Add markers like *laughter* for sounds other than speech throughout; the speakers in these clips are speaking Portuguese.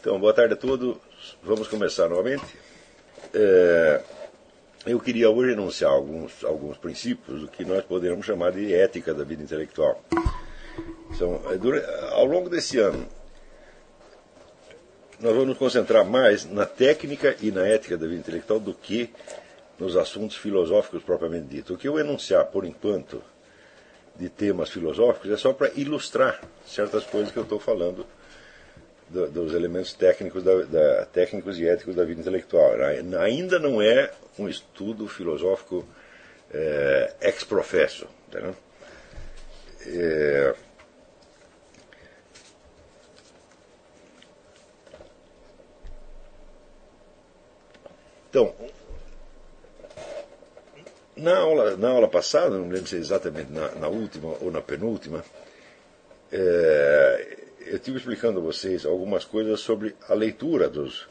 Então, boa tarde a todos. Vamos começar novamente. É, eu queria hoje enunciar alguns, alguns princípios do que nós poderíamos chamar de ética da vida intelectual. Então, ao longo desse ano, nós vamos nos concentrar mais na técnica e na ética da vida intelectual do que nos assuntos filosóficos propriamente dito. O que eu enunciar, por enquanto, de temas filosóficos é só para ilustrar certas coisas que eu estou falando do, dos elementos técnicos, da, da, técnicos e éticos da vida intelectual. Ainda não é um estudo filosófico é, ex professo. É, então, na aula, na aula passada, não lembro se é exatamente na, na última ou na penúltima, é, eu estive explicando a vocês algumas coisas sobre a leitura dos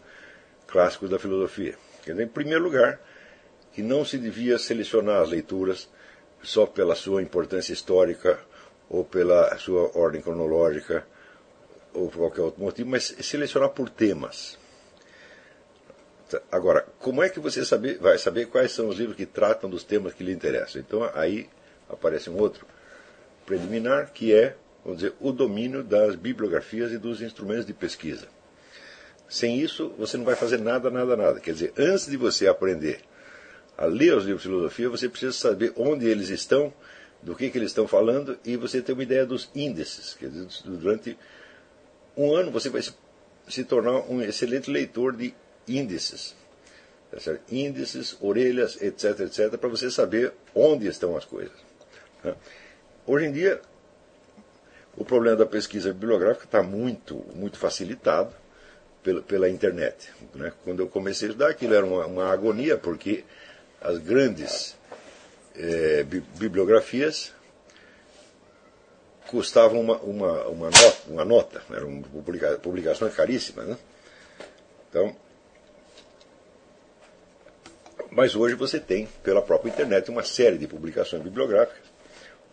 clássicos da filosofia. Em primeiro lugar, que não se devia selecionar as leituras só pela sua importância histórica ou pela sua ordem cronológica ou por qualquer outro motivo, mas selecionar por temas. Agora, como é que você saber, vai saber quais são os livros que tratam dos temas que lhe interessam? Então aí aparece um outro preliminar que é vamos dizer, o domínio das bibliografias e dos instrumentos de pesquisa. Sem isso, você não vai fazer nada, nada, nada. Quer dizer, antes de você aprender a ler os livros de filosofia, você precisa saber onde eles estão, do que, que eles estão falando, e você ter uma ideia dos índices. Quer dizer, durante um ano você vai se tornar um excelente leitor de índices. Tá índices, orelhas, etc, etc, para você saber onde estão as coisas. Hoje em dia, o problema da pesquisa bibliográfica está muito, muito facilitado pela, pela internet. Né? Quando eu comecei a estudar, aquilo era uma, uma agonia, porque as grandes é, bibliografias custavam uma, uma, uma, nota, uma nota, eram publica, publicações caríssimas. Né? Então, mas hoje você tem, pela própria internet, uma série de publicações bibliográficas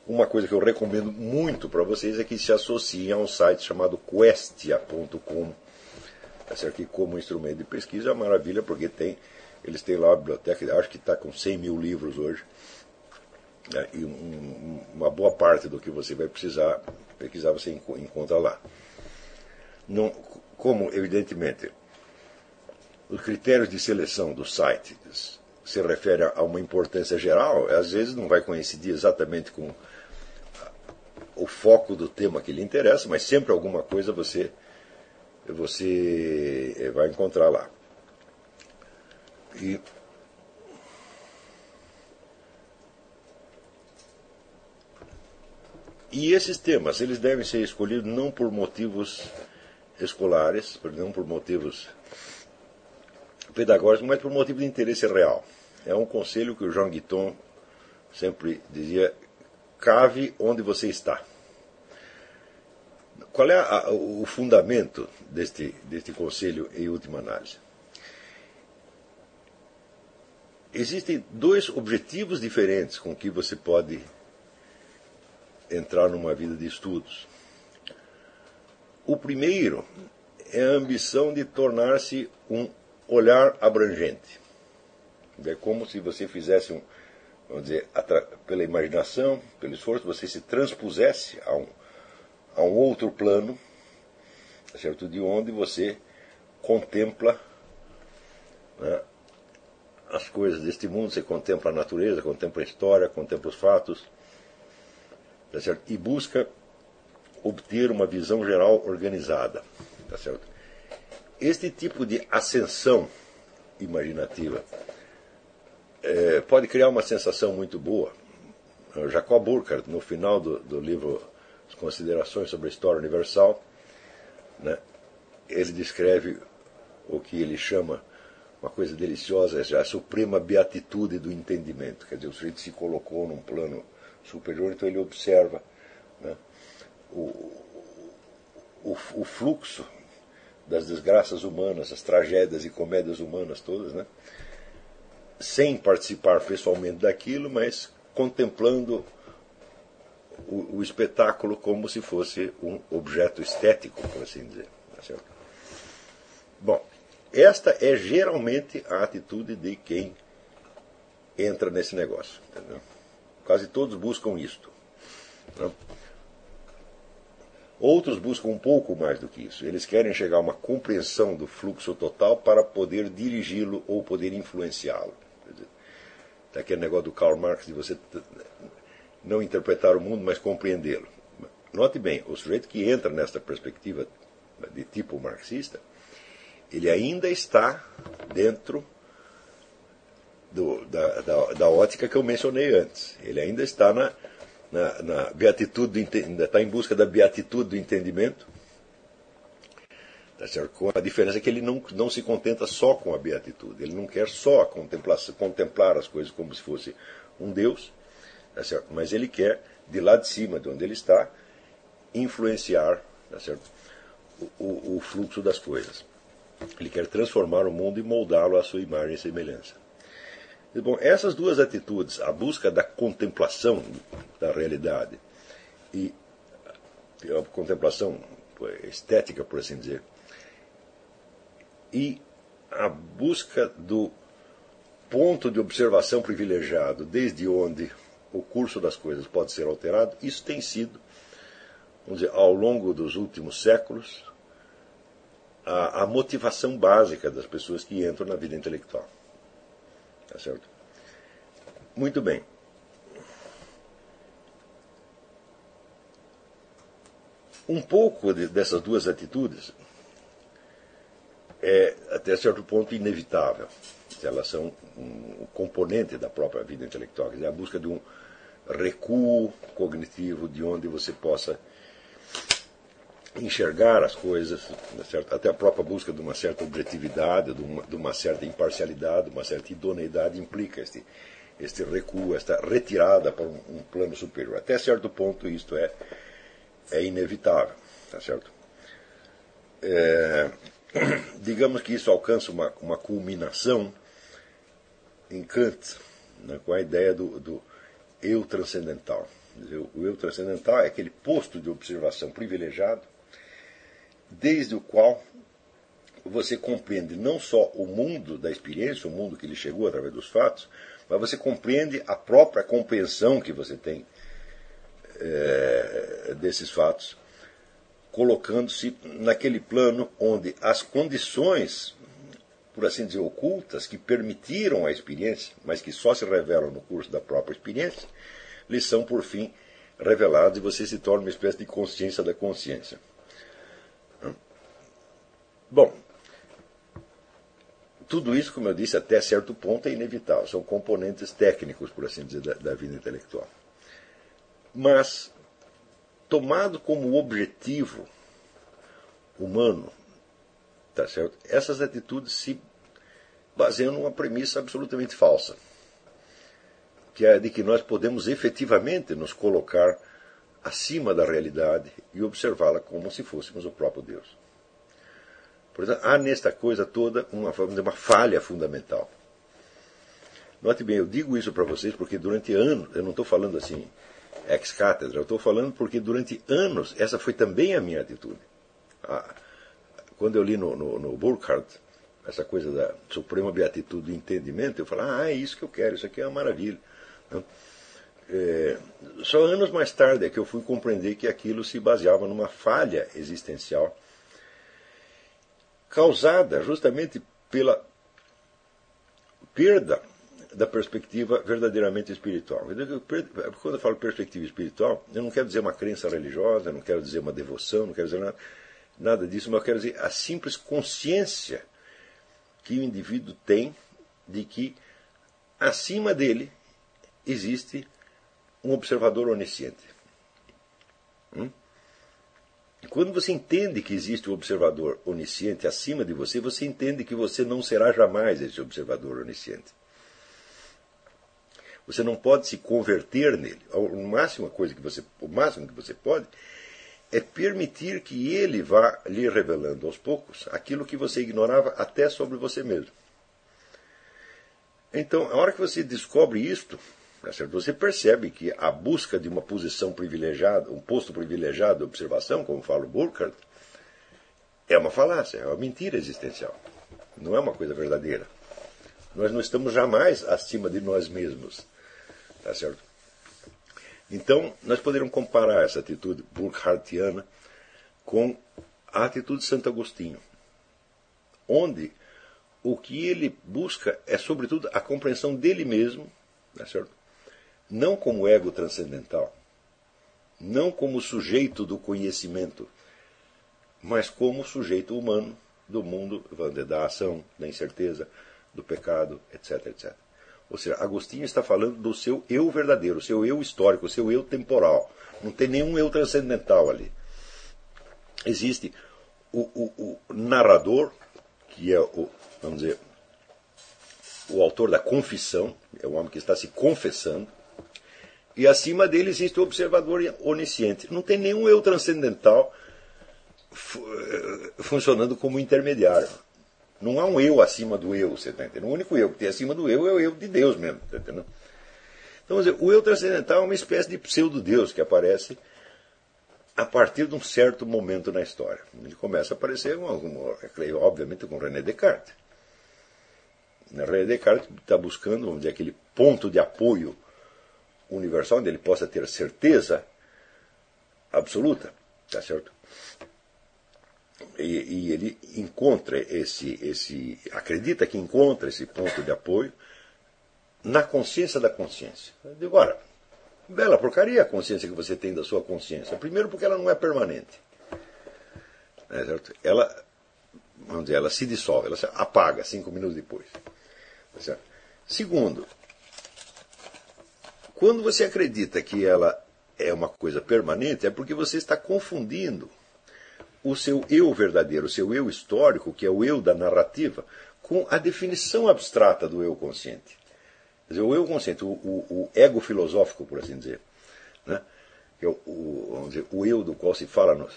uma coisa que eu recomendo muito para vocês é que se associem a um site chamado questia.com. Tá certo? Que como instrumento de pesquisa é uma maravilha, porque tem, eles têm lá a biblioteca, acho que está com 100 mil livros hoje. Né? E um, uma boa parte do que você vai precisar pesquisar você encontra lá. Não, como, evidentemente, os critérios de seleção do site se refere a uma importância geral, às vezes não vai coincidir exatamente com o foco do tema que lhe interessa, mas sempre alguma coisa você, você vai encontrar lá. E E esses temas, eles devem ser escolhidos não por motivos escolares, não por motivos pedagógicos, mas por motivo de interesse real. É um conselho que o Jean Guiton sempre dizia cave onde você está. Qual é a, o fundamento deste, deste conselho em última análise? Existem dois objetivos diferentes com que você pode entrar numa vida de estudos. O primeiro é a ambição de tornar-se um olhar abrangente. É como se você fizesse um, vamos dizer, pela imaginação, pelo esforço, você se transpusesse a um, a um outro plano, certo? de onde você contempla né, as coisas deste mundo, você contempla a natureza, contempla a história, contempla os fatos, tá certo? e busca obter uma visão geral organizada. Tá certo? Este tipo de ascensão imaginativa é, pode criar uma sensação muito boa. Jacob Burckhardt, no final do, do livro As Considerações sobre a História Universal, né, ele descreve o que ele chama uma coisa deliciosa, a suprema beatitude do entendimento. Quer dizer, o sujeito se colocou num plano superior, então ele observa né, o, o, o, fluxo das desgraças humanas, as tragédias e comédias humanas todas, né, sem participar pessoalmente daquilo, mas contemplando o, o, espetáculo como se fosse um objeto estético, por assim dizer. Tá Bom, esta é geralmente a atitude de quem entra nesse negócio. Entendeu? Quase todos buscam isto. Não? Outros buscam um pouco mais do que isso. Eles querem chegar a uma compreensão do fluxo total para poder dirigi-lo ou poder influenciá-lo. Está aquele negócio do Karl Marx de você não interpretar o mundo, mas compreendê-lo. Note bem, o sujeito que entra nesta perspectiva de tipo marxista, ele ainda está dentro do, da, da, da, ótica que eu mencionei antes. Ele ainda está na, na, na beatitude, ainda está em busca da beatitude do entendimento. Tá certo? A diferença que ele não, não se contenta só com a beatitude. Ele não quer só contemplar, contemplar as coisas como se fosse um Deus, tá certo? mas ele quer, de lá de cima, de onde ele está, influenciar tá certo? O, o, o fluxo das coisas. Ele quer transformar o mundo e moldá-lo à sua imagem e semelhança. Bom, essas duas atitudes, a busca da contemplação da realidade e a contemplação estética, por assim dizer, e a busca do ponto de observação privilegiado, desde onde o curso das coisas pode ser alterado, isso tem sido, vamos dizer, ao longo dos últimos séculos, a, a motivação básica das pessoas que entram na vida intelectual. Tá certo? Muito bem. Um pouco de, dessas duas atitudes é, até certo ponto, inevitável. Elas são um componente da própria vida intelectual, quer dizer, a busca de um recuo cognitivo de onde você possa enxergar as coisas, até a própria busca de uma certa objetividade, de uma, de uma certa imparcialidade, uma certa idoneidade implica este, este recuo, esta retirada para um, um, plano superior. Até certo ponto isto é, é inevitável, tá certo? É, digamos que isso alcança uma, uma culminação em Kant, né, com a ideia do, do eu transcendental. O eu transcendental é aquele posto de observação privilegiado desde o qual você compreende não só o mundo da experiência, o mundo que lhe chegou através dos fatos, mas você compreende a própria compreensão que você tem é, desses fatos, colocando-se naquele plano onde as condições, por assim dizer, ocultas, que permitiram a experiência, mas que só se revelam no curso da própria experiência, lhe são, por fim, reveladas e você se torna uma espécie de consciência da consciência. Bom, tudo isso, como eu disse, até certo ponto é inevitável. São componentes técnicos, por assim dizer, da, da vida intelectual. Mas, tomado como objetivo humano, tá certo? essas atitudes se baseiam numa premissa absolutamente falsa, que é a de que nós podemos efetivamente nos colocar acima da realidade e observá-la como se fôssemos o próprio Deus. Há nesta coisa toda uma, uma falha fundamental. Note bem, eu digo isso para vocês porque durante anos, eu não estou falando assim ex cátedra, eu estou falando porque durante anos essa foi também a minha atitude. Ah, quando eu li no, no, no Burkhardt essa coisa da suprema beatitude do entendimento, eu falei, ah, é isso que eu quero, isso aqui é uma maravilha. Então, é, só anos mais tarde é que eu fui compreender que aquilo se baseava numa falha existencial causada justamente pela perda da perspectiva verdadeiramente espiritual. Quando eu falo perspectiva espiritual, eu não quero dizer uma crença religiosa, não quero dizer uma devoção, não quero dizer nada, nada disso, mas eu quero dizer a simples consciência que o indivíduo tem de que acima dele existe um observador onisciente. Hum? Quando você entende que existe o um observador onisciente acima de você, você entende que você não será jamais esse observador onisciente. Você não pode se converter nele. O máximo, coisa que você, o máximo que você pode é permitir que ele vá lhe revelando aos poucos aquilo que você ignorava até sobre você mesmo. Então, a hora que você descobre isto, Tá você percebe que a busca de uma posição privilegiada, um posto privilegiado de observação, como fala o Burkhardt, é uma falácia, é uma mentira existencial. Não é uma coisa verdadeira. Nós não estamos jamais acima de nós mesmos. Tá certo? Então, nós poderíamos comparar essa atitude burkhartiana com a atitude de Santo Agostinho, onde o que ele busca é, sobretudo, a compreensão dele mesmo, tá certo? não como ego transcendental, não como sujeito do conhecimento, mas como sujeito humano do mundo da ação, da incerteza, do pecado, etc, etc. Ou seja, Agostinho está falando do seu eu verdadeiro, seu eu histórico, seu eu temporal. Não tem nenhum eu transcendental ali. Existe o, o, o narrador, que é o, vamos dizer, o autor da confissão, é o homem que está se confessando, e acima dele existe o observador onisciente. Não tem nenhum eu transcendental funcionando como intermediário. Não há um eu acima do eu, você está entendendo? O único eu que tem acima do eu é o eu de Deus mesmo, está entendendo? Então, o eu transcendental é uma espécie de pseudo-deus que aparece a partir de um certo momento na história. Ele começa a aparecer, obviamente, com René Descartes. René Descartes está buscando, dizer, aquele ponto de apoio universal onde ele possa ter certeza absoluta, tá certo? E, e, ele encontra esse, esse, acredita que encontra esse ponto de apoio na consciência da consciência. Eu digo, bela porcaria a consciência que você tem da sua consciência. Primeiro porque ela não é permanente. É certo? Ela, vamos dizer, ela se dissolve, ela se apaga cinco minutos depois. Certo? Segundo, quando você acredita que ela é uma coisa permanente, é porque você está confundindo o seu eu verdadeiro, o seu eu histórico, que é o eu da narrativa, com a definição abstrata do eu consciente. Quer dizer, o eu consciente, o, o, o ego filosófico, por assim dizer, né? que é o, o, vamos dizer, o eu do qual se fala nos,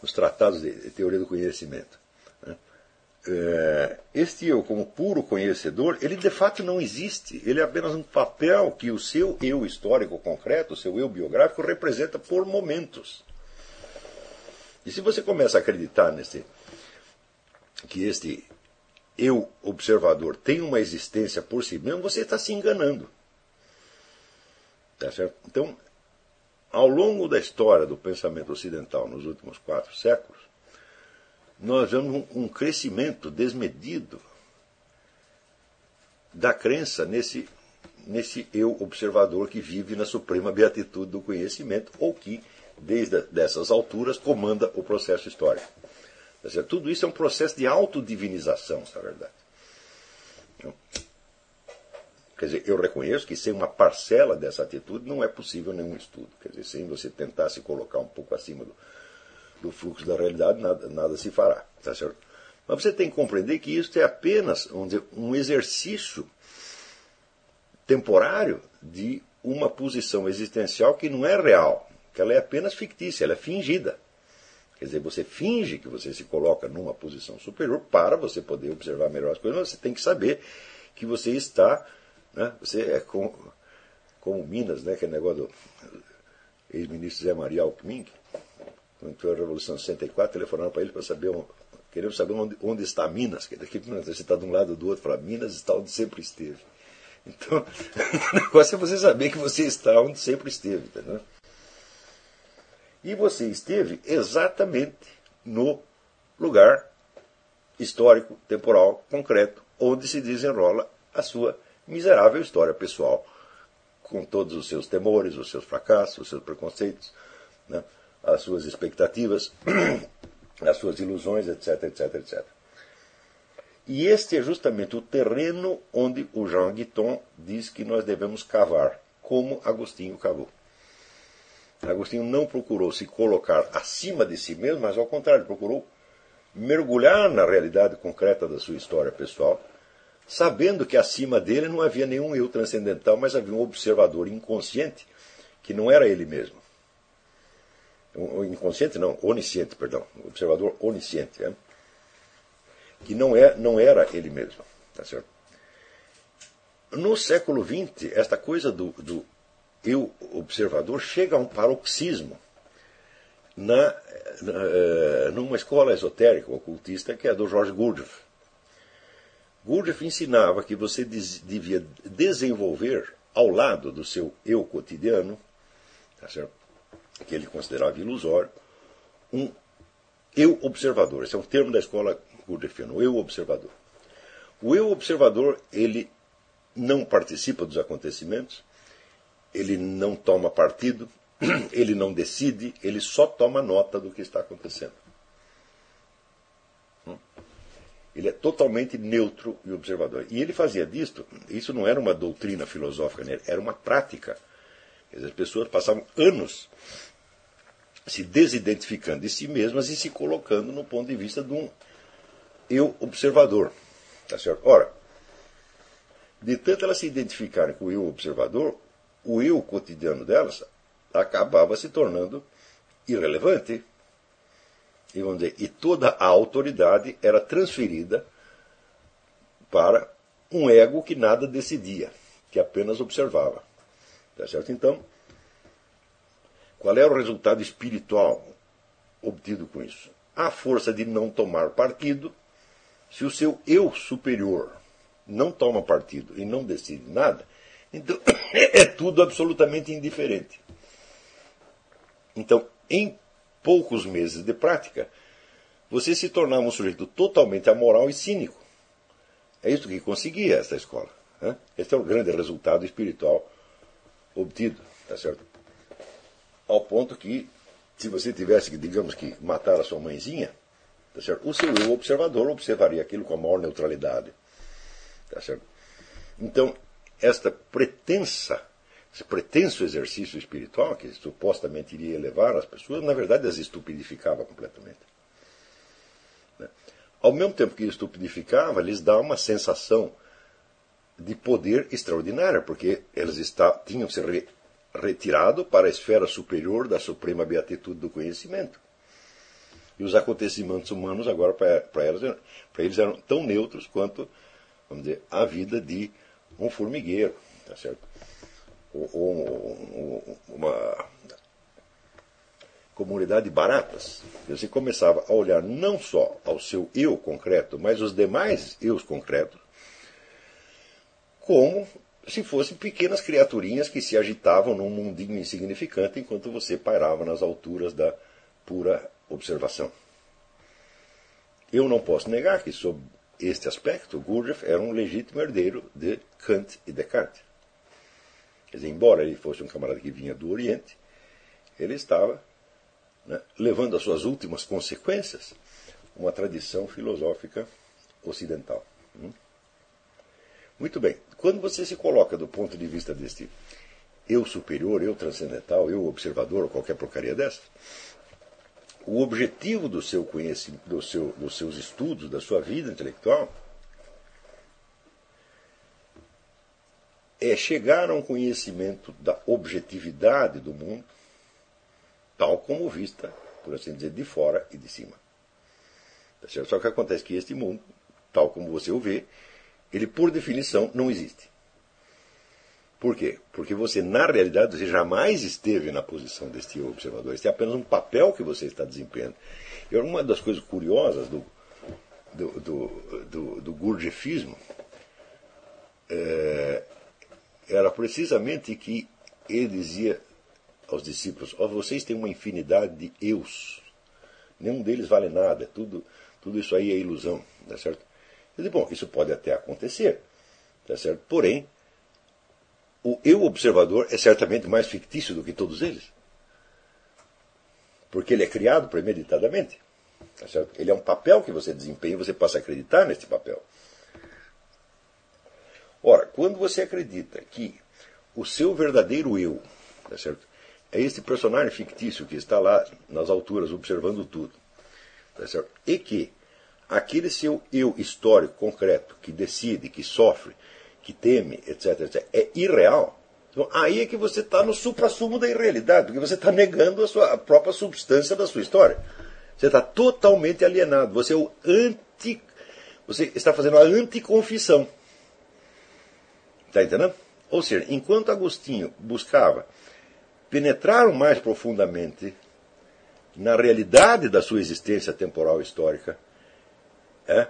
nos tratados de teoria do conhecimento. É, este eu, como puro conhecedor, ele de fato não existe. Ele é apenas um papel que o seu eu histórico concreto, o seu eu biográfico, representa por momentos. E se você começa a acreditar nesse, que este eu observador tem uma existência por si mesmo, você está se enganando. Tá certo? Então, ao longo da história do pensamento ocidental nos últimos quatro séculos, nós vemos um, crescimento desmedido da crença nesse, nesse eu observador que vive na suprema beatitude do conhecimento ou que, desde dessas alturas, comanda o processo histórico. Tudo isso é um processo de autodivinização, na verdade. Então, quer dizer, eu reconheço que sem uma parcela dessa atitude não é possível nenhum estudo. Quer dizer, sem você tentar se colocar um pouco acima do, do fluxo da realidade, nada, nada se fará. Tá certo? Mas você tem que compreender que isso é apenas dizer, um exercício temporário de uma posição existencial que não é real, que ela é apenas fictícia, ela é fingida. Quer dizer, você finge que você se coloca numa posição superior para você poder observar melhor as coisas, mas você tem que saber que você está. Né, você é como, como Minas, né, é negócio do ex-ministro Zé Maria Alckmin, quando foi a Revolução de 64, telefonaram para ele para saber, queremos saber onde, onde está Minas, que daqui você está de um lado ou do outro, fala, Minas está onde sempre esteve. Então, *laughs* o negócio é você saber que você está onde sempre esteve. Entendeu? E você esteve exatamente no lugar histórico, temporal, concreto, onde se desenrola a sua miserável história pessoal, com todos os seus temores, os seus fracassos, os seus preconceitos. Né? as suas expectativas, *clears throat* as suas ilusões, etc, etc, etc. E este é justamente o terreno onde o Jean Guiton diz que nós devemos cavar, como Agostinho cavou. Agostinho não procurou se colocar acima de si mesmo, mas ao contrário, procurou mergulhar na realidade concreta da sua história pessoal, sabendo que acima dele não havia nenhum eu transcendental, mas havia um observador inconsciente que não era ele mesmo inconsciente não, onisciente, perdão, observador onisciente, é? que não, é, não era ele mesmo. Tá certo? No século XX, esta coisa do, do eu observador chega a um paroxismo na, na, numa escola esotérica, ocultista, que é do George Gurdjieff. Gurdjieff ensinava que você devia desenvolver ao lado do seu eu cotidiano, tá que ele considerava ilusório, um eu observador. Esse é um termo da escola Gurdjieffiana, o eu observador. O eu observador, ele não participa dos acontecimentos, ele não toma partido, *clears throat* ele não decide, ele só toma nota do que está acontecendo. Hum? Ele é totalmente neutro e observador. E ele fazia disto, isso não era uma doutrina filosófica, né? era uma prática. As pessoas passavam anos se desidentificando de si mesmas e se colocando no ponto de vista de um eu observador. Tá certo? Ora, de tanto elas se identificarem com o eu observador, o eu cotidiano delas acabava se tornando irrelevante. E, vamos dizer, e toda a autoridade era transferida para um ego que nada decidia, que apenas observava. Tá certo? Então, qual é o resultado espiritual obtido com isso? A força de não tomar partido, se o seu eu superior não toma partido e não decide nada, então é tudo absolutamente indiferente. Então, em poucos meses de prática, você se tornava um sujeito totalmente amoral e cínico. É isso que conseguia essa escola. Né? Esse é o grande resultado espiritual obtido. Tá certo? ao ponto que, se você tivesse que, digamos que, matar a sua mãezinha, tá certo? o seu eu observador observaria aquilo com a maior neutralidade. Tá certo? Então, esta pretensa, esse pretenso exercício espiritual, que supostamente iria elevar as pessoas, na verdade as estupidificava completamente. Né? Ao mesmo tempo que estupidificava, lhes dá uma sensação de poder extraordinária, porque eles está, tinham se retirado para a esfera superior da suprema beatitude do conhecimento. E os acontecimentos humanos, agora, para eles eram tão neutros quanto, vamos dizer, a vida de um formigueiro, tá certo? Ou, ou uma comunidade de baratas. Você começava a olhar não só ao seu eu concreto, mas os demais eus concretos, como se fossem pequenas criaturinhas que se agitavam num mundinho insignificante enquanto você pairava nas alturas da pura observação. Eu não posso negar que, sob este aspecto, Gurdjieff era um legítimo herdeiro de Kant e Descartes. Quer dizer, embora ele fosse um camarada que vinha do Oriente, ele estava né, levando às suas últimas consequências uma tradição filosófica ocidental. Hum? Muito bem. Quando você se coloca do ponto de vista deste eu superior, eu transcendental, eu observador, ou qualquer porcaria dessa, o objetivo do seu conhecimento, do seu, dos seus estudos, da sua vida intelectual, é chegar a um conhecimento da objetividade do mundo, tal como vista, por assim dizer, de fora e de cima. Tá Só que acontece que este mundo, tal como você o vê, ele, por definição, não existe. Por quê? Porque você, na realidade, você jamais esteve na posição deste observador. Este é apenas um papel que você está desempenhando. E uma das coisas curiosas do, do, do, do, do é, era precisamente que ele dizia aos discípulos: oh, vocês têm uma infinidade de eus. Nenhum deles vale nada. Tudo, tudo isso aí é ilusão. É certo? Eu disse, bom, isso pode até acontecer, tá certo? porém, o eu observador é certamente mais fictício do que todos eles. Porque ele é criado premeditadamente. Tá? Ele é um papel que você desempenha e você passa a acreditar nesse papel. Ora, quando você acredita que o seu verdadeiro eu tá certo? é este personagem fictício que está lá nas alturas observando tudo, tá certo? e que aquele seu eu histórico concreto que decide, que sofre, que teme, etc, etc é irreal, então, aí é que você está no supra-sumo da irrealidade, porque você está negando a, sua, a própria substância da sua história. Você está totalmente alienado. Você é o anti. Você está fazendo a anticonfissão. Está entendendo? Ou seja, enquanto Agostinho buscava penetrar mais profundamente na realidade da sua existência temporal histórica, é,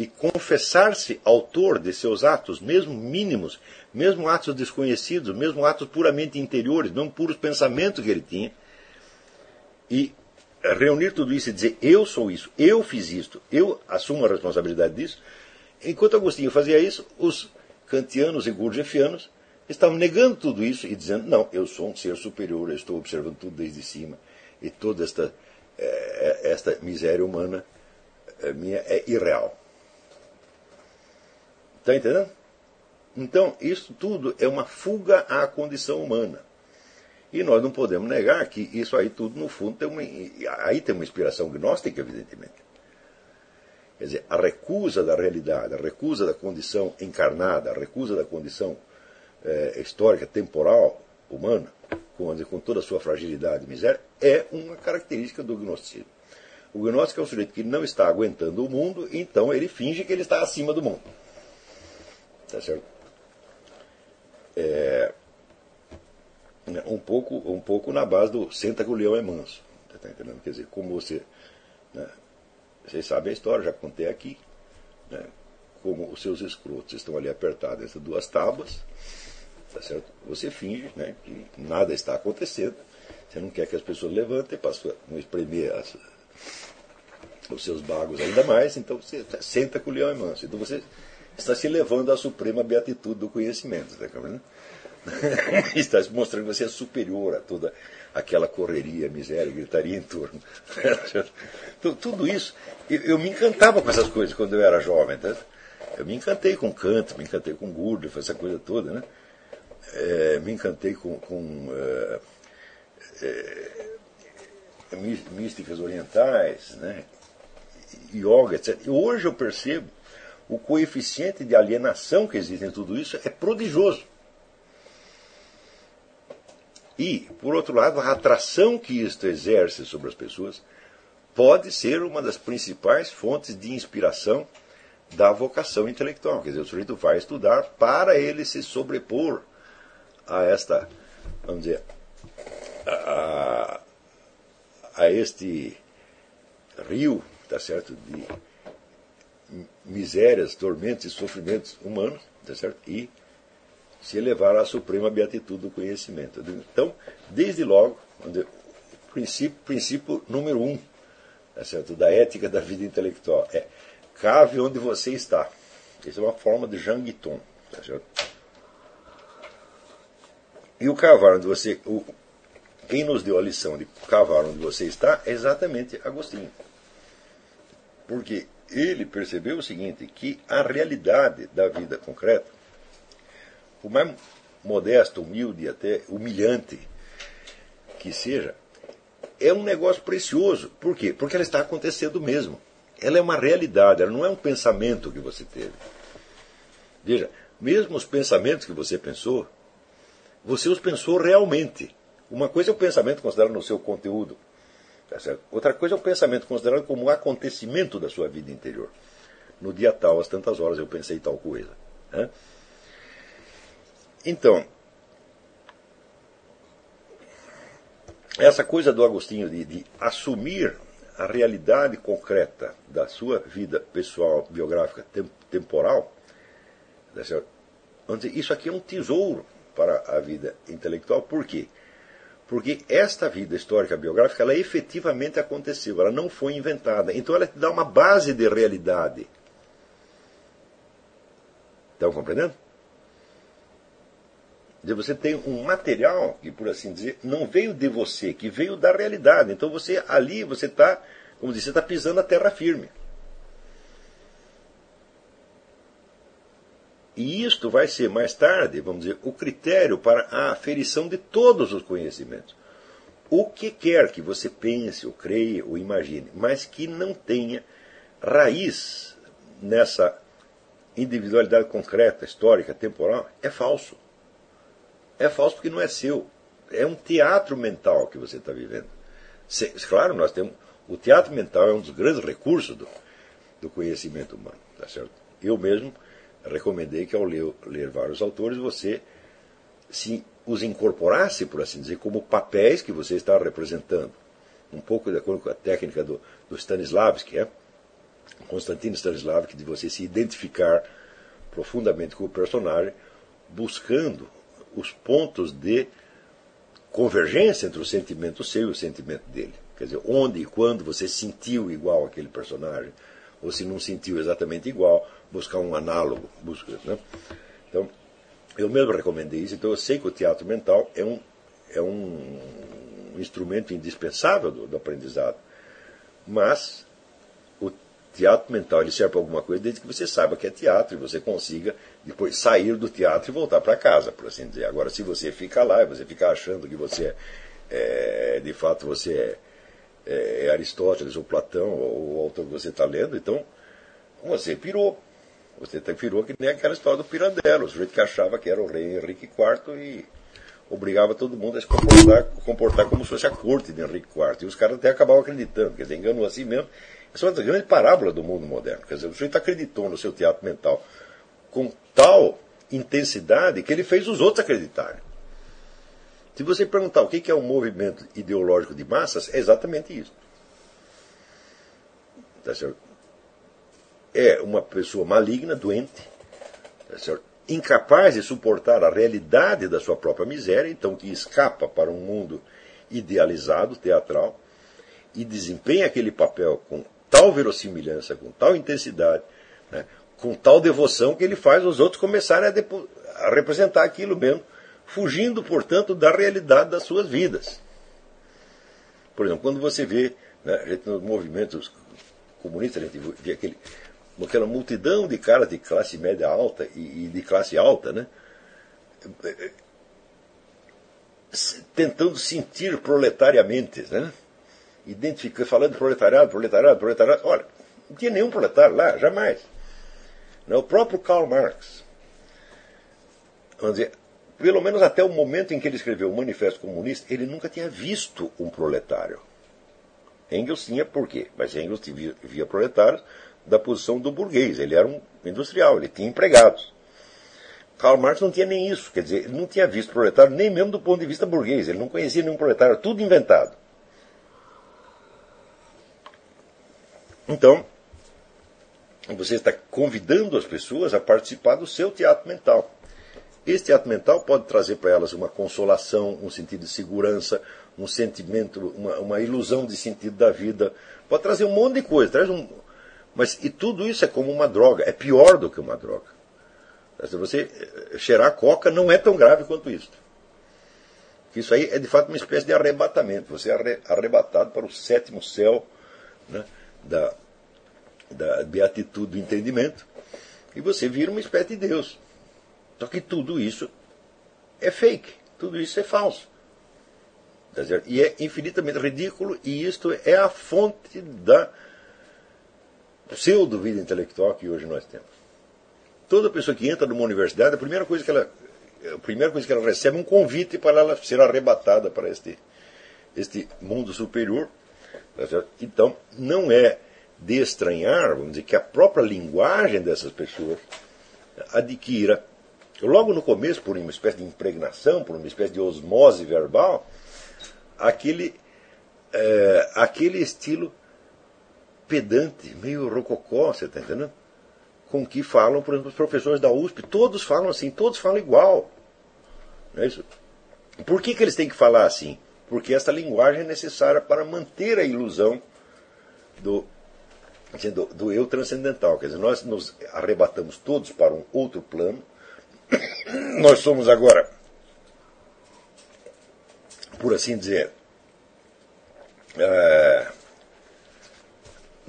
e confessar-se autor de seus atos, mesmo mínimos, mesmo atos desconhecidos, mesmo atos puramente interiores, não puros pensamentos que ele tinha, e reunir tudo isso e dizer eu sou isso, eu fiz isto, eu assumo a responsabilidade disso. Enquanto Agostinho fazia isso, os kantianos e gurdjieffianos estavam negando tudo isso e dizendo não, eu sou um ser superior, eu estou observando tudo desde cima e toda esta, eh, esta miséria humana eh, minha é irreal. Está entendendo? Então, isso tudo é uma fuga à condição humana. E nós não podemos negar que isso aí tudo, no fundo, tem uma, aí tem uma inspiração gnóstica, evidentemente. Quer dizer, a recusa da realidade, a recusa da condição encarnada, a recusa da condição é, histórica, temporal, humana, com, com toda a sua fragilidade e miséria, é uma característica do gnosticismo. O gnóstico é um sujeito que não está aguentando o mundo, então ele finge que ele está acima do mundo. Tá certo? É, um, pouco, um pouco na base do senta que o leão é manso. Tá entendendo? Quer dizer, como você. Né, vocês sabem a história, já contei aqui. Né, como os seus escrotos estão ali apertados entre duas tábuas. Tá certo? Você finge né, que nada está acontecendo. Você não quer que as pessoas levantem para não espremer as, os seus bagos ainda mais, então você senta com o leão é manso. Então você está se levando à suprema beatitude do conhecimento. Tá *laughs* está mostrando que você é superior a toda aquela correria, miséria, gritaria em torno. *laughs* Tudo isso, eu, eu, me encantava com essas coisas quando eu era jovem. Tá? Eu me encantei com Kant, me encantei com Gurdjieff, essa coisa toda. Né? É, me encantei com, com é, é, místicas orientais, né? yoga, etc. E hoje eu percebo o coeficiente de alienação que existe em tudo isso é prodigioso. E, por outro lado, a atração que isto exerce sobre as pessoas pode ser uma das principais fontes de inspiração da vocação intelectual. Quer dizer, o sujeito vai estudar para ele se sobrepor a esta, vamos dizer, a, a este rio, tá certo, de misérias, tormentos e sofrimentos humanos, tá certo? e se elevar à suprema beatitude do conhecimento. Então, desde logo, o princípio, princípio número um tá certo? da ética da vida intelectual é cave onde você está. Essa é uma forma de Jean Guiton. Tá certo? E o cavar onde você. O, quem nos deu a lição de cavar onde você está é exatamente Agostinho. Porque ele percebeu o seguinte, que a realidade da vida concreta, por mais modesto, humilde até humilhante que seja, é um negócio precioso. Por quê? Porque ela está acontecendo mesmo. Ela é uma realidade, ela não é um pensamento que você teve. Veja, mesmo os pensamentos que você pensou, você os pensou realmente. Uma coisa é o pensamento considerado no seu conteúdo, Outra coisa é o pensamento considerado como um acontecimento da sua vida interior. No dia tal, às tantas horas, eu pensei tal coisa. Né? Então, essa coisa do Agostinho de, de, assumir a realidade concreta da sua vida pessoal, biográfica, temporal, tá isso aqui é um tesouro para a vida intelectual. Por quê? Porque esta vida histórica biográfica, ela efetivamente aconteceu, ela não foi inventada. Então ela te dá uma base de realidade. Estão compreendendo? Você tem um material que, por assim dizer, não veio de você, que veio da realidade. Então você ali, você está, como diz, você está pisando a terra firme. E isto vai ser mais tarde, vamos dizer, o critério para a aferição de todos os conhecimentos. O que quer que você pense, ou creia, ou imagine, mas que não tenha raiz nessa individualidade concreta, histórica, temporal, é falso. É falso porque não é seu. É um teatro mental que você está vivendo. Claro, nós temos. O teatro mental é um dos grandes recursos do, do conhecimento humano. Tá certo? Eu mesmo recomendei que ao ler, ler vários autores você se os incorporasse, por assim dizer, como papéis que você está representando. um pouco de acordo com a técnica do, do Stanislavski, é? Constantino Stanislavski, de você se identificar profundamente com o personagem, buscando os pontos de convergência entre o sentimento seu e o sentimento dele. Quer dizer, onde e quando você sentiu igual aquele personagem, ou se não sentiu exatamente igual, buscar um análogo. Né? Então, eu mesmo recomendei isso, então eu sei que o teatro mental é um, é um instrumento indispensável do, do aprendizado. Mas o teatro mental ele serve para alguma coisa desde que você saiba que é teatro e você consiga depois sair do teatro e voltar para casa, por assim dizer. Agora, se você fica lá e você fica achando que você é, de fato você é, é, é Aristóteles ou Platão ou o autor que você está lendo, então você pirou. Você virou que nem aquela história do Pirandello, o sujeito que achava que era o rei Henrique IV e obrigava todo mundo a se comportar, comportar como se fosse a corte de Henrique IV. E os caras até acabavam acreditando, quer dizer, enganou assim mesmo. Essa é uma grande parábola do mundo moderno. Quer dizer, o sujeito acreditou no seu teatro mental com tal intensidade que ele fez os outros acreditarem. Se você perguntar o que é um movimento ideológico de massas, é exatamente isso. Tá é uma pessoa maligna, doente, tá incapaz de suportar a realidade da sua própria miséria, então que escapa para um mundo idealizado, teatral, e desempenha aquele papel com tal verossimilhança, com tal intensidade, né, com tal devoção que ele faz os outros começarem a, a representar aquilo mesmo, fugindo, portanto, da realidade das suas vidas. Por exemplo, quando você vê né, nos movimentos comunistas, a gente vê aquele, aquela multidão de caras de classe média alta e, de classe alta, né? tentando sentir proletariamente, né? Identifica, falando proletariado, proletariado, proletariado. Olha, não tinha nenhum proletário lá, jamais. Não, o próprio Karl Marx, vamos dizer, pelo menos até o momento em que ele escreveu o Manifesto Comunista, ele nunca tinha visto um proletário. Engels tinha por quê? Mas Engels via proletários da posição do burguês. Ele era um industrial, ele tinha empregados. Karl Marx não tinha nem isso, quer dizer, ele não tinha visto proletário nem mesmo do ponto de vista burguês, ele não conhecia nenhum proletário, tudo inventado. Então, você está convidando as pessoas a participar do seu teatro mental. Esse teatro mental pode trazer para elas uma consolação, um sentido de segurança, um sentimento, uma, uma, ilusão de sentido da vida. Pode trazer um monte de coisa. Traz um, mas e tudo isso é como uma droga, é pior do que uma droga. Se você eh, cheirar coca não é tão grave quanto isso. Isso aí é de fato uma espécie de arrebatamento. Você é arrebatado para o sétimo céu né, da, da beatitude do entendimento e você vira uma espécie de Deus. Só que tudo isso é fake, tudo isso é falso. Tá e é infinitamente ridículo, e isto é a fonte da pseudo-vida intelectual que hoje nós temos. Toda pessoa que entra numa universidade, a primeira coisa que ela, a primeira coisa que ela recebe é um convite para ela ser arrebatada para este, este mundo superior. Tá então, não é de estranhar, vamos dizer, que a própria linguagem dessas pessoas adquira, logo no começo, por uma espécie de impregnação, por uma espécie de osmose verbal, aquele, é, aquele estilo pedante, meio rococó, você está entendendo? Com que falam, por exemplo, os professores da USP, todos falam assim, todos falam igual. Não é isso? Por que, que eles têm que falar assim? Porque essa linguagem é necessária para manter a ilusão do, do, do eu transcendental. Quer dizer, nós nos arrebatamos todos para um outro plano. *coughs* Nós somos agora, por assim dizer, é,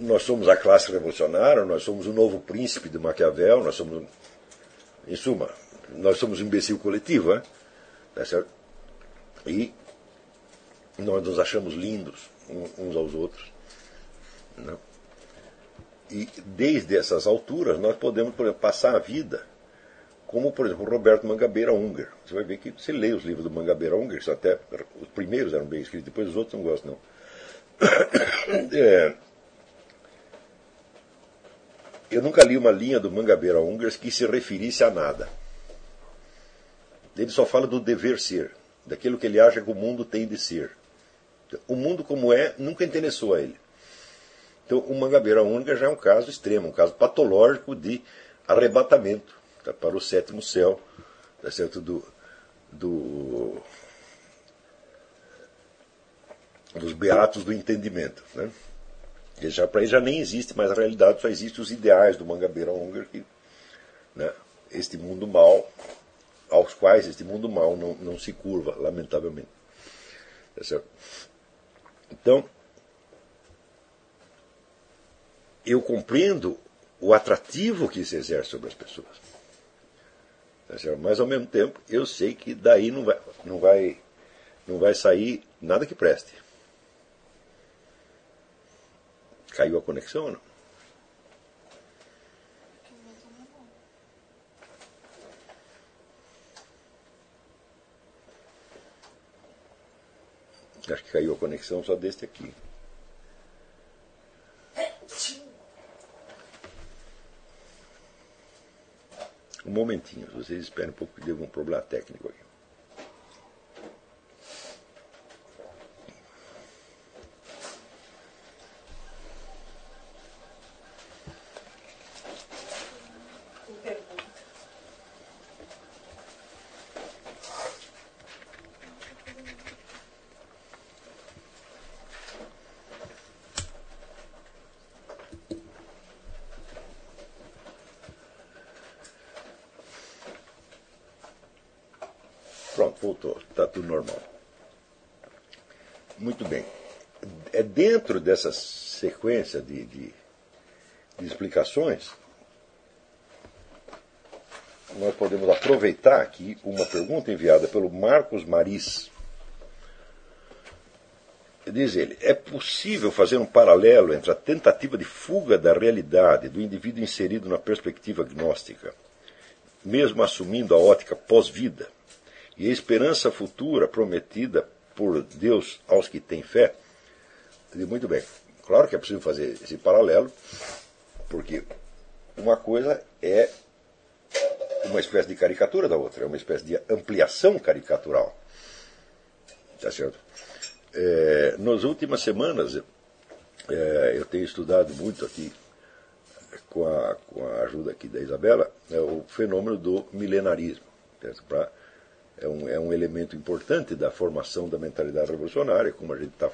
nós somos a classe revolucionária, nós somos o novo príncipe de Maquiavel, nós somos, em suma, nós somos um imbecil coletivo, né? Certo? E nós nos achamos lindos uns aos outros. Né? E desde essas alturas nós podemos, por exemplo, passar a vida como, por exemplo, Roberto Mangabeira Unger. Você vai ver que você lê os livros do Mangabeira Unger, que até os primeiros eram bem escritos, depois os outros não gostam, não. *coughs* É, eu nunca li uma linha do Mangabeira Ungers que se referisse a nada. Ele só fala do dever ser, daquilo que ele acha que o mundo tem de ser. O mundo como é nunca interessou a ele. Então, o Mangabeira Única já é um caso extremo, um caso patológico de arrebatamento tá, para o sétimo céu, tá certo? Do, do, dos beatos do entendimento. Né? Já para ele já nem existe mais a realidade, só existem os ideais do Mangabeira Unger, que, né, este mundo mal, aos quais este mundo mal não, não se curva, lamentavelmente. Tá certo? Então, eu compreendo o atrativo que isso exerce sobre as pessoas. Tá certo? Mas ao mesmo tempo, eu sei que daí não vai, não vai, não vai sair nada que preste. Caiu a conexão ou não? Acho que caiu a conexão só deste aqui. Um momentinho, vocês esperem um pouco que deu um problema técnico aqui. Pronto, voltou. Está tudo normal. Muito bem. É dentro dessa sequência de, de, de explicações, nós podemos aproveitar aqui uma pergunta enviada pelo Marcos Maris. Diz ele: é possível fazer um paralelo entre a tentativa de fuga da realidade do indivíduo inserido na perspectiva gnóstica, mesmo assumindo a ótica pós-vida, e a esperança futura prometida por Deus aos que têm fé. Muito bem, claro que é possível fazer esse paralelo, porque uma coisa é uma espécie de caricatura da outra, é uma espécie de ampliação caricatural. Tá certo? É, nas últimas semanas, é, eu tenho estudado muito aqui, com a, com a ajuda aqui da Isabela, é, o fenômeno do milenarismo. Para é um, é um elemento importante da formação da mentalidade revolucionária, como a gente está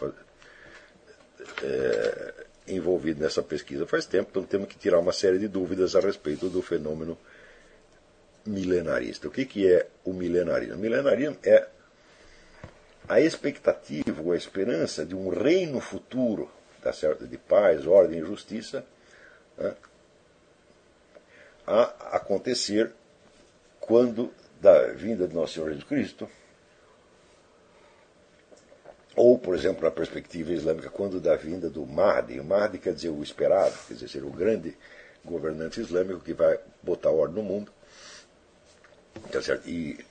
é, envolvido nessa pesquisa faz tempo, então temos que tirar uma série de dúvidas a respeito do fenômeno milenarista. O que, que é o milenarismo? O milenarismo é a expectativa ou a esperança de um reino futuro tá certo, de paz, ordem e justiça né, a acontecer quando da vinda de Nosso Senhor Jesus Cristo, ou, por exemplo, na perspectiva islâmica, quando da vinda do Mahdi. O Mahdi quer dizer o esperado, quer dizer, ser o grande governante islâmico que vai botar ordem no mundo. Tá certo? E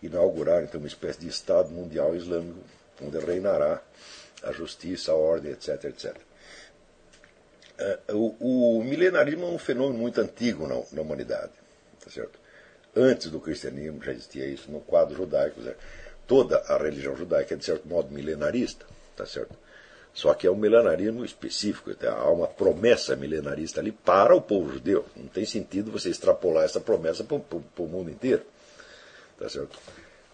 inaugurar, então, uma espécie de Estado mundial islâmico, onde reinará a justiça, a ordem, etc, etc. É, o, o milenarismo é um fenômeno muito antigo na, na humanidade. Tá certo? Antes do cristianismo já existia isso no quadro judaico. Toda a religião judaica é, de certo modo, milenarista. Tá certo? Só que é um milenarismo específico, há uma promessa milenarista ali para o povo judeu. Não tem sentido você extrapolar essa promessa para o mundo inteiro. Tá certo?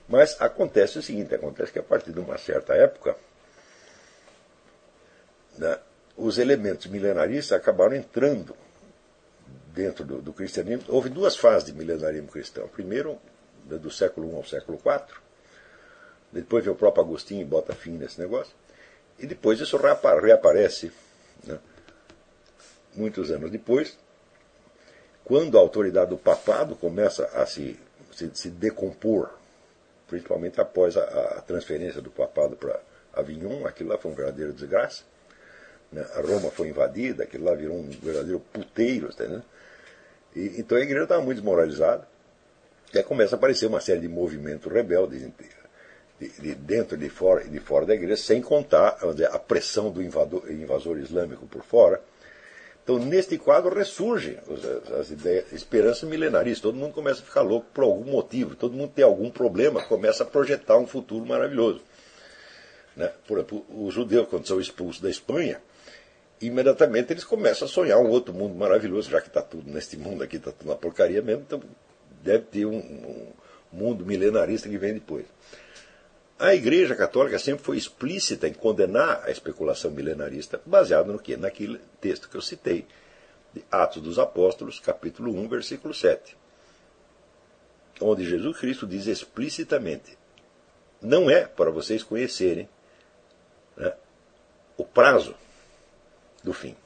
Mas acontece o seguinte: acontece que a partir de uma certa época, né, os elementos milenaristas acabaram entrando dentro do, do, cristianismo, houve duas fases de milenarismo cristão. Primeiro, do século I ao século IV. Depois veio o próprio Agostinho e bota fim nesse negócio. E depois isso reaparece, né, muitos anos depois, quando a autoridade do papado começa a se, se, se decompor, principalmente após a, a transferência do papado para Avignon, aquilo lá foi um verdadeiro desgraça. Né? A Roma foi invadida, aquilo lá virou um verdadeiro puteiro, entendeu? E, então a igreja estava muito desmoralizada. E aí começa a aparecer uma série de movimentos rebeldes de, de, dentro e de fora, de fora da igreja, sem contar dizer, a pressão do invador, invasor islâmico por fora. Então, neste quadro ressurgem as ideias, esperança milenarista. Todo mundo começa a ficar louco por algum motivo, todo mundo tem algum problema, começa a projetar um futuro maravilhoso. Né? Por exemplo, os judeus, quando são expulsos da Espanha, imediatamente eles começam a sonhar um outro mundo maravilhoso, já que está tudo neste mundo aqui, está tudo na porcaria mesmo, então deve ter um, um mundo milenarista que vem depois. A Igreja Católica sempre foi explícita em condenar a especulação milenarista, baseado no quê? Naquele texto que eu citei, de Atos dos Apóstolos, capítulo 1, versículo 7, onde Jesus Cristo diz explicitamente: não é para vocês conhecerem né, o prazo do fim.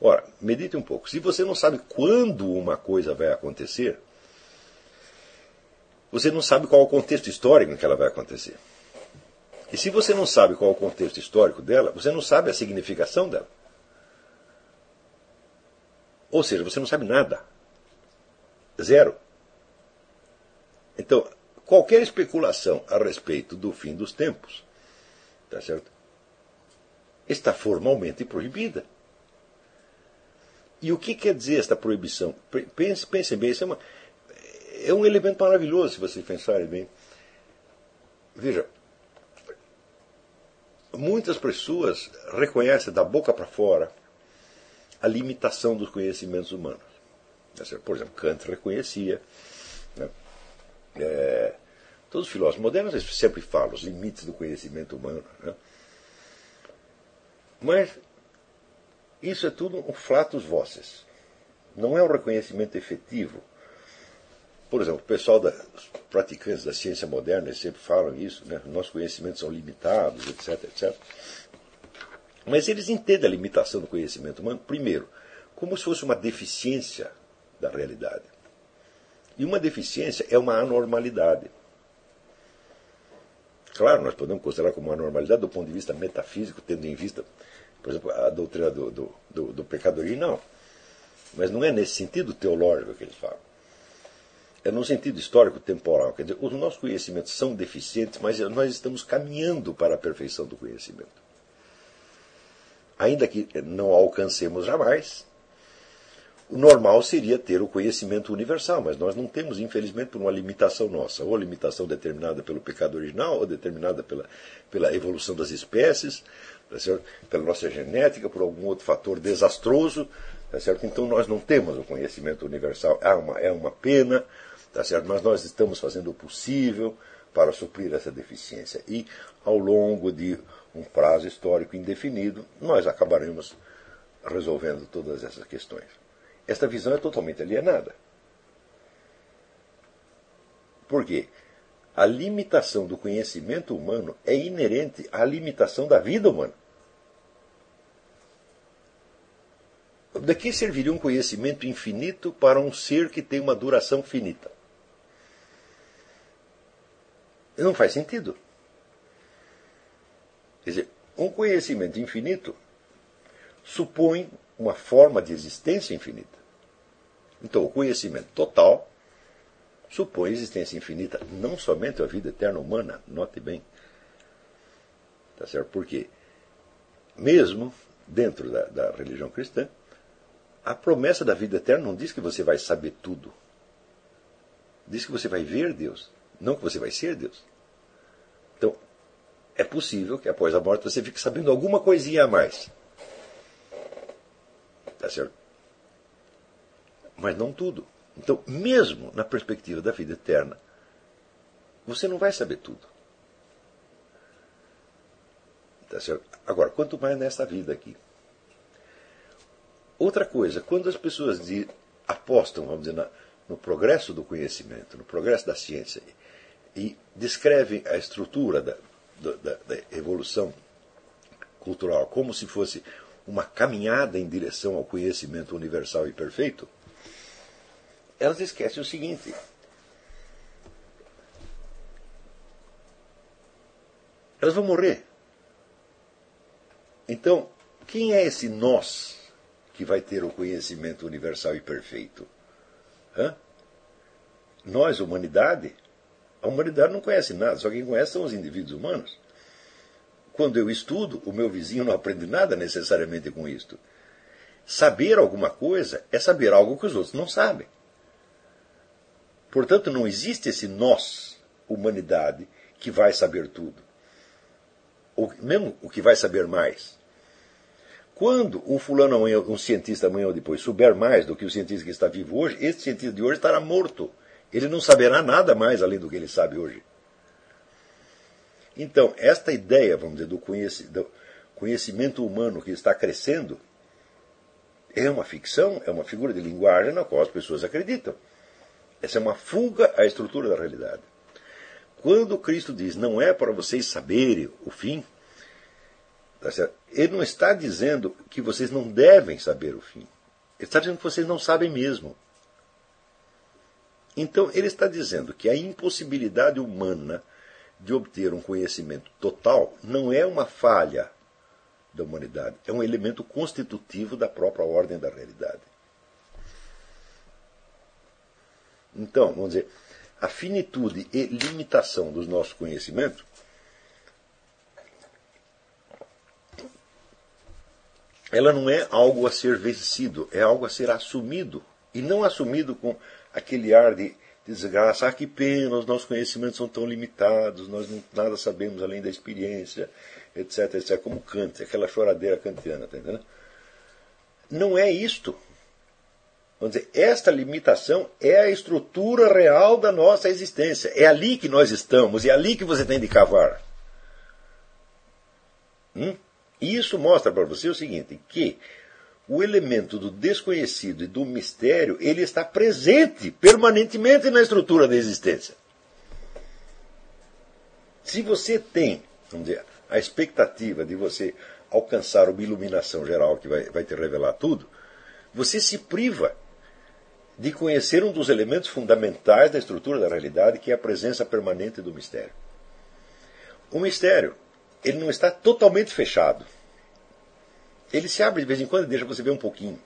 Ora, medite um pouco. Se você não sabe quando uma coisa vai acontecer, você não sabe qual é o contexto histórico em que ela vai acontecer. E se você não sabe qual é o contexto histórico dela, você não sabe a significação dela. Ou seja, você não sabe nada. Zero. Então, qualquer especulação a respeito do fim dos tempos, tá certo? Está formalmente proibida. E o que quer dizer esta proibição? Pense, pensem bem, isso é, uma, é um elemento maravilhoso, se vocês pensarem bem. Veja, muitas pessoas reconhecem da boca para fora a limitação dos conhecimentos humanos. Por exemplo, Kant reconhecia. Né? É, todos os filósofos modernos sempre falam os limites do conhecimento humano. Né? Mas isso é tudo um flatus voces. Não é um reconhecimento efetivo. Por exemplo, o pessoal da, os praticantes da ciência moderna sempre falam isso, né? nossos conhecimentos são limitados, etc, etc. Mas eles entendem a limitação do conhecimento humano, primeiro, como se fosse uma deficiência da realidade. E uma deficiência é uma anormalidade. Claro, nós podemos considerar como uma anormalidade do ponto de vista metafísico, tendo em vista por exemplo, a doutrina do, do, do, do pecadorismo, não. Mas não é nesse sentido teológico que eles falam. É no sentido histórico-temporal. Quer dizer, os nossos conhecimentos são deficientes, mas nós estamos caminhando para a perfeição do conhecimento. Ainda que não alcancemos jamais, o normal seria ter o conhecimento universal, mas nós não temos, infelizmente, por uma limitação nossa, ou limitação determinada pelo pecado original, ou determinada pela, pela evolução das espécies, tá pela nossa genética, por algum outro fator desastroso. Tá certo? Então nós não temos o conhecimento universal. É uma, é uma pena, tá certo? mas nós estamos fazendo o possível para suprir essa deficiência. E ao longo de um prazo histórico indefinido, nós acabaremos resolvendo todas essas questões. Esta visão é totalmente alienada. Por quê? A limitação do conhecimento humano é inerente à limitação da vida humana. De que serviria um conhecimento infinito para um ser que tem uma duração finita? Não faz sentido. Quer dizer, um conhecimento infinito supõe uma forma de existência infinita. Então, o conhecimento total supõe existência infinita, não somente a vida eterna humana, note bem. Tá certo? Porque, mesmo dentro da, da religião cristã, a promessa da vida eterna não diz que você vai saber tudo. Diz que você vai ver Deus, não que você vai ser Deus. Então, é possível que após a morte você fique sabendo alguma coisinha a mais. Tá certo? Mas não tudo. Então, mesmo na perspectiva da vida eterna, você não vai saber tudo. Tá certo? Agora, quanto mais nessa vida aqui. Outra coisa, quando as pessoas apostam, vamos dizer, no progresso do conhecimento, no progresso da ciência, e descrevem a estrutura da, da, da evolução cultural como se fosse uma caminhada em direção ao conhecimento universal e perfeito, elas esquecem o seguinte: elas vão morrer. Então, quem é esse nós? que vai ter o conhecimento universal e perfeito? Hã? Nós, humanidade? A humanidade não conhece nada, só quem conhece são os indivíduos humanos. Quando eu estudo, o meu vizinho não aprende nada necessariamente com isto. Saber alguma coisa é saber algo que os outros não sabem. Portanto, não existe esse nós, humanidade, que vai saber tudo. ou mesmo o que vai saber mais. Quando um fulano um cientista amanhã ou depois, souber mais do que o cientista que está vivo hoje, esse cientista de hoje estará morto. Ele não saberá nada mais além do que ele sabe hoje. Então, esta ideia, vamos dizer, do conhecimento humano que está crescendo, é uma ficção, é uma figura de linguagem na qual as pessoas acreditam. Essa é uma fuga à estrutura da realidade. Quando Cristo diz não é para vocês saberem o fim, tá ele não está dizendo que vocês não devem saber o fim. Ele está dizendo que vocês não sabem mesmo. Então, ele está dizendo que a impossibilidade humana de obter um conhecimento total não é uma falha da humanidade, é um elemento constitutivo da própria ordem da realidade. Então, vamos dizer, a finitude e limitação dos nossos conhecimentos ela não é algo a ser vencido, é algo a ser assumido. E não assumido com aquele ar de desgraça, ah, que pena, os nossos conhecimentos são tão limitados, nós não, nada sabemos além da experiência, etc, etc, como Kant, aquela choradeira kantiana, tá entendendo? Não é isto. Vamos dizer, esta limitação é a estrutura real da nossa existência. É ali que nós estamos, é ali que você tem de cavar. Hum? Isso mostra para você o seguinte, que o elemento do desconhecido e do mistério, ele está presente permanentemente na estrutura da existência. Se você tem, dizer, a expectativa de você alcançar uma iluminação geral que vai, vai te revelar tudo, você se priva de conhecer um dos elementos fundamentais da estrutura da realidade, que é a presença permanente do mistério. O mistério, ele não está totalmente fechado. Ele se abre de vez em quando e deixa você ver um pouquinho.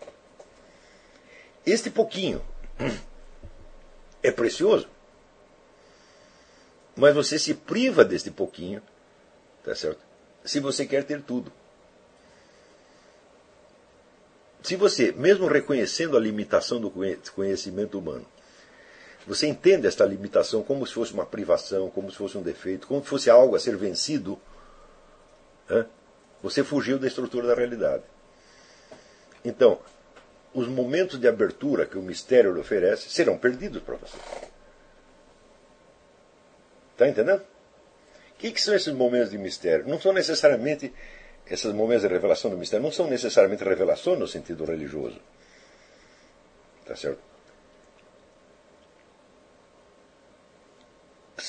Este pouquinho é precioso, mas você se priva deste pouquinho, tá certo? Se você quer ter tudo. se você, mesmo reconhecendo a limitação do conhecimento humano, você entende esta limitação como se fosse uma privação, como se fosse um defeito, como se fosse algo a ser vencido, né? Você fugiu da estrutura da realidade. Então, os momentos de abertura que o mistério lhe oferece serão perdidos para você. Está entendendo? O que, que são esses momentos de mistério? Não são necessariamente esses momentos de revelação do mistério não são necessariamente revelação no sentido religioso. Tá certo?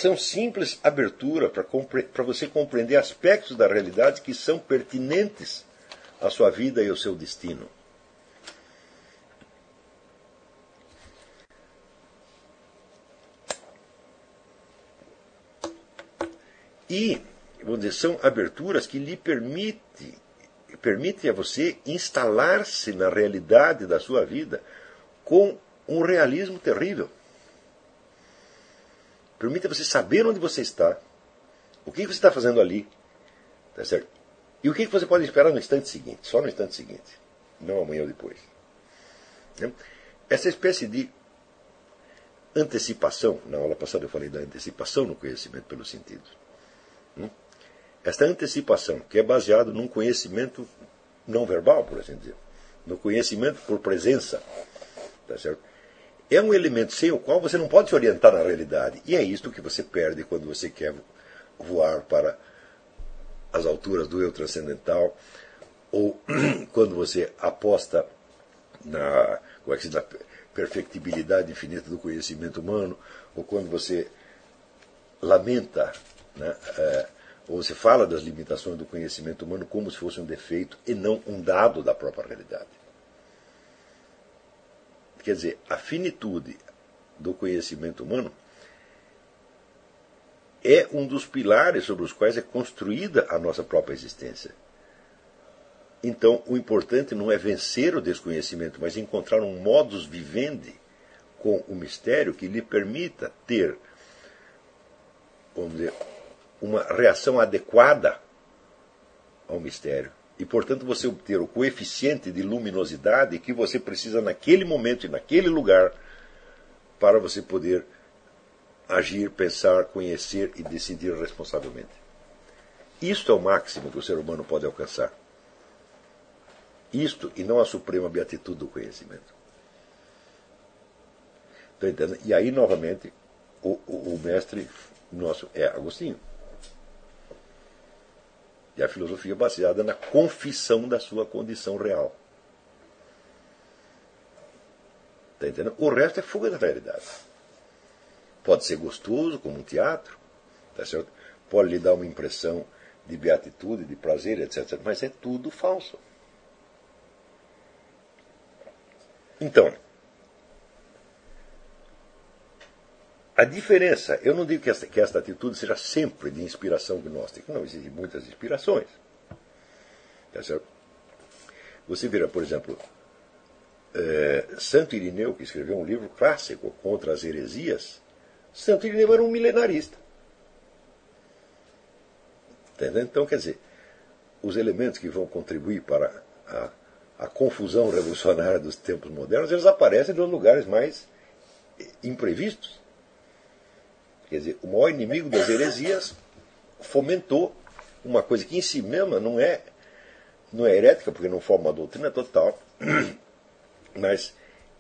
São simples abertura para você compreender aspectos da realidade que são pertinentes à sua vida e ao seu destino. E vamos dizer, são aberturas que lhe permitem permite a você instalar-se na realidade da sua vida com um realismo terrível. Permite a você saber onde você está, o que você está fazendo ali, tá certo? E o que você pode esperar no instante seguinte, só no instante seguinte, não amanhã ou depois. Né? Essa espécie de antecipação, na aula passada eu falei da antecipação no conhecimento pelos sentidos. Né? Esta antecipação, que é baseado num conhecimento não verbal, por assim dizer, no conhecimento por presença, tá certo? É um elemento sem o qual você não pode se orientar na realidade. E é isto que você perde quando você quer voar para as alturas do eu transcendental, ou *clears throat* quando você aposta na, como é que se na perfectibilidade infinita do conhecimento humano, ou quando você lamenta né, é, ou você fala das limitações do conhecimento humano como se fosse um defeito e não um dado da própria realidade. Quer dizer, a finitude do conhecimento humano é um dos pilares sobre os quais é construída a nossa própria existência. Então, o importante não é vencer o desconhecimento, mas encontrar um modus vivendi com o mistério que lhe permita ter, vamos dizer, uma reação adequada ao mistério. E, portanto, você obter o coeficiente de luminosidade que você precisa naquele momento e naquele lugar para você poder agir, pensar, conhecer e decidir responsavelmente. Isto é o máximo que o ser humano pode alcançar. Isto e não a suprema beatitude do conhecimento. E aí, novamente, o, o, o mestre nosso é Agostinho. E a filosofia baseada na confissão da sua condição real. Tá entendendo? O resto é fuga da realidade. Pode ser gostoso, como um teatro, tá certo? pode lhe dar uma impressão de beatitude, de prazer, etc. Mas é tudo falso. Então, a diferença, eu não digo que esta, que esta atitude seja sempre de inspiração gnóstica, não, existem muitas inspirações. Tá certo? Você vira, por exemplo, é, Santo Irineu, que escreveu um livro clássico contra as heresias, Santo Irineu era um milenarista. Entendeu? Então, quer dizer, os elementos que vão contribuir para a, a confusão revolucionária dos tempos modernos, eles aparecem nos lugares mais imprevistos. Quer dizer, o maior inimigo das heresias fomentou uma coisa que em si mesma não é, não é herética, porque não forma uma doutrina total, *clears throat* mas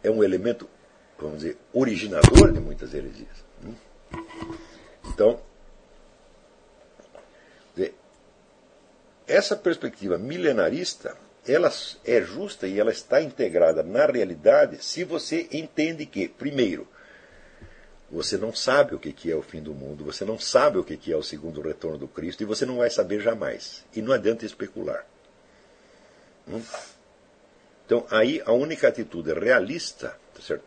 é um elemento, vamos dizer, originador de muitas heresias. Então, essa perspectiva milenarista ela é justa e ela está integrada na realidade se você entende que, primeiro, você não sabe o que é o fim do mundo, você não sabe o que é o segundo retorno do Cristo e você não vai saber jamais. E não adianta especular. Hum? Então, aí a única atitude realista tá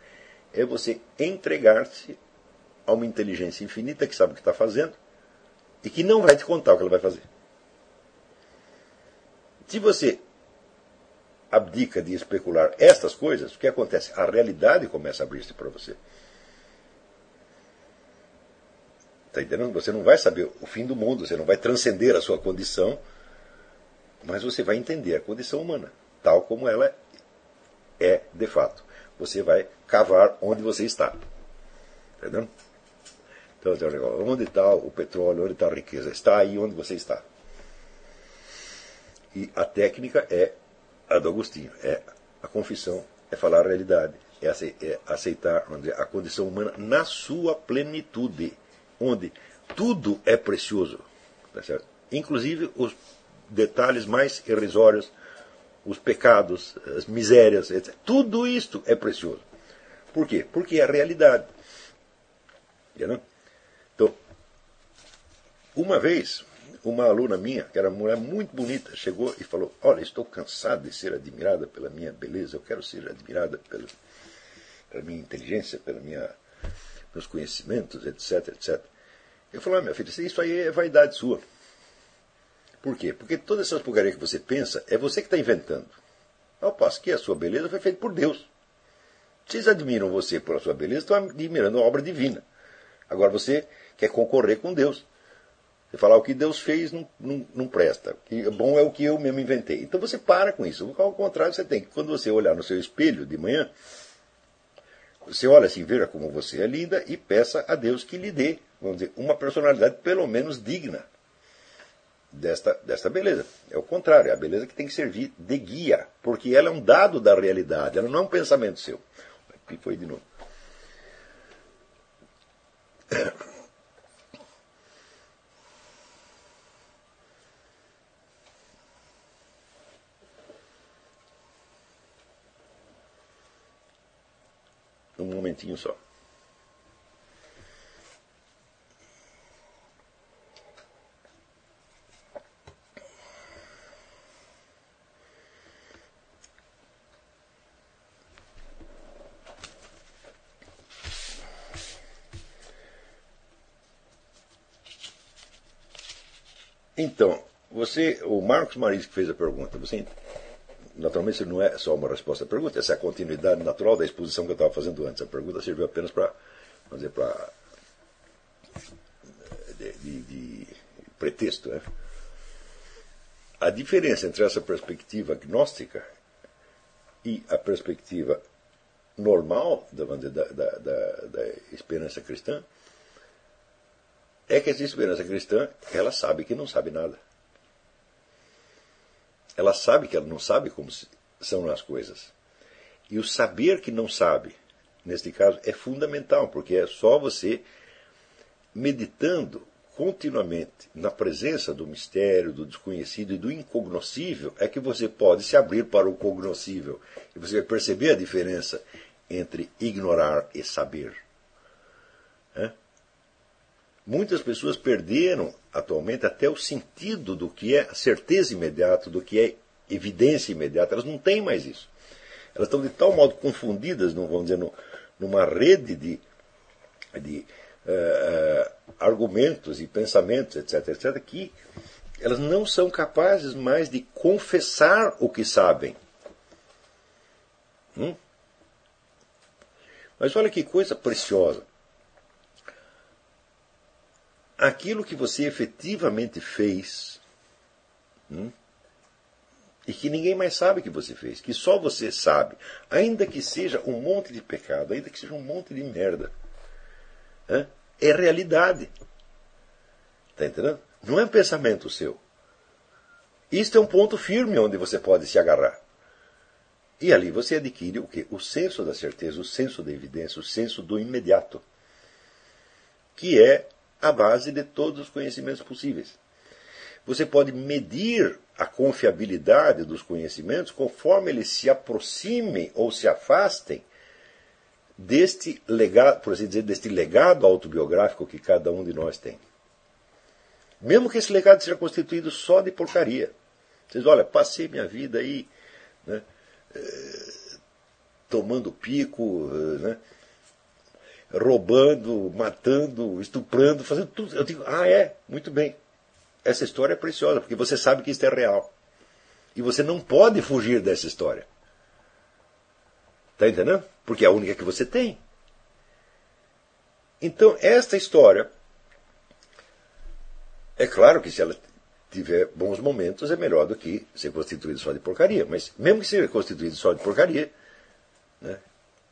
é você entregar-se a uma inteligência infinita que sabe o que está fazendo e que não vai te contar o que ela vai fazer. Se você abdica de especular estas coisas, o que acontece? A realidade começa a abrir-se para você. Está entendendo? Você não vai saber o fim do mundo, você não vai transcender a sua condição, mas você vai entender a condição humana, tal como ela é de fato. Você vai cavar onde você está. Entendeu? Então, onde está o petróleo, onde está a riqueza? Está aí onde você está. E a técnica é a do Agostinho, é a confissão, é falar a realidade, é aceitar a condição humana na sua plenitude, onde tudo é precioso, tá inclusive os detalhes mais irrisórios, os pecados, as misérias, etc. Tudo isto é precioso. Por quê? Porque é a realidade. Entendeu? Então, uma vez, uma aluna minha, que era uma mulher muito bonita, chegou e falou: Olha, estou cansada de ser admirada pela minha beleza, eu quero ser admirada pela, pela minha inteligência, pelos minha, meus conhecimentos, etc, etc. Eu falei: ah, minha filha, isso aí é vaidade sua. Por quê? Porque todas essas porcarias que você pensa é você que está inventando. Ao passo que a sua beleza foi feita por Deus. Vocês admiram você por a sua beleza, estão admirando a obra divina. Agora você quer concorrer com Deus. Você falar o que Deus fez não, não, não, presta. O que é bom é o que eu mesmo inventei. Então você para com isso. Ao contrário, você tem que, quando você olhar no seu espelho de manhã, você olha assim, veja como você é linda e peça a Deus que lhe dê, vamos dizer, uma personalidade pelo menos digna desta, desta beleza. É o contrário, é a beleza que tem que servir de guia, porque ela é um dado da realidade, ela não é um pensamento seu. Aqui foi de novo. Momentinho só. Então, você, o Marcos Maris que fez a pergunta, você Naturalmente, isso não é só uma resposta à pergunta, essa é a continuidade natural da exposição que eu estava fazendo antes. A pergunta serviu apenas para fazer para de, de, de, pretexto. Né? A diferença entre essa perspectiva gnóstica e a perspectiva normal da, da, da, da esperança cristã é que essa esperança cristã ela sabe que não sabe nada. Ela sabe que ela não sabe como são as coisas. E o saber que não sabe, neste caso, é fundamental, porque é só você meditando continuamente na presença do mistério, do desconhecido e do incognoscível, é que você pode se abrir para o cognoscível. E você vai perceber a diferença entre ignorar e saber. É? Muitas pessoas perderam atualmente até o sentido do que é certeza imediata, do que é evidência imediata. Elas não têm mais isso. Elas estão de tal modo confundidas, não vamos dizer, numa rede de, de uh, argumentos e pensamentos, etc., etc., que elas não são capazes mais de confessar o que sabem. Hum? Mas olha que coisa preciosa. Aquilo que você efetivamente fez, hum, e que ninguém mais sabe que você fez, que só você sabe, ainda que seja um monte de pecado, ainda que seja um monte de merda, é realidade. Está entendendo? Não é um pensamento seu. Isto é um ponto firme onde você pode se agarrar. E ali você adquire o que? O senso da certeza, o senso da evidência, o senso do imediato, que é a base de todos os conhecimentos possíveis. Você pode medir a confiabilidade dos conhecimentos conforme eles se aproximem ou se afastem deste legado, por assim dizer, deste legado autobiográfico que cada um de nós tem. Mesmo que esse legado seja constituído só de porcaria. Vocês, olha, passei minha vida aí, né, eh, tomando pico, eh, né, roubando, matando, estuprando, fazendo tudo. Eu digo, ah, é, muito bem. Essa história é preciosa, porque você sabe que isso é real. E você não pode fugir dessa história. Está entendendo? Porque é a única que você tem. Então, esta história, é claro que se ela tiver bons momentos, é melhor do que ser constituído só de porcaria. Mas, mesmo que seja constituído só de porcaria, né,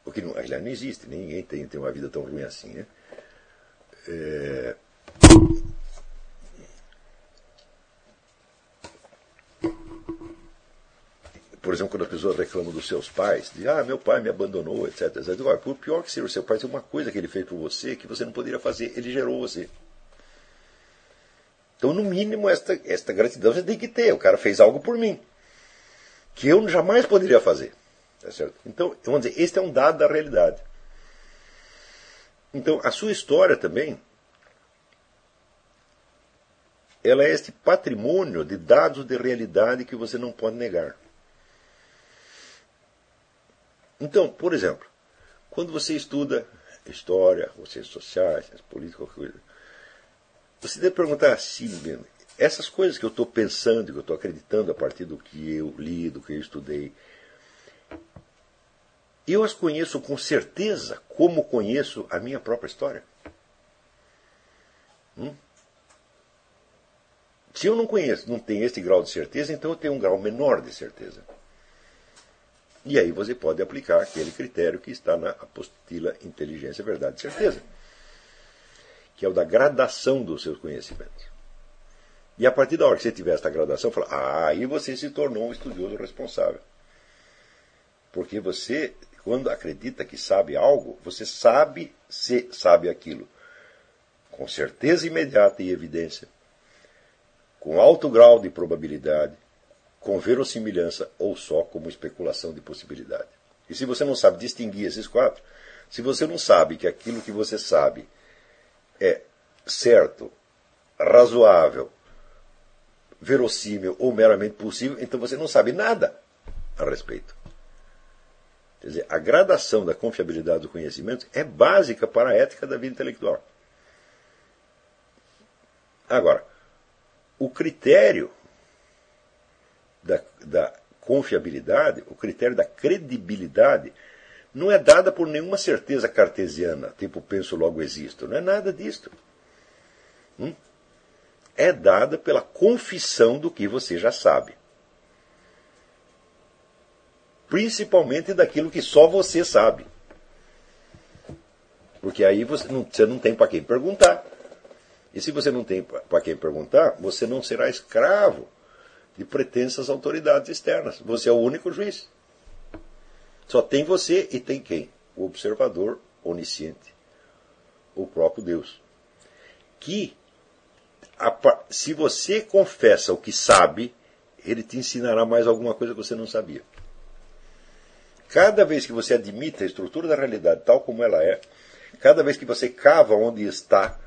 o que não, aliás, não existe, ninguém tem, tem uma vida tão ruim assim. Né? É, por exemplo, quando as pessoas reclamam dos seus pais, de ah, meu pai me abandonou, etc. etc. Por pior que seja o seu pai, tem uma coisa que ele fez por você que você não poderia fazer, ele gerou você. Então, no mínimo, esta, esta gratidão você tem que ter. O cara fez algo por mim, que eu jamais poderia fazer. Tá certo? Então, vamos dizer, este é um dado da realidade. Então, a sua história também, ela é este patrimônio de dados de realidade que você não pode negar. Então, por exemplo, quando você estuda história, ou ciências sociais, ciências políticas, qualquer coisa, você deve perguntar assim essas coisas que eu estou pensando, que eu estou acreditando a partir do que eu li, do que eu estudei, eu as conheço com certeza como conheço a minha própria história. Hum? Se eu não conheço, não tenho esse grau de certeza, então eu tenho um grau menor de certeza. E aí você pode aplicar aquele critério que está na apostila Inteligência, Verdade e Certeza, que é o da gradação dos seus conhecimentos. E a partir da hora que você tiver essa gradação, fala, ah, aí você se tornou um estudioso responsável. Porque você, quando acredita que sabe algo, você sabe se sabe aquilo. Com certeza imediata e evidência. Com alto grau de probabilidade com verossimilhança ou só como especulação de possibilidade. E se você não sabe distinguir esses quatro, se você não sabe que aquilo que você sabe é certo, razoável, verossímil ou meramente possível, então você não sabe nada a respeito. Quer dizer, a gradação da confiabilidade do conhecimento é básica para a ética da vida intelectual. Agora, o critério da, da confiabilidade, o critério da credibilidade, não é dada por nenhuma certeza cartesiana, tipo penso logo existo. Não é nada disto. Hum? É dada pela confissão do que você já sabe. Principalmente daquilo que só você sabe. Porque aí você não, você não tem para quem perguntar. E se você não tem para quem perguntar, você não será escravo de pretensas autoridades externas. Você é o único juiz. Só tem você e tem quem? O observador onisciente, o próprio Deus. Que, se você confessa o que sabe, ele te ensinará mais alguma coisa que você não sabia. Cada vez que você admite a estrutura da realidade tal como ela é, cada vez que você cava onde está,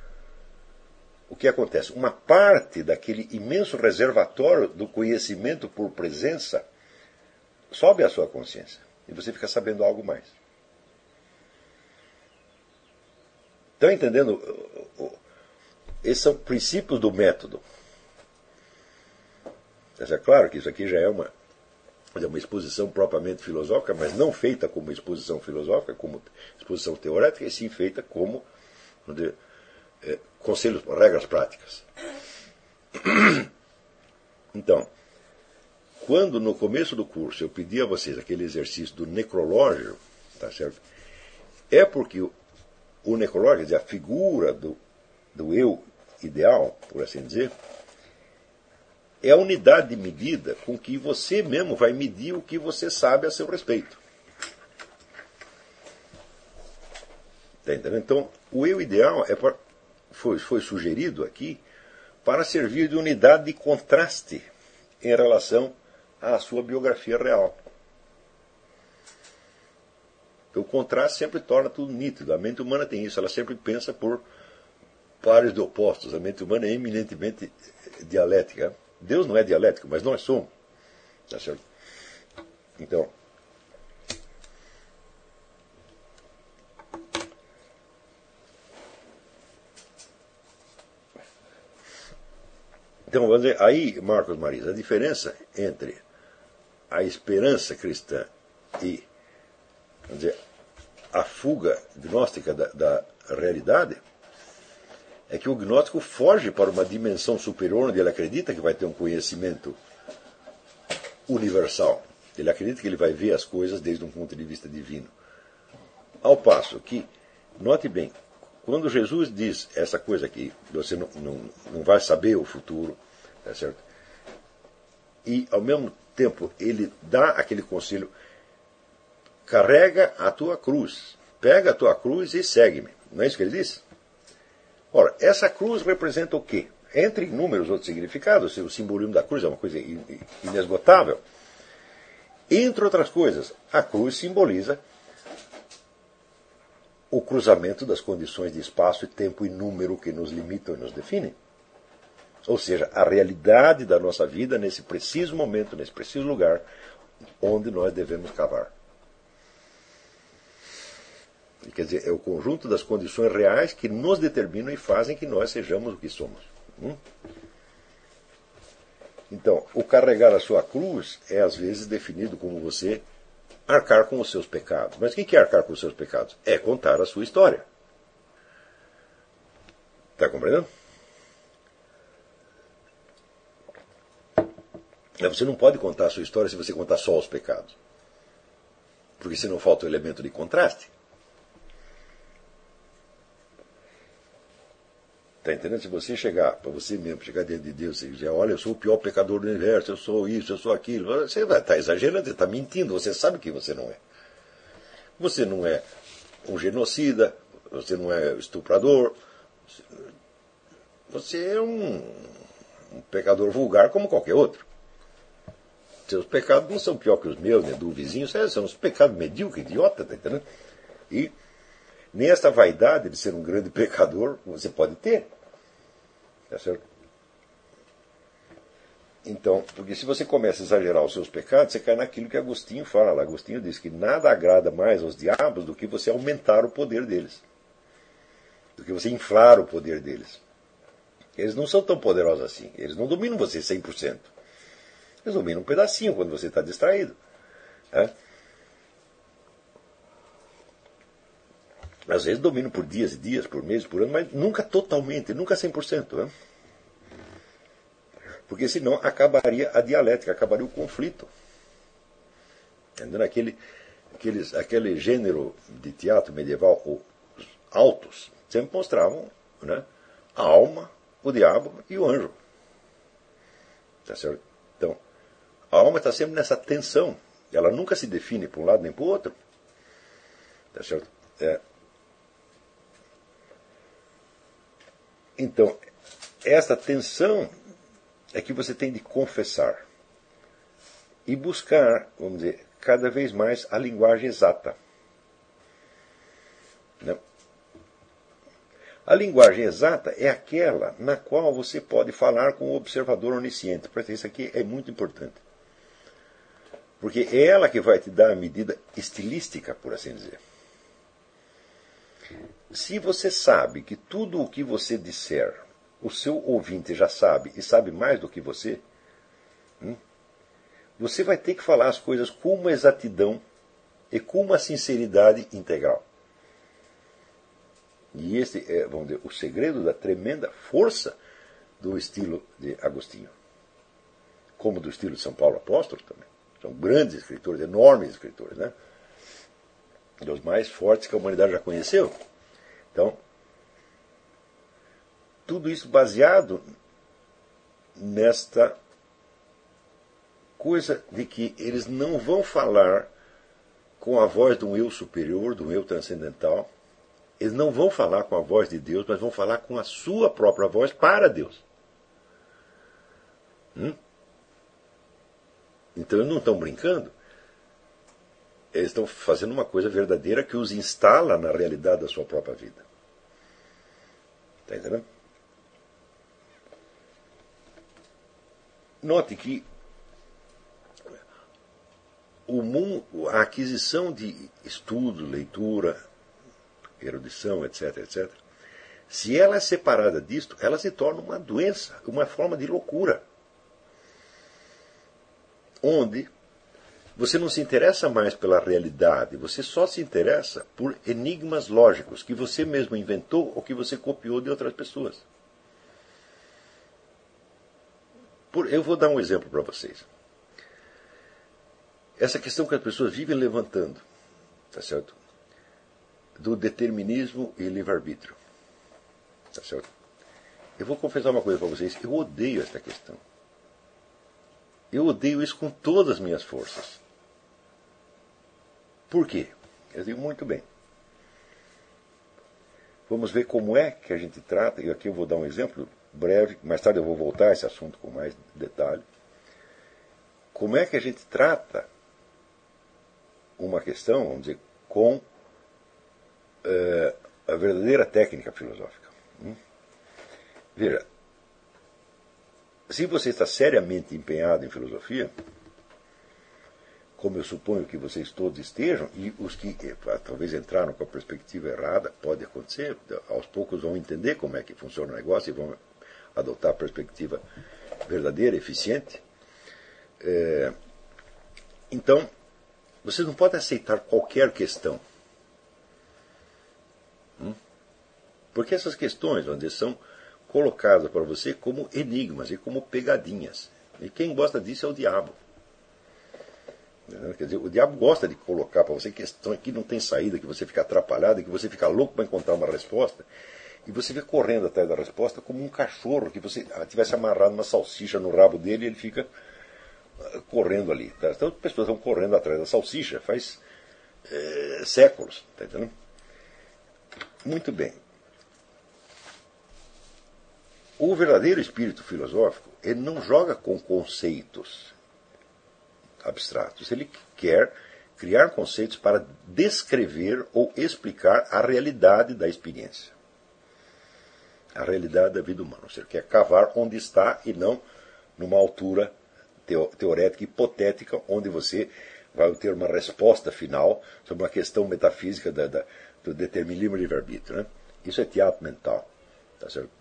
o que acontece? Uma parte daquele imenso reservatório do conhecimento por presença sobe à sua consciência e você fica sabendo algo mais. Estão entendendo? Esses são princípios do método. É claro que isso aqui já é uma, é uma exposição propriamente filosófica, mas não feita como exposição filosófica, como exposição teórica, e sim feita como dizer, é, conselhos, regras práticas. *coughs* Então, quando no começo do curso eu pedi a vocês aquele exercício do necrológio, tá certo? É porque o, o necrológio, a figura do, do eu ideal, por assim dizer, é a unidade de medida com que você mesmo vai medir o que você sabe a seu respeito. Tá entendendo? Então, o eu ideal é foi, foi sugerido aqui para servir de unidade de contraste em relação à sua biografia real. O contraste sempre torna tudo nítido. A mente humana tem isso, ela sempre pensa por pares de opostos. A mente humana é eminentemente dialética. Deus não é dialético, mas nós somos. Tá certo? Então. Então, vamos aí, Marcos Marisa, a diferença entre a esperança cristã e vamos dizer, a fuga gnóstica da, da realidade é que o gnóstico foge para uma dimensão superior onde ele acredita que vai ter um conhecimento universal. Ele acredita que ele vai ver as coisas desde um ponto de vista divino. Ao passo que, note bem, quando Jesus diz essa coisa aqui, você não, não, não vai saber o futuro, tá certo? E, ao mesmo tempo, ele dá aquele conselho: carrega a tua cruz, pega a tua cruz e segue-me. Não é isso que ele diz? Ora, essa cruz representa o quê? Entre inúmeros outros significados, o simbolismo da cruz é uma coisa inesgotável. Entre outras coisas, a cruz simboliza o cruzamento das condições de espaço e tempo e número que nos limitam e nos definem. Ou seja, a realidade da nossa vida nesse preciso momento, nesse preciso lugar, onde nós devemos cavar. Quer dizer, é o conjunto das condições reais que nos determinam e fazem que nós sejamos o que somos. Hum? Então, o carregar a sua cruz é às vezes definido como você arcar com os seus pecados. Mas o que é arcar com os seus pecados? É contar a sua história. Está compreendendo? Você não pode contar a sua história se você contar só os pecados. Porque senão falta o elemento de contraste. Está entendendo? Se você chegar, para você mesmo, chegar diante de Deus e dizer, olha, eu sou o pior pecador do universo, eu sou isso, eu sou aquilo, você vai tá exagerando, você está mentindo, você sabe que você não é. Você não é um genocida, você não é estuprador, você é um, um pecador vulgar como qualquer outro. Seus pecados não são pior que os meus, nem do vizinho, são os pecados medíocres, idiota, tá entendendo? E nem esta vaidade de ser um grande pecador você pode ter. Tá certo? Então, porque se você começa a exagerar os seus pecados, você cai naquilo que Agostinho fala. Agostinho diz que nada agrada mais aos diabos do que você aumentar o poder deles. Do que você inflar o poder deles. Eles não são tão poderosos assim. Eles não dominam você 100%. Eles dominam um pedacinho quando você está distraído. É? Às vezes domino por dias e dias, por meses, por ano, mas nunca totalmente, nunca 100%. Né? Porque senão acabaria a dialética, acabaria o conflito. Entendeu? Aquele, aqueles, aquele gênero de teatro medieval, os altos, sempre mostravam né, a alma, o diabo e o anjo. Tá certo? Então, A alma está sempre nessa tensão. Ela nunca se define para um lado nem para o outro. Tá certo? É. Então, esta tensão é que você tem de confessar e buscar, vamos dizer, cada vez mais a linguagem exata. Né? A linguagem exata é aquela na qual você pode falar com o observador onisciente. Isso aqui é muito importante. Porque é ela que vai te dar a medida estilística, por assim dizer. Se você sabe que tudo o que você disser, o seu ouvinte já sabe e sabe mais do que você, hum, você vai ter que falar as coisas com uma exatidão e com uma sinceridade integral. E esse é, dizer, o segredo da tremenda força do estilo de Agostinho. Como do estilo de São Paulo Apóstolo também. São grandes escritores, enormes escritores, né? Dos mais fortes que a humanidade já conheceu. Então, tudo isso baseado nesta coisa de que eles não vão falar com a voz de um eu superior, de um eu transcendental. Eles não vão falar com a voz de Deus, mas vão falar com a sua própria voz para Deus. Hum? Então eles não estão brincando. Eles estão fazendo uma coisa verdadeira que os instala na realidade da sua própria vida. Está entendendo? Note que o mundo, a aquisição de estudo, leitura, erudição, etc., etc., se ela é separada disto, ela se torna uma doença, uma forma de loucura onde você não se interessa mais pela realidade, você só se interessa por enigmas lógicos que você mesmo inventou ou que você copiou de outras pessoas. Por, eu vou dar um exemplo para vocês. Essa questão que as pessoas vivem levantando, tá certo? Do determinismo e livre-arbítrio. Tá certo? Eu vou confessar uma coisa para vocês, eu odeio esta questão. Eu odeio isso com todas as minhas forças. Por quê? Eu digo muito bem. Vamos ver como é que a gente trata, e aqui eu vou dar um exemplo breve, mais tarde eu vou voltar a esse assunto com mais detalhe. Como é que a gente trata uma questão, vamos dizer, com uh, a verdadeira técnica filosófica. Hum? Veja, se você está seriamente empenhado em filosofia, como eu suponho que vocês todos estejam, e os que eh, talvez entraram com a perspectiva errada, pode acontecer, aos poucos vão entender como é que funciona o negócio e vão adotar a perspectiva verdadeira, eficiente. É, então, vocês não podem aceitar qualquer questão. Hum? Porque essas questões, onde são colocadas para você como enigmas e como pegadinhas. E quem gosta disso é o diabo. Quer dizer, o diabo gosta de colocar para você questões que não tem saída, que você fica atrapalhado, que você fica louco para encontrar uma resposta, e você fica correndo atrás da resposta como um cachorro que você tivesse amarrado uma salsicha no rabo dele e ele fica ah, correndo ali. Tá? Então as pessoas estão correndo atrás da salsicha faz é, séculos. Tá entendendo? Muito bem. O verdadeiro espírito filosófico, ele não joga com conceitos abstratos. Ele quer criar conceitos para descrever ou explicar a realidade da experiência. A realidade da vida humana. Você quer cavar onde está e não numa altura teorética hipotética, onde você vai ter uma resposta final sobre uma questão metafísica da, da, do determinismo livre-arbítrio. Né? Isso é teatro mental. Tá certo?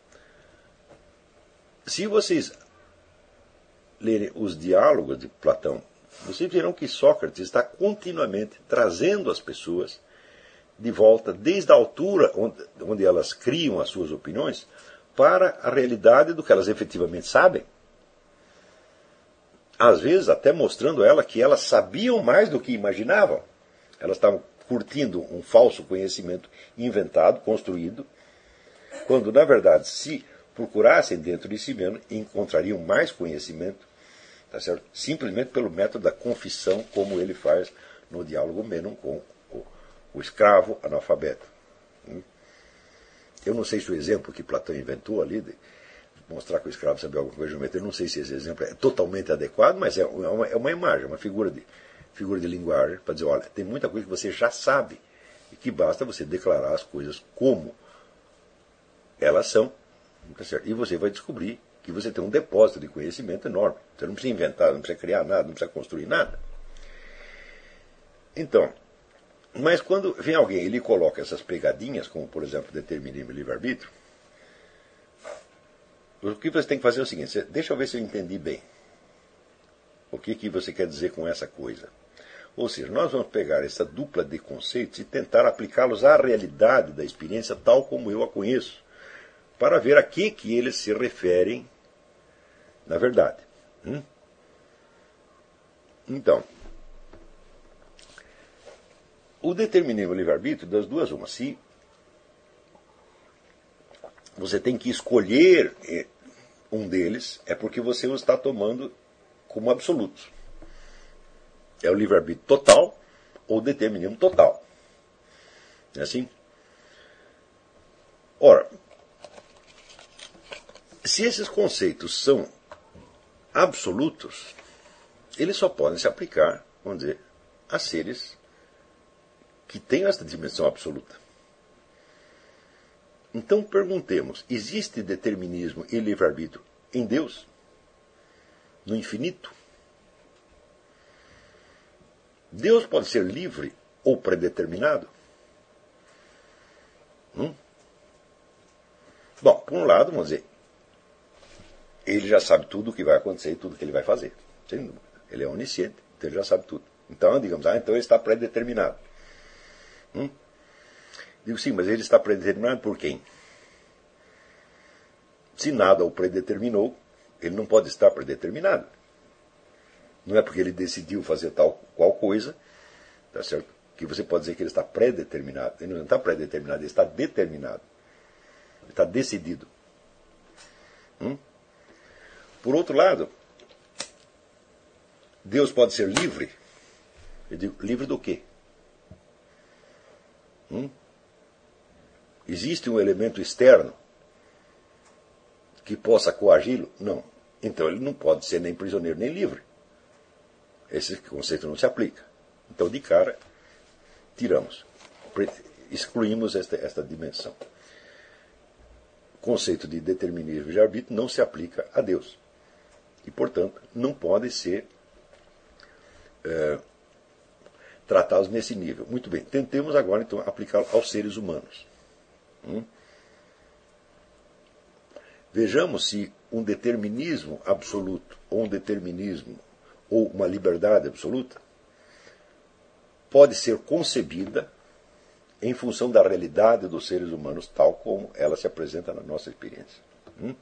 Se vocês lerem os diálogos de Platão, vocês verão que Sócrates está continuamente trazendo as pessoas de volta, desde a altura onde, onde elas criam as suas opiniões, para a realidade do que elas efetivamente sabem. Às vezes, até mostrando a ela que elas sabiam mais do que imaginavam. Elas estavam curtindo um falso conhecimento inventado, construído, quando, na verdade, se procurassem dentro de si mesmo, encontrariam mais conhecimento Tá certo? Simplesmente pelo método da confissão, como ele faz no diálogo Menon com o, o escravo analfabeto. Hum? Eu não sei se o exemplo que Platão inventou ali, de mostrar que o escravo sabia alguma coisa geometria, eu não sei se esse exemplo é totalmente adequado, mas é uma, é uma imagem, uma figura de, figura de linguagem para dizer, olha, tem muita coisa que você já sabe e que basta você declarar as coisas como elas são, tá e você vai descobrir que você tem um depósito de conhecimento enorme. Você não precisa inventar, não precisa criar nada, não precisa construir nada. Então, mas quando vem alguém e lhe coloca essas pegadinhas, como por exemplo determinismo e livre-arbítrio, o que você tem que fazer é o seguinte: deixa eu ver se eu entendi bem. O que, que você quer dizer com essa coisa? Ou seja, nós vamos pegar essa dupla de conceitos e tentar aplicá-los à realidade da experiência tal como eu a conheço, para ver a que, que eles se referem na verdade. Hum? Então, o determinismo livre-arbítrio das duas uma. Se você tem que escolher eh, um deles, é porque você o está tomando como absoluto. É o livre-arbítrio total ou determinismo total. É assim? Ora, se esses conceitos são absolutos, eles só podem se aplicar, vamos dizer, a seres que têm esta dimensão absoluta. Então perguntemos: existe determinismo e livre-arbítrio em Deus? No infinito? Deus pode ser livre ou predeterminado? Hum? Bom, por um lado, vamos dizer, ele já sabe tudo o que vai acontecer e tudo o que ele vai fazer. Sem dúvida. Ele é onisciente, então ele já sabe tudo. Então, digamos, ah, então ele está predeterminado. Hum? Digo, sim, mas ele está predeterminado por quem? Se nada o predeterminou, ele não pode estar predeterminado. Não é porque ele decidiu fazer tal qual coisa, tá certo? Que você pode dizer que ele está predeterminado. Ele não está predeterminado, ele está determinado. Ele está decidido. Hum? Por outro lado, Deus pode ser livre. Eu digo, livre do quê? Hum? Existe um elemento externo que possa coagi-lo? Não. Então ele não pode ser nem prisioneiro nem livre. Esse conceito não se aplica. Então, de cara, tiramos, excluímos esta, esta dimensão. O conceito de determinismo de arbítrio não se aplica a Deus e, portanto, não podem ser é, tratados nesse nível. Muito bem, tentemos agora então aplicá-lo aos seres humanos. Hum? Vejamos se um determinismo absoluto, ou um determinismo, ou uma liberdade absoluta, pode ser concebida em função da realidade dos seres humanos, tal como ela se apresenta na nossa experiência. Hum?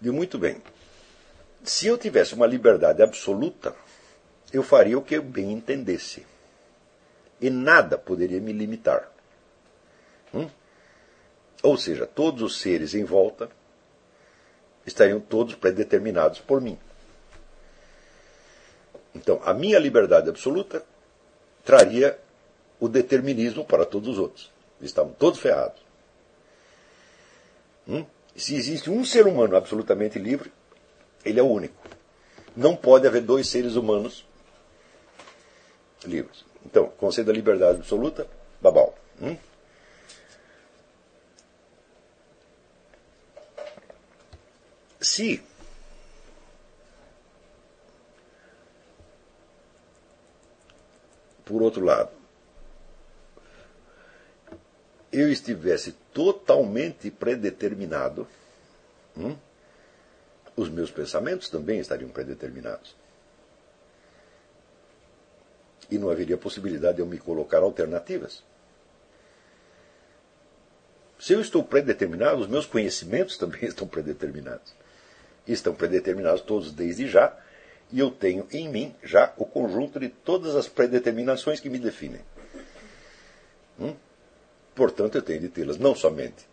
Digo, muito bem. Se eu tivesse uma liberdade absoluta, eu faria o que eu bem entendesse. E nada poderia me limitar. Hum? Ou seja, todos os seres em volta estariam todos predeterminados por mim. Então, a minha liberdade absoluta traria o determinismo para todos os outros. Estavam todos ferrados. Hum? Se existe um ser humano absolutamente livre, ele é o único. Não pode haver dois seres humanos livres. Então, conceito da liberdade absoluta, babau. Hum? Se por outro lado, eu estivesse totalmente predeterminado, hum, os meus pensamentos também estariam predeterminados. E não haveria possibilidade de eu me colocar alternativas. Se eu estou predeterminado, os meus conhecimentos *laughs* também estão predeterminados. Estão predeterminados todos desde já, e eu tenho em mim já o conjunto de todas as predeterminações que me definem. Hum? Portanto, eu tenho de tê-las não somente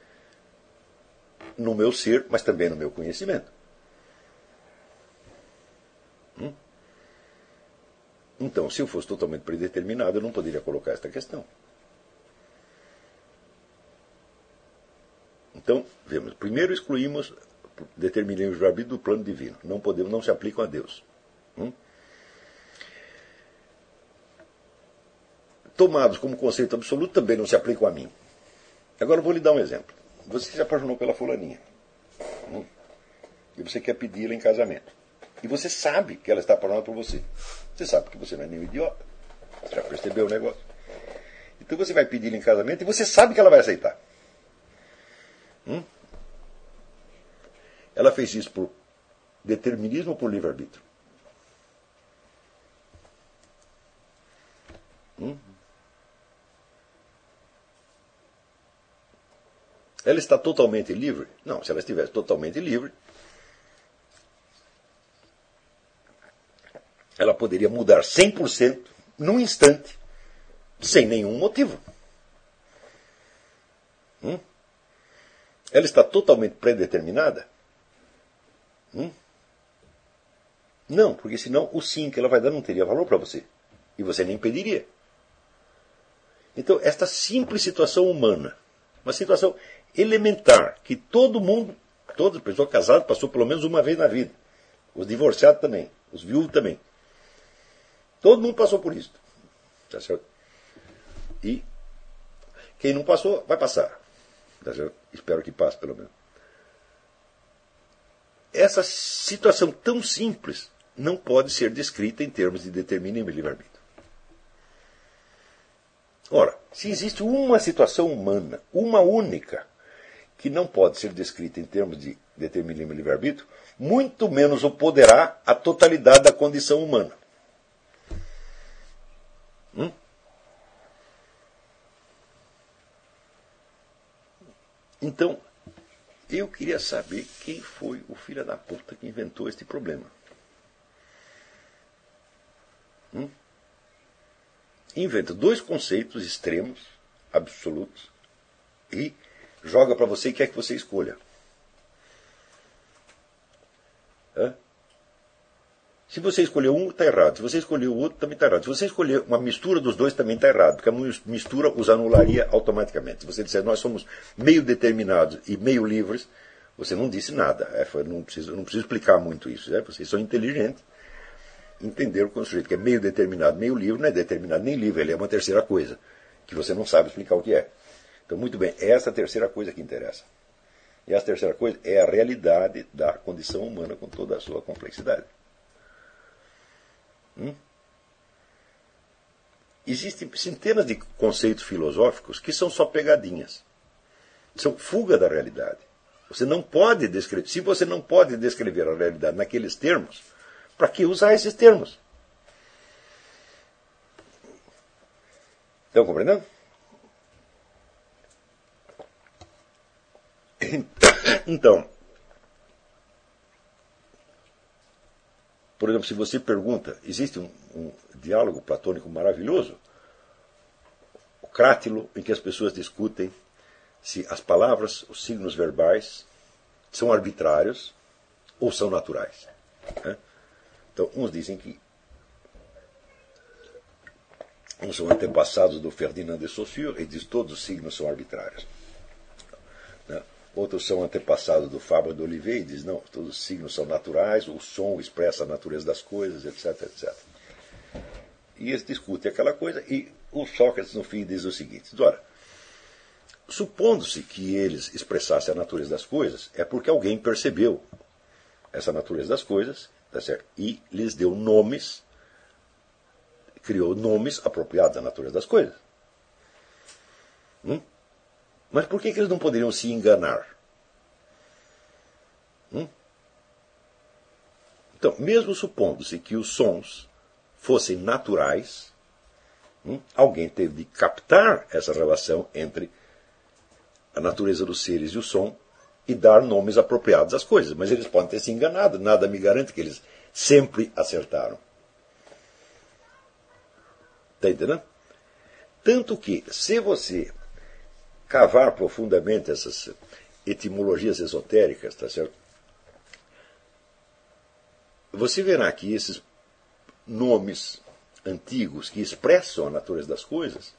no meu ser, mas também no meu conhecimento. Hum? Então, se eu fosse totalmente predeterminado, eu não poderia colocar esta questão. Então, vemos, primeiro excluímos, determinamos o arbítrio do plano divino. Não podemos, não se aplicam a Deus. Hum? Tomados como conceito absoluto, também não se aplicam a mim. Agora eu vou lhe dar um exemplo. Você se apaixonou pela fulaninha. Hum? E você quer pedi-la em casamento. E você sabe que ela está apaixonada por você. Você sabe que você não é nenhum idiota. Você já percebeu o negócio. Então você vai pedir em casamento e você sabe que ela vai aceitar. Hum? Ela fez isso por determinismo ou por livre-arbítrio? Hum? Ela está totalmente livre? Não, se ela estivesse totalmente livre, ela poderia mudar 100% num instante, sem nenhum motivo. Hum? Ela está totalmente predeterminada? Hum? Não, porque senão o sim que ela vai dar não teria valor para você. E você nem pediria. Então, esta simples situação humana, uma situação elementar, que todo mundo, toda pessoa casada passou pelo menos uma vez na vida. Os divorciados também, os viúvos também. Todo mundo passou por isso. Tá certo? E quem não passou, vai passar. Tá certo? Espero que passe, pelo menos. Essa situação tão simples não pode ser descrita em termos de determinismo e livre-arbítrio. Ora, se existe uma situação humana, uma única, que não pode ser descrita em termos de determinismo e livre-arbítrio, muito menos o poderá a totalidade da condição humana. Hum? Então, eu queria saber quem foi o filho da puta que inventou este problema. Hum? Inventa dois conceitos extremos, absolutos, e joga para você e quer que você escolha. Hã? Se você escolher um, está errado. Se você escolher o outro, também está errado. Se você escolher uma mistura dos dois, também está errado, porque a mistura os anularia automaticamente. Se você disser nós somos meio determinados e meio livres, você não disse nada. É, não, preciso, não preciso explicar muito isso. É, vocês são inteligentes. Entenderam o sujeito que é meio determinado, meio livre, não é determinado nem livre, ele é uma terceira coisa, que você não sabe explicar o que é. Então, muito bem, é essa terceira coisa que interessa. E essa terceira coisa é a realidade da condição humana com toda a sua complexidade. Hum? Existem centenas de conceitos filosóficos que são só pegadinhas. São fuga da realidade. Você não pode descrever. Se você não pode descrever a realidade naqueles termos, para que usar esses termos? Estão compreendendo? *coughs* Então, Por exemplo, se você pergunta, existe um, um diálogo platônico maravilhoso, o crátilo, em que as pessoas discutem se as palavras, os signos verbais, são arbitrários ou são naturais. Né? Então, uns dizem que uns são antepassados do Ferdinand de Saussure e diz que todos os signos são arbitrários. Outros são antepassados do Fábio de Oliveira e diz, não, todos os signos são naturais, o som expressa a natureza das coisas, etc, etc. E eles discutem aquela coisa e o Sócrates, no fim, diz o seguinte, ora, supondo-se que eles expressassem a natureza das coisas, é porque alguém percebeu essa natureza das coisas, tá certo? E lhes deu nomes, criou nomes apropriados à natureza das coisas. Hum? Mas por que, que eles não poderiam se enganar? Hum? Então, mesmo supondo-se que os sons fossem naturais, hum, alguém teve de captar essa relação entre a natureza dos seres e o som e dar nomes apropriados às coisas. Mas eles podem ter se enganado, nada me garante que eles sempre acertaram. Está entendendo? Tanto que, se você cavar profundamente essas etimologias esotéricas, tá certo? Você verá que esses nomes antigos que expressam a natureza das coisas,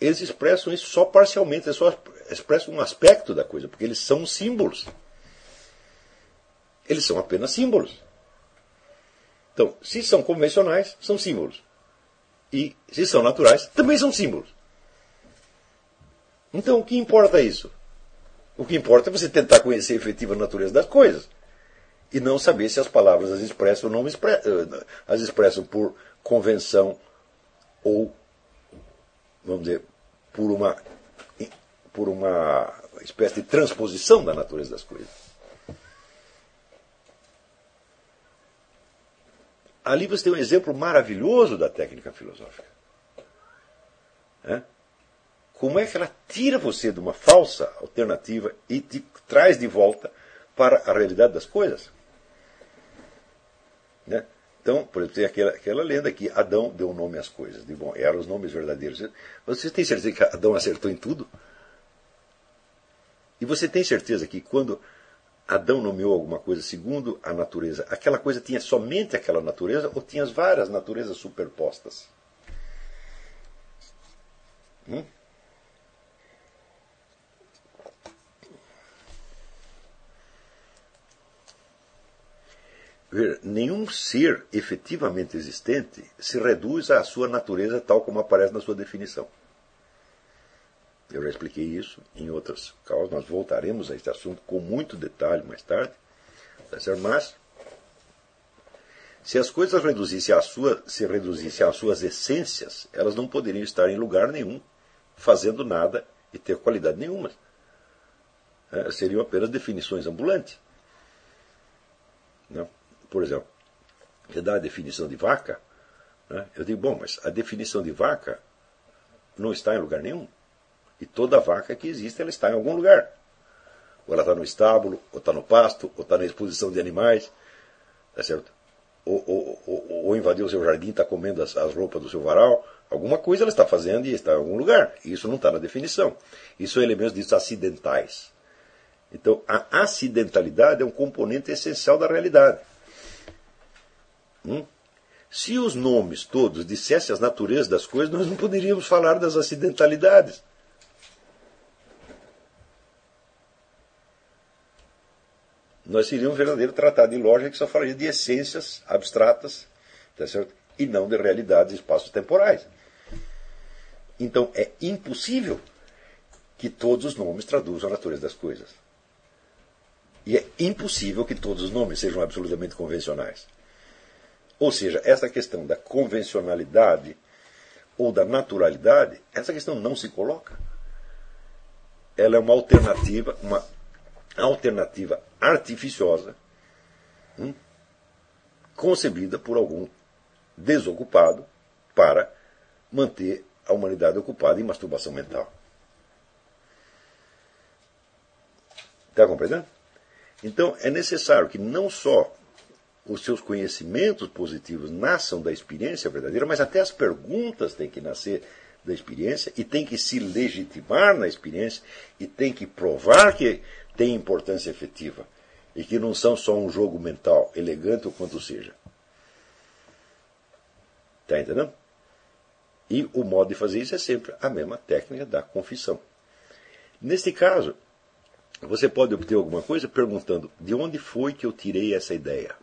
eles expressam isso só parcialmente, eles só expressam um aspecto da coisa, porque eles são símbolos. Eles são apenas símbolos. Então, se são convencionais, são símbolos. E se são naturais, também são símbolos. Então, o que importa é isso? O que importa é você tentar conhecer a efetiva natureza das coisas. E não saber se as palavras as expressam ou não eh, as expressam por convenção ou, vamos dizer, por uma, por uma espécie de transposição da natureza das coisas. Ali você tem um exemplo maravilhoso da técnica filosófica. É? Como é que ela tira você de uma falsa alternativa e te traz de volta para a realidade das coisas? Né? Então, por exemplo, tem aquela, aquela lenda que Adão deu nome às coisas. De, bom, eram os nomes verdadeiros. Você tem certeza que Adão acertou em tudo? E você tem certeza que quando Adão nomeou alguma coisa segundo a natureza, aquela coisa tinha somente aquela natureza ou tinha várias naturezas superpostas? Hum? Ver, nenhum ser efetivamente existente se reduz à sua natureza tal como aparece na sua definição. Eu já expliquei isso em outras causas, nós voltaremos a este assunto com muito detalhe mais tarde. Tá Mas, se as coisas reduzissem a sua, se reduzissem às suas essências, elas não poderiam estar em lugar nenhum, fazendo nada e ter qualidade nenhuma. É, seriam apenas definições ambulantes. Não? Por exemplo, você dá a definição de vaca, né? eu digo, bom, mas a definição de vaca não está em lugar nenhum. E toda vaca que existe, ela está em algum lugar. Ou ela está no estábulo, ou está no pasto, ou está na exposição de animais, tá certo? Ou, ou, ou, ou invadiu o seu jardim, está comendo as, as roupas do seu varal. Alguma coisa ela está fazendo e está em algum lugar. Isso não está na definição. Isso são elementos ditos acidentais. Então, a acidentalidade é um componente essencial da realidade. Hum? Se os nomes todos dissessem as naturezas das coisas, nós não poderíamos falar das acidentalidades. Nós seríamos um verdadeiro tratado de lógica que só falaria de essências abstratas tá certo? e não de realidades espaços temporais. Então é impossível que todos os nomes traduzam a natureza das coisas. E é impossível que todos os nomes sejam absolutamente convencionais. Ou seja, essa questão da convencionalidade ou da naturalidade, essa questão não se coloca. Ela é uma alternativa, uma alternativa artificiosa, hum, concebida por algum desocupado para manter a humanidade ocupada em masturbação mental. Está compreendendo? Então é necessário que não só os seus conhecimentos positivos nasçam da experiência verdadeira, mas até as perguntas têm que nascer da experiência e têm que se legitimar na experiência e têm que provar que tem importância efetiva e que não são só um jogo mental, elegante ou quanto seja. Está entendendo? E o modo de fazer isso é sempre a mesma técnica da confissão. Neste caso, você pode obter alguma coisa perguntando de onde foi que eu tirei essa ideia.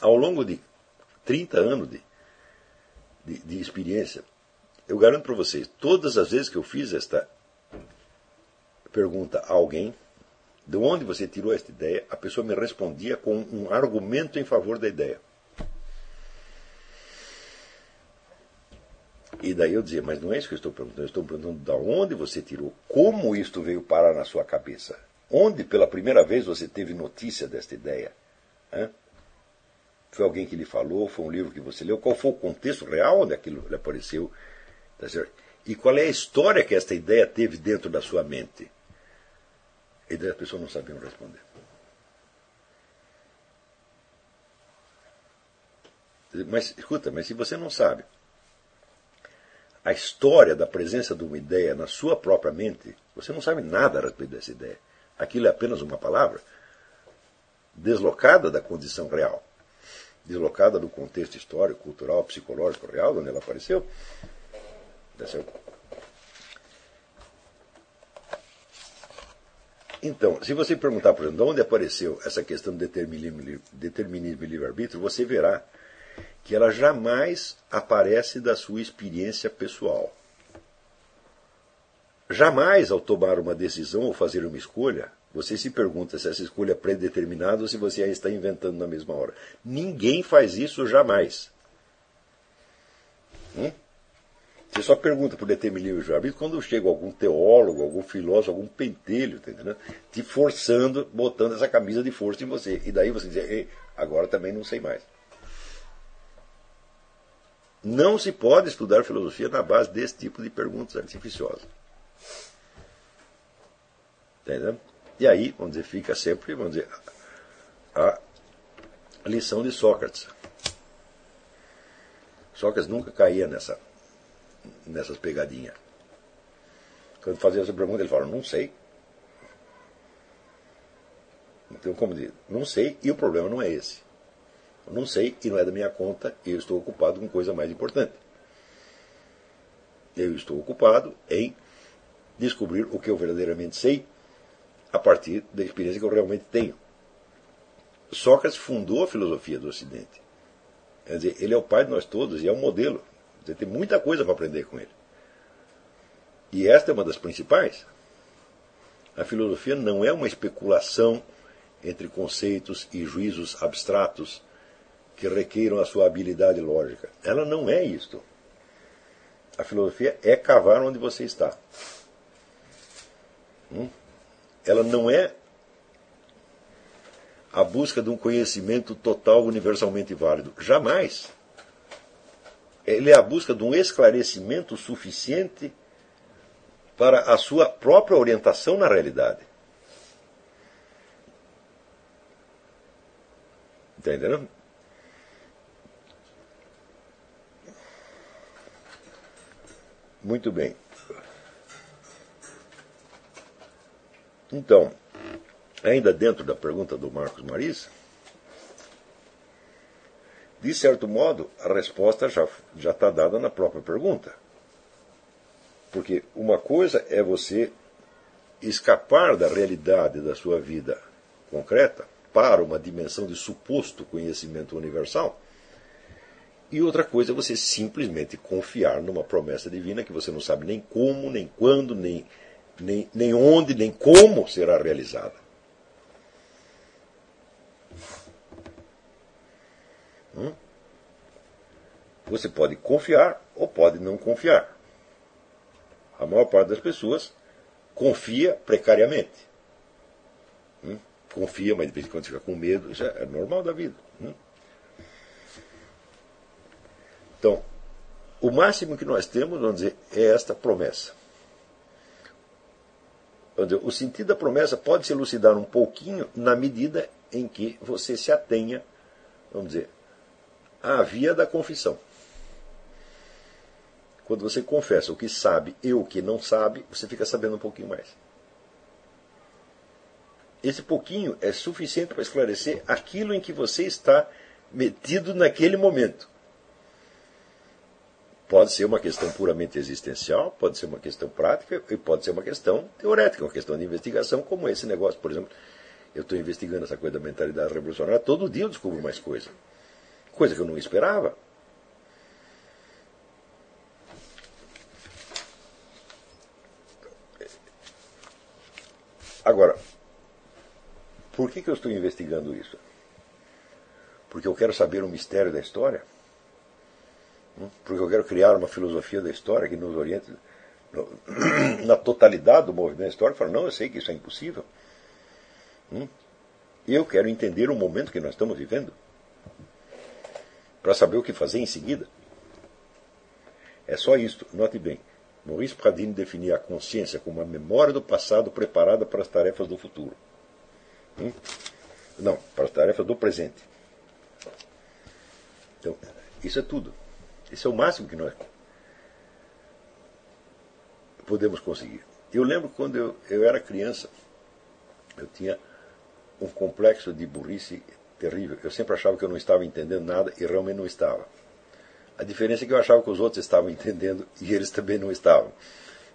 Ao longo de 30 anos de, de, de experiência, eu garanto para vocês, todas as vezes que eu fiz esta pergunta a alguém, de onde você tirou esta ideia, a pessoa me respondia com um argumento em favor da ideia. E daí eu dizia, mas não é isso que eu estou perguntando, eu estou perguntando de onde você tirou, como isto veio parar na sua cabeça, onde pela primeira vez você teve notícia desta ideia. Foi alguém que lhe falou? Foi um livro que você leu? Qual foi o contexto real onde aquilo lhe apareceu? Tá e qual é a história que esta ideia teve dentro da sua mente? E daí as pessoas não sabiam responder. Mas escuta, mas se você não sabe a história da presença de uma ideia na sua própria mente, você não sabe nada a respeito dessa ideia. Aquilo é apenas uma palavra. deslocada da condição real, deslocada do contexto histórico, cultural, psicológico real, onde ela apareceu. Então, se você perguntar, por exemplo, de onde apareceu essa questão do determinismo, determinismo e livre-arbítrio, você verá que ela jamais aparece da sua experiência pessoal. Jamais, ao tomar uma decisão ou fazer uma escolha, você se pergunta se essa escolha é predeterminada ou se você aí está inventando na mesma hora. Ninguém faz isso jamais. Hum? Você só pergunta por determinismo arbítrio quando chega algum teólogo, algum filósofo, algum pentelho, tá entendendo? te forçando, botando essa camisa de força em você. E daí você diz, agora também não sei mais. Não se pode estudar filosofia na base desse tipo de perguntas artificiosas. Entendeu? E aí, vamos dizer, fica sempre, vamos dizer, a lição de Sócrates. Sócrates nunca caía nessa, nessas pegadinhas. Quando fazia essa pergunta, ele falava, não sei. Então, como diz, não sei, e o problema não é esse. Eu não sei e não é da minha conta, e eu estou ocupado com coisa mais importante. Eu estou ocupado em descobrir o que eu verdadeiramente sei a partir da experiência que eu realmente tenho. Sócrates fundou a filosofia do Ocidente. Quer dizer, ele é o pai de nós todos e é um modelo. Você tem muita coisa para aprender com ele. E esta é uma das principais. A filosofia não é uma especulação entre conceitos e juízos abstratos que requeiram a sua habilidade lógica. Ela não é isto. A filosofia é cavar onde você está. Hum? Ela não é a busca de um conhecimento total universalmente válido. Jamais. Ele é a busca de um esclarecimento suficiente para a sua própria orientação na realidade. Está entendendo? Muito bem. Então, ainda dentro da pergunta do Marcos Maris, de certo modo, a resposta já está dada na própria pergunta. Porque uma coisa é você escapar da realidade da sua vida concreta para uma dimensão de suposto conhecimento universal. E outra coisa é você simplesmente confiar numa promessa divina que você não sabe nem como, nem quando, nem nem, nem onde, nem como será realizada. Hum? Você pode confiar ou pode não confiar. A maior parte das pessoas confia precariamente. Hum? Confia, mas de vez em quando fica com medo. Isso é, é normal da vida. Hum? Então, o máximo que nós temos, vamos dizer, é esta promessa o sentido da promessa pode se elucidar um pouquinho na medida em que você se atenha, vamos dizer, à via da confissão. Quando você confessa o que sabe e o que não sabe, você fica sabendo um pouquinho mais. Esse pouquinho é suficiente para esclarecer aquilo em que você está metido naquele momento. Pode ser uma questão puramente existencial, pode ser uma questão prática e pode ser uma questão teorética, uma questão de investigação, como esse negócio, por exemplo. Eu estou investigando essa coisa da mentalidade revolucionária, todo dia eu descubro mais coisa. Coisa que eu não esperava. Agora, por que, que eu estou investigando isso? Porque eu quero saber o mistério da história? Porque eu quero criar uma filosofia da história que nos oriente *clears throat* na totalidade do movimento histórico. Falo, não, eu sei que isso é impossível. Hum? Eu quero entender o momento que nós estamos vivendo para saber o que fazer em seguida. É só isto. Note bem. Maurice Pradine definia a consciência como a memória do passado preparada para as tarefas do futuro. Hum? Não, para as tarefas do presente. Então, isso é tudo. Esse é o máximo que nós podemos conseguir. Eu lembro quando eu, eu era criança, eu tinha um complexo de burrice terrível. Eu sempre achava que eu não estava entendendo nada e realmente não estava. A diferença é que eu achava que os outros estavam *laughs* entendendo e eles também não estavam.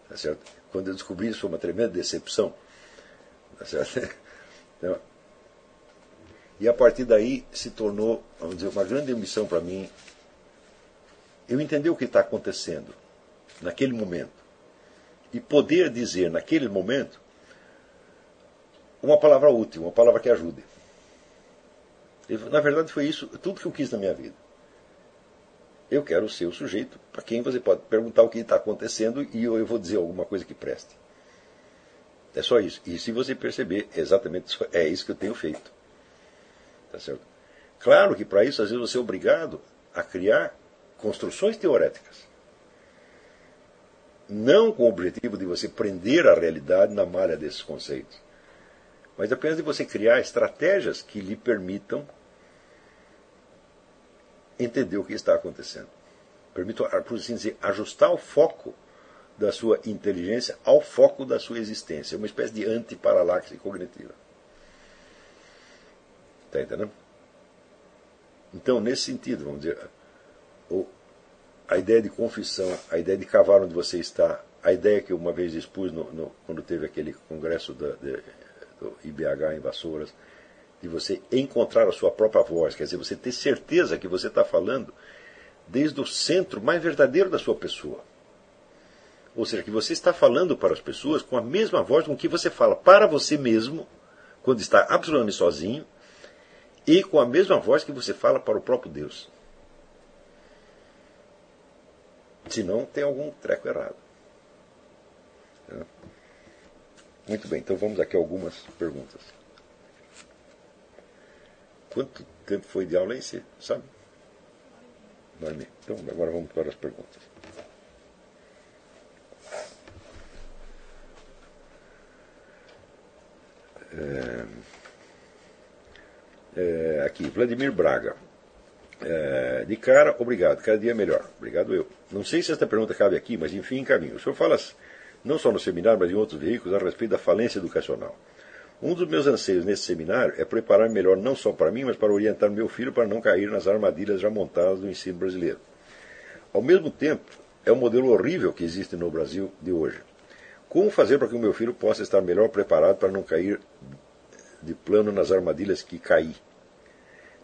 Tá certo? Quando eu descobri isso foi uma tremenda decepção. Tá certo? *laughs* Então, e a partir daí se tornou, vamos dizer, uma grande missão para mim eu entender o que está acontecendo naquele momento e poder dizer naquele momento uma palavra útil, uma palavra que ajude. Na verdade, foi isso tudo que eu quis na minha vida. Eu quero ser o sujeito para quem você pode perguntar o que está acontecendo e eu vou dizer alguma coisa que preste. É só isso. E se você perceber, exatamente isso, é isso que eu tenho feito. Tá certo? Claro que para isso, às vezes, você é obrigado a criar construções teoréticas. Não com o objetivo de você prender a realidade na malha desses conceitos mas apenas de você criar estratégias que lhe permitam entender o que está acontecendo. Permitam, por assim dizer, ajustar o foco da sua inteligência ao foco da sua existência. Uma espécie de antiparalaxe cognitiva. Está entendendo? Então, nesse sentido, vamos dizer, a ideia de confissão, a ideia de cavar onde você está, a ideia que eu uma vez expus no, no, quando teve aquele congresso de, do IBH em Vassouras, de você encontrar a sua própria voz, quer dizer, você ter certeza que você está falando desde o centro mais verdadeiro da sua pessoa. Ou seja, que você está falando para as pessoas com a mesma voz com que você fala para você mesmo, quando está absolutamente sozinho, e com a mesma voz que você fala para o próprio Deus. Senão tem algum treco errado. Muito bem, então vamos aqui a algumas perguntas. Quanto tempo foi de aula aí, você sabe? Então, agora vamos para as perguntas. É, é, aqui, Vladimir Braga. É, de cara, obrigado. Cada dia melhor. Obrigado eu. Não sei se esta pergunta cabe aqui, mas enfim, em caminho. O senhor fala não só no seminário, mas em outros veículos, a respeito da falência educacional. Um dos meus anseios nesse seminário é preparar melhor não só para mim, mas para orientar meu filho para não cair nas armadilhas já montadas do ensino brasileiro. Ao mesmo tempo, é um modelo horrível que existe no Brasil de hoje. Como fazer para que o meu filho possa estar melhor preparado para não cair de plano nas armadilhas que caí?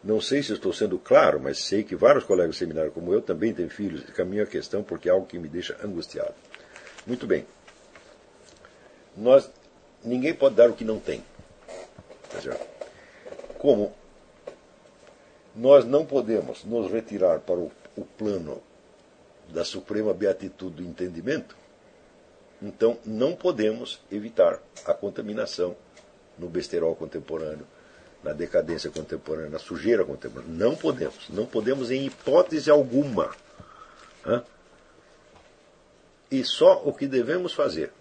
Não sei se estou sendo claro, mas sei que vários colegas do seminário como eu também têm filhos e caminham a questão porque é algo que me deixa angustiado. Muito bem nós, ninguém pode dar o que não tem. Como nós não podemos nos retirar para o, o plano da suprema beatitude do entendimento, então não podemos evitar a contaminação no besterol contemporâneo, na decadência contemporânea, na sujeira contemporânea. Não podemos. Não podemos em hipótese alguma. E só o que devemos fazer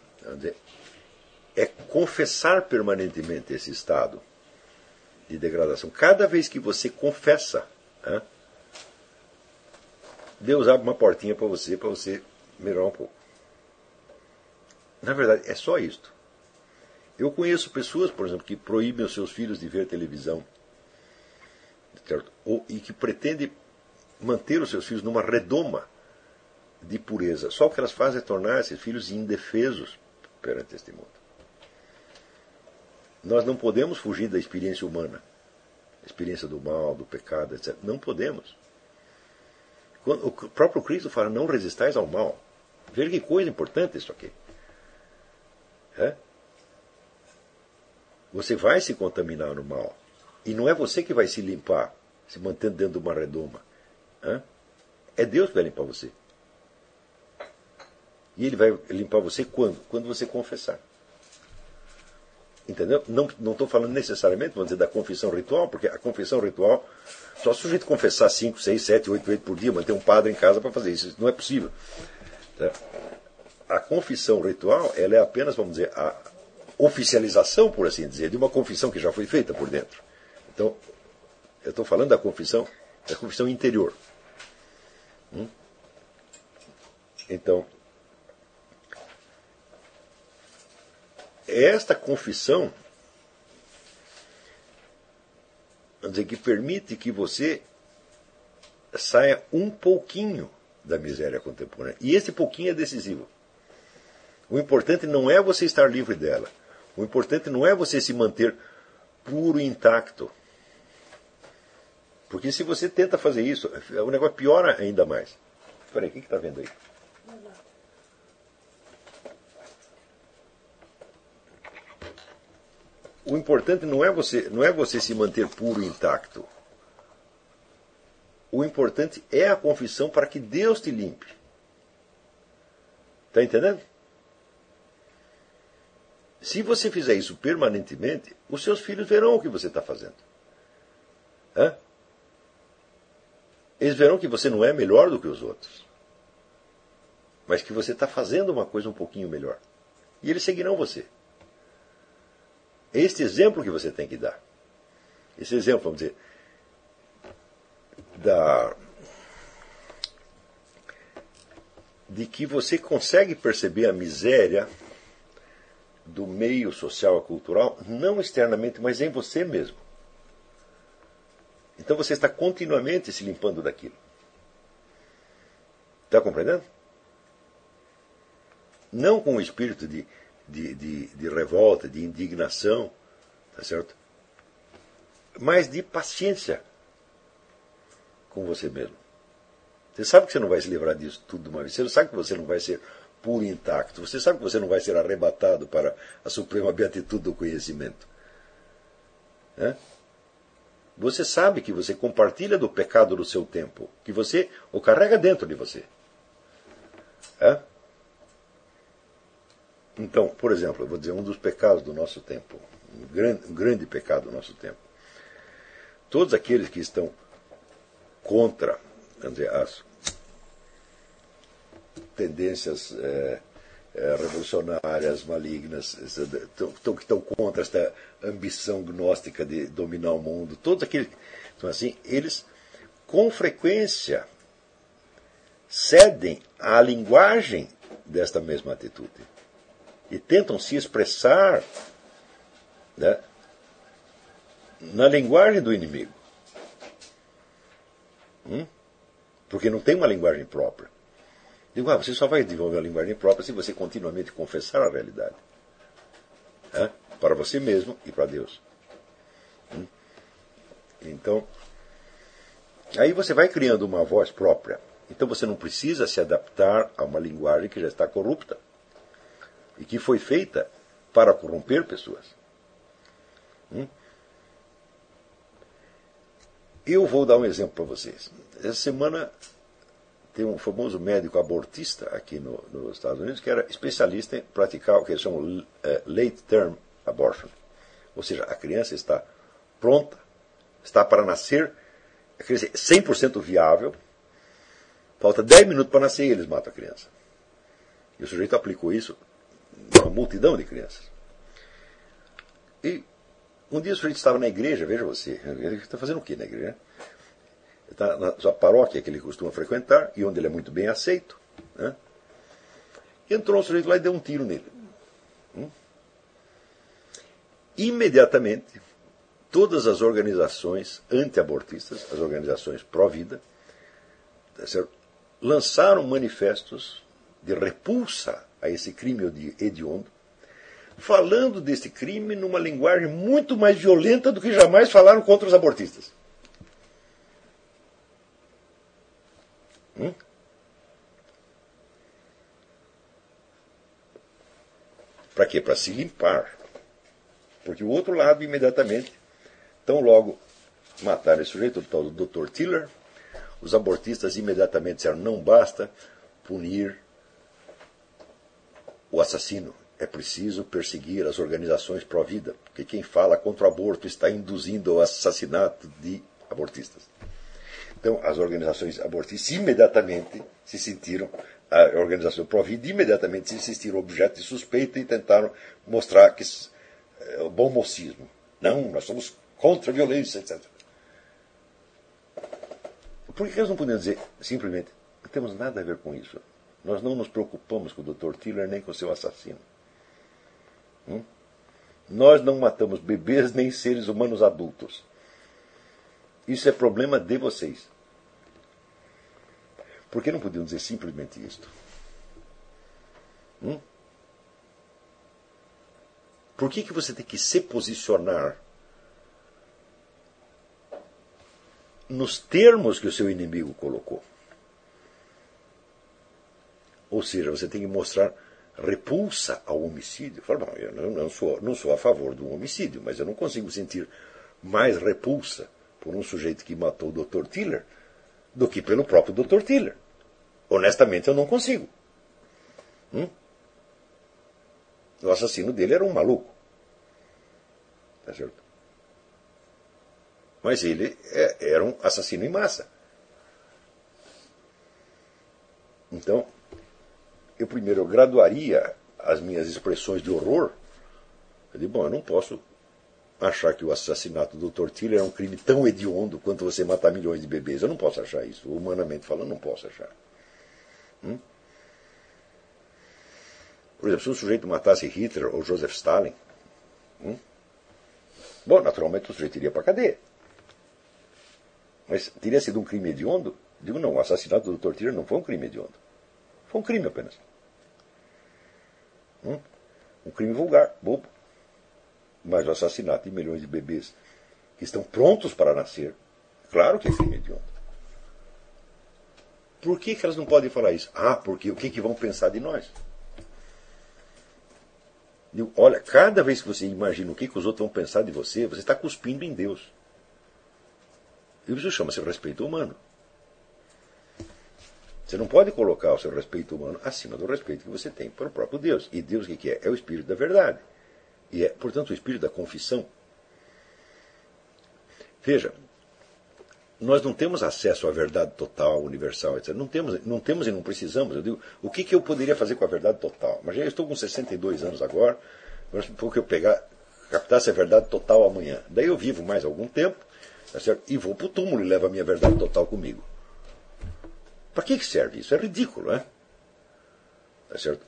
é confessar permanentemente esse estado de degradação. Cada vez que você confessa, Deus abre uma portinha para você, para você melhorar um pouco. Na verdade, é só isto. Eu conheço pessoas, por exemplo, que proíbem os seus filhos de ver televisão? Ou, e que pretendem manter os seus filhos numa redoma de pureza. Só o que elas fazem é tornar esses filhos indefesos perante este mundo. Nós não podemos fugir da experiência humana, a experiência do mal, do pecado, etc. Não podemos. o próprio Cristo fala: não resistais ao mal. Veja que coisa importante isso aqui. É? Você vai se contaminar no mal. E não é você que vai se limpar, se mantendo dentro de uma redoma. É, é Deus que vai limpar você. E Ele vai limpar você quando? Quando você confessar. Entendeu? Não estou falando necessariamente, vamos dizer, da confissão ritual, porque a confissão ritual, só se o sujeito confessar 5, 6, 7, 8 vezes por dia, manter um padre em casa para fazer isso. Isso não é possível. Tá? A confissão ritual, ela é apenas, vamos dizer, a oficialização, por assim dizer, de uma confissão que já foi feita por dentro. Então, eu estou falando da confissão, da confissão interior. Hum? Então, esta confissão dizer, que permite que você saia um pouquinho da miséria contemporânea. E esse pouquinho é decisivo. O importante não é você estar livre dela. O importante não é você se manter puro e intacto. Porque se você tenta fazer isso, o negócio piora ainda mais. Espera aí, o que está vendo aí? O importante não é você, não é você se manter puro e intacto. O importante é a confissão para que Deus te limpe. Está entendendo? Se você fizer isso permanentemente, os seus filhos verão o que você está fazendo. Hã? Eles verão que você não é melhor do que os outros, mas que você está fazendo uma coisa um pouquinho melhor. E eles seguirão você. É este exemplo que você tem que dar. Esse exemplo, vamos dizer, da, de que você consegue perceber a miséria do meio social e cultural, não externamente, mas em você mesmo. Então você está continuamente se limpando daquilo. Está compreendendo? Não com o espírito de, de, de, de revolta, de indignação, tá certo? Mas de paciência com você mesmo. Você sabe que você não vai se livrar disso tudo de uma vez. Você sabe que você não vai ser puro e intacto. Você sabe que você não vai ser arrebatado para a suprema beatitude do conhecimento. É? Você sabe que você compartilha do pecado do seu tempo, que você o carrega dentro de você. É? Então, por exemplo, eu vou dizer um dos pecados do nosso tempo, um grande, um grande pecado do nosso tempo. Todos aqueles que estão contra dizer, as tendências é, é, revolucionárias, malignas, que estão contra esta ambição gnóstica de dominar o mundo, todos aqueles. Então, assim, eles com frequência cedem à linguagem desta mesma atitude e tentam se expressar né, na linguagem do inimigo. Hum? Porque não tem uma linguagem própria. Digo, ah, você só vai desenvolver uma linguagem própria se você continuamente confessar a realidade. Para você mesmo e para Deus. Hum? Então, aí você vai criando uma voz própria. Então você não precisa se adaptar a uma linguagem que já está corrupta e que foi feita para corromper pessoas. Hum? Eu vou dar um exemplo para vocês. Essa semana tem um famoso médico abortista aqui no, nos Estados Unidos que era especialista em praticar o que eles chamam uh, late term abortion. Ou seja, a criança está pronta, está para nascer, a criança é 100% viável, falta 10 minutos para nascer e eles matam a criança. E o sujeito aplicou isso uma multidão de crianças. E um dia o sujeito estava na igreja, veja você, está fazendo o que na igreja? Está na sua paróquia que ele costuma frequentar e onde ele é muito bem aceito. Né? Entrou um sujeito lá e deu um tiro nele. Hum? Imediatamente, todas as organizações anti-abortistas, as organizações pró-vida, tá lançaram manifestos de repulsa a esse crime hediondo, falando desse crime numa linguagem muito mais violenta do que jamais falaram contra os abortistas. Hum? Para quê? Para se limpar. Porque o outro lado, imediatamente, tão logo mataram esse sujeito, o tal do Dr. Tiller, os abortistas imediatamente disseram: não basta punir o assassino. É preciso perseguir as organizações pró-vida, porque quem fala contra o aborto está induzindo ao assassinato de abortistas. Então, as organizações abortistas imediatamente se sentiram, a organização pró-vida imediatamente se sentiram objeto de suspeita e tentaram mostrar que é o bom mocismo. Não, nós somos contra a violência, etc. Por que eles não podiam dizer simplesmente, não temos nada a ver com isso? Nós não nos preocupamos com o Dr. Tiller nem com o seu assassino. Hum? Nós não matamos bebês nem seres humanos adultos. Isso é problema de vocês. Por que não podiam dizer simplesmente isto? Hum? Por que, que você tem que se posicionar nos termos que o seu inimigo colocou? Ou seja, você tem que mostrar repulsa ao homicídio. Fala, bom, eu não, não, sou, não sou a favor do homicídio, mas eu não consigo sentir mais repulsa por um sujeito que matou o Dr. Tiller do que pelo próprio Dr. Tiller. Honestamente, eu não consigo. Hum? O assassino dele era um maluco. Tá certo? Mas ele é, era um assassino em massa. Então, eu primeiro graduaria as minhas expressões de horror. Eu digo, bom, eu não posso achar que o assassinato do. Tiller é um crime tão hediondo quanto você matar milhões de bebês. Eu não posso achar isso. Humanamente falando, não posso achar. Hum? Por exemplo, se um sujeito matasse Hitler ou Joseph Stalin, hum? bom, naturalmente o sujeito iria para a cadeia. Mas teria sido um crime hediondo? Digo, não, o assassinato do. Tiller não foi um crime hediondo. Foi um crime apenas. Hum? Um crime vulgar, bobo. Mas o assassinato de milhões de bebês que estão prontos para nascer, claro que é crime hediondo. Por que, que elas não podem falar isso? Ah, porque o que, que vão pensar de nós? Olha, cada vez que você imagina o que, que os outros vão pensar de você, você está cuspindo em Deus. E isso chama-se respeito humano. Você não pode colocar o seu respeito humano acima do respeito que você tem para o próprio Deus. E Deus o que é? É o Espírito da verdade. E é, portanto, o Espírito da confissão. Veja, nós não temos acesso à verdade total, universal, etc. Não temos, não temos e não precisamos. Eu digo, o que, que eu poderia fazer com a verdade total? Mas já estou com 62 anos agora, por que eu pegar, captasse a verdade total amanhã. Daí eu vivo mais algum tempo, tá e vou para o túmulo e levo a minha verdade total comigo. Para que, que serve isso? É ridículo, né? Tá certo?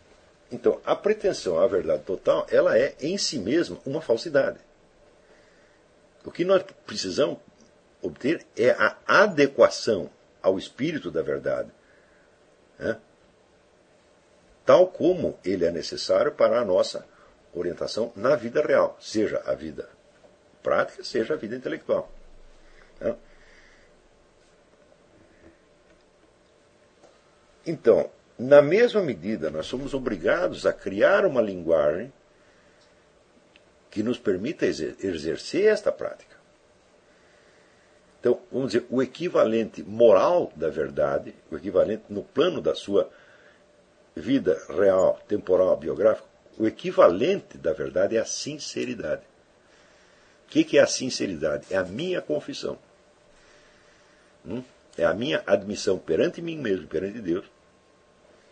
Então, a pretensão à verdade total, ela é em si mesma uma falsidade. O que nós precisamos obter é a adequação ao espírito da verdade, né? tal como ele é necessário para a nossa orientação na vida real, seja a vida prática, seja a vida intelectual. Né? Então, na mesma medida, nós somos obrigados a criar uma linguagem que nos permita exercer esta prática. Então, vamos dizer, o equivalente moral da verdade, o equivalente no plano da sua vida real, temporal, biográfica, o equivalente da verdade é a sinceridade. O que, é a sinceridade? É a minha confissão. Hum? É a minha admissão perante mim mesmo, perante Deus,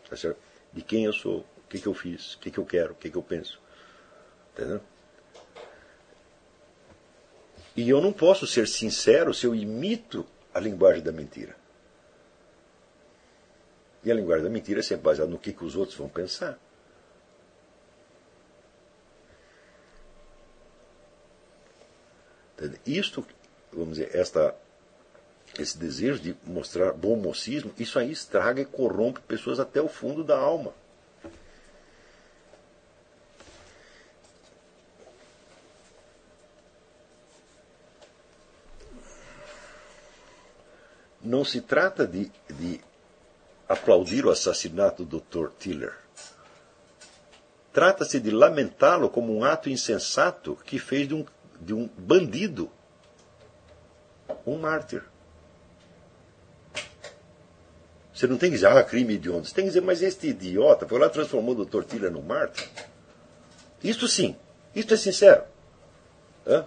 tá de quem eu sou, o que, que eu fiz, o que, que eu quero, o que, que eu penso. Entendeu? E eu não posso ser sincero se eu imito a linguagem da mentira. E a linguagem da mentira é sempre baseada no que, que os outros vão pensar. Isto, vamos dizer, esta, esse desejo de mostrar bom mocismo, isso aí estraga e corrompe pessoas até o fundo da alma. não se trata de, de aplaudir o assassinato do Dr. Tiller. Trata-se de lamentá-lo como um ato insensato que fez de um, de um bandido um mártir. Você não tem que dizer, ah, crime hediondo. Você tem que dizer, mas este idiota foi lá e transformou o Dr. Tiller num mártir. Isto sim, isto é sincero. Hã?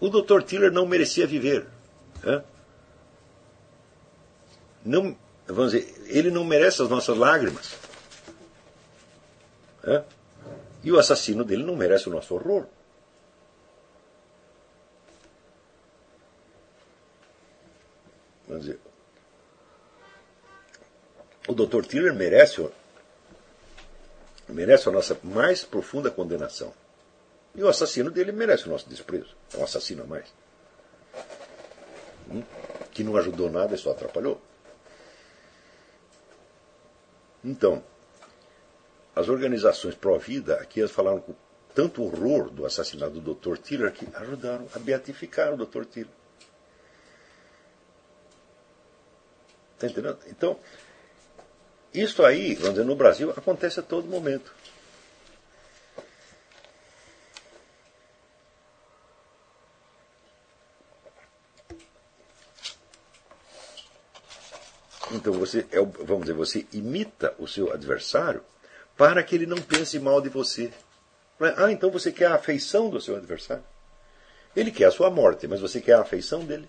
O Dr. Tiller não merecia viver. Hã? não, vamos dizer, ele não merece as nossas lágrimas. É? E o assassino dele não merece o nosso horror. Vamos dizer, o Dr. Tiller merece, merece a nossa mais profunda condenação. E o assassino dele merece o nosso desprezo. É um assassino a mais. Hum? Que não ajudou nada e só atrapalhou. Então, as organizações pró-vida, aqui elas falaram com tanto horror do assassinato do Dr. Tiller que ajudaram a beatificar o Dr. Tiller. Está entendendo? Então, isso aí, vamos dizer, no Brasil acontece a todo momento. Então você, é, vamos dizer, você imita o seu adversário para que ele não pense mal de você. Ah, então você quer a afeição do seu adversário? Ele quer a sua morte, mas você quer a afeição dele?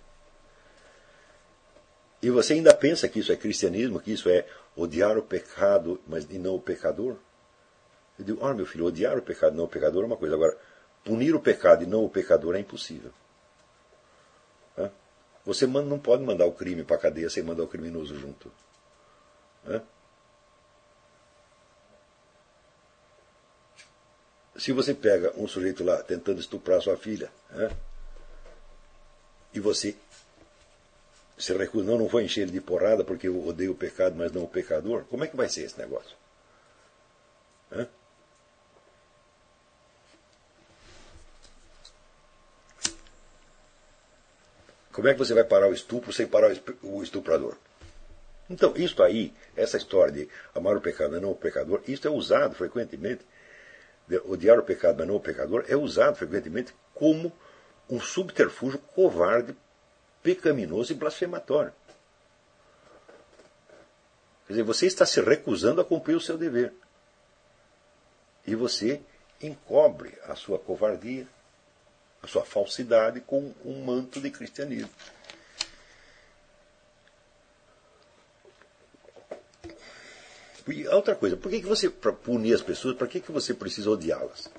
E você ainda pensa que isso é cristianismo, que isso é odiar o pecado, mas e não o pecador? Eu digo, olha meu filho, odiar o pecado e não o pecador é uma coisa. Agora, punir o pecado e não o pecador é impossível. Você não pode mandar o crime para a cadeia sem mandar o criminoso junto. Se você pega um sujeito lá tentando estuprar sua filha, e você se recusa, não, não vou encher ele de porrada porque eu odeio o pecado, mas não o pecador, como é que vai ser esse negócio? Hã? Como é que você vai parar o estupro sem parar o estuprador? Então, isto aí, essa história de amar o pecado, mas não o pecador, isso é usado frequentemente, odiar o pecado, mas não o pecador, é usado frequentemente como um subterfúgio covarde, pecaminoso e blasfematório. Quer dizer, você está se recusando a cumprir o seu dever. E você encobre a sua covardia, a sua falsidade com um manto de cristianismo. E outra coisa, por que, que você, para punir as pessoas, para que, que você precisa odiá-las?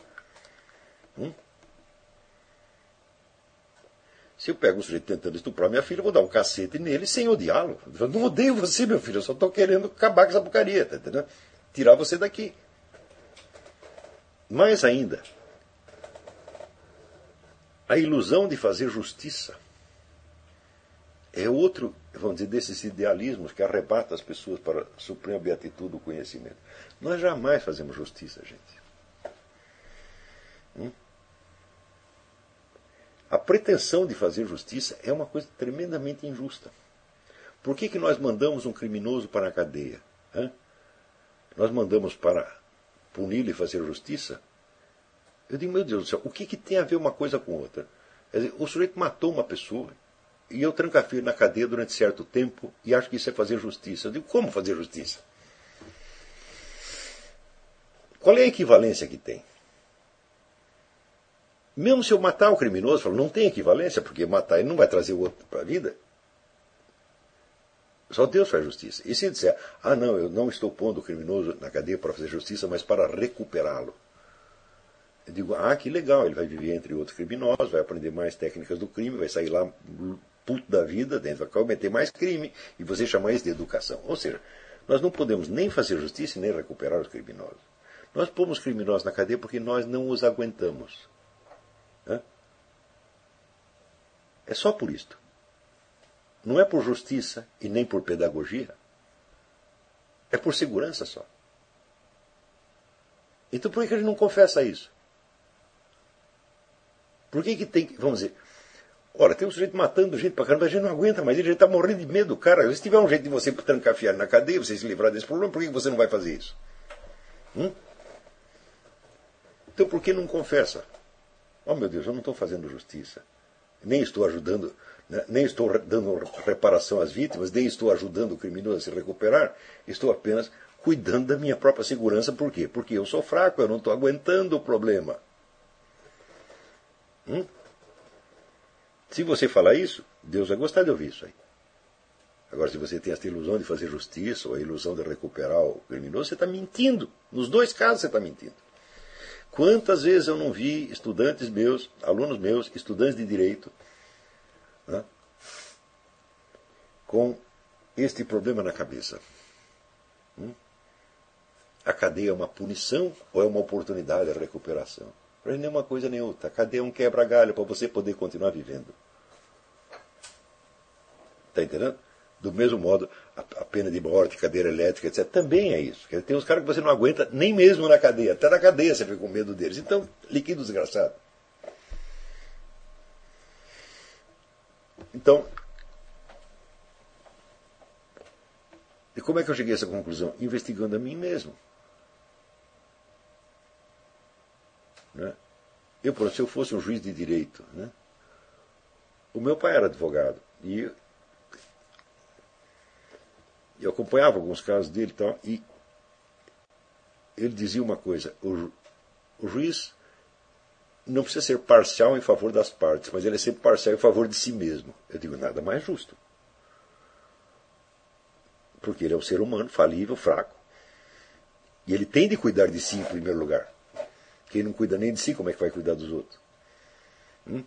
Se eu pego um sujeito tentando estuprar minha filha, eu vou dar um cacete nele sem odiá-lo. Eu não odeio você, meu filho, eu só estou querendo acabar com essa porcaria, tá entendendo? Tirar você daqui. Mais ainda, a ilusão de fazer justiça é outro, vamos dizer, desses idealismos que arrebata as pessoas para a suprema beatitude do conhecimento. Nós jamais fazemos justiça, gente. Hum? A pretensão de fazer justiça é uma coisa tremendamente injusta. Por que, que nós mandamos um criminoso para a cadeia? Hã? Nós mandamos para puni-lo e fazer justiça? Eu digo, meu Deus do céu, o que, que tem a ver uma coisa com outra? Dizer, o sujeito matou uma pessoa e eu trancafiei na cadeia durante certo tempo e acho que isso é fazer justiça. Eu digo, como fazer justiça? Qual é a equivalência que tem? Mesmo se eu matar o criminoso, não tem equivalência, porque matar ele não vai trazer o outro para a vida. Só Deus faz justiça. E se disser, ah, não, eu não estou pondo o criminoso na cadeia para fazer justiça, mas para recuperá-lo. Eu digo, ah, que legal, ele vai viver entre outros criminosos, vai aprender mais técnicas do crime, vai sair lá puto da vida, dentro, vai cometer mais crime, e você chama isso de educação. Ou seja, nós não podemos nem fazer justiça nem recuperar os criminosos. Nós pomos criminosos na cadeia porque nós não os aguentamos. Hã? É só por isto. Não é por justiça e nem por pedagogia. É por segurança só. Então por que a gente não confessa isso? Por que, que tem que. Vamos dizer. Ora, tem um sujeito matando gente pra caramba, a gente não aguenta mais, ele já está morrendo de medo, cara. Se tiver um jeito de você trancafiar na cadeia, você se livrar desse problema, por que você não vai fazer isso? Hum? Então por que não confessa? Oh meu Deus, eu não estou fazendo justiça. Nem estou ajudando, né? nem estou dando reparação às vítimas, nem estou ajudando o criminoso a se recuperar. Estou apenas cuidando da minha própria segurança. Por quê? Porque eu sou fraco, eu não estou aguentando o problema. Hum? Se você falar isso, Deus vai gostar de ouvir isso aí. Agora, se você tem essa ilusão de fazer justiça ou a ilusão de recuperar o criminoso, você está mentindo. Nos dois casos você está mentindo. Quantas vezes eu não vi estudantes meus, alunos meus, estudantes de direito, né, com este problema na cabeça? Hum? A cadeia é uma punição ou é uma oportunidade de recuperação? Para nem uma coisa nem outra. Cadê um quebra-galho para você poder continuar vivendo? Está entendendo? Do mesmo modo, a, pena de morte, cadeira elétrica, etc., também é isso. Tem uns caras que você não aguenta nem mesmo na cadeia. Até na cadeia você fica com medo deles. Então, liquida desgraçado. Então, e como é que eu cheguei a essa conclusão? Investigando a mim mesmo. Né? Eu, por se eu fosse um juiz de direito, né? o meu pai era advogado e eu acompanhava alguns casos dele e tal, e ele dizia uma coisa: o, o juiz não precisa ser parcial em favor das partes, mas ele é sempre parcial em favor de si mesmo. Eu digo, nada mais justo. Porque ele é um ser humano, falível, fraco. E ele tem de cuidar de si em primeiro lugar. Quem não cuida nem de si, como é que vai cuidar dos outros? Hum?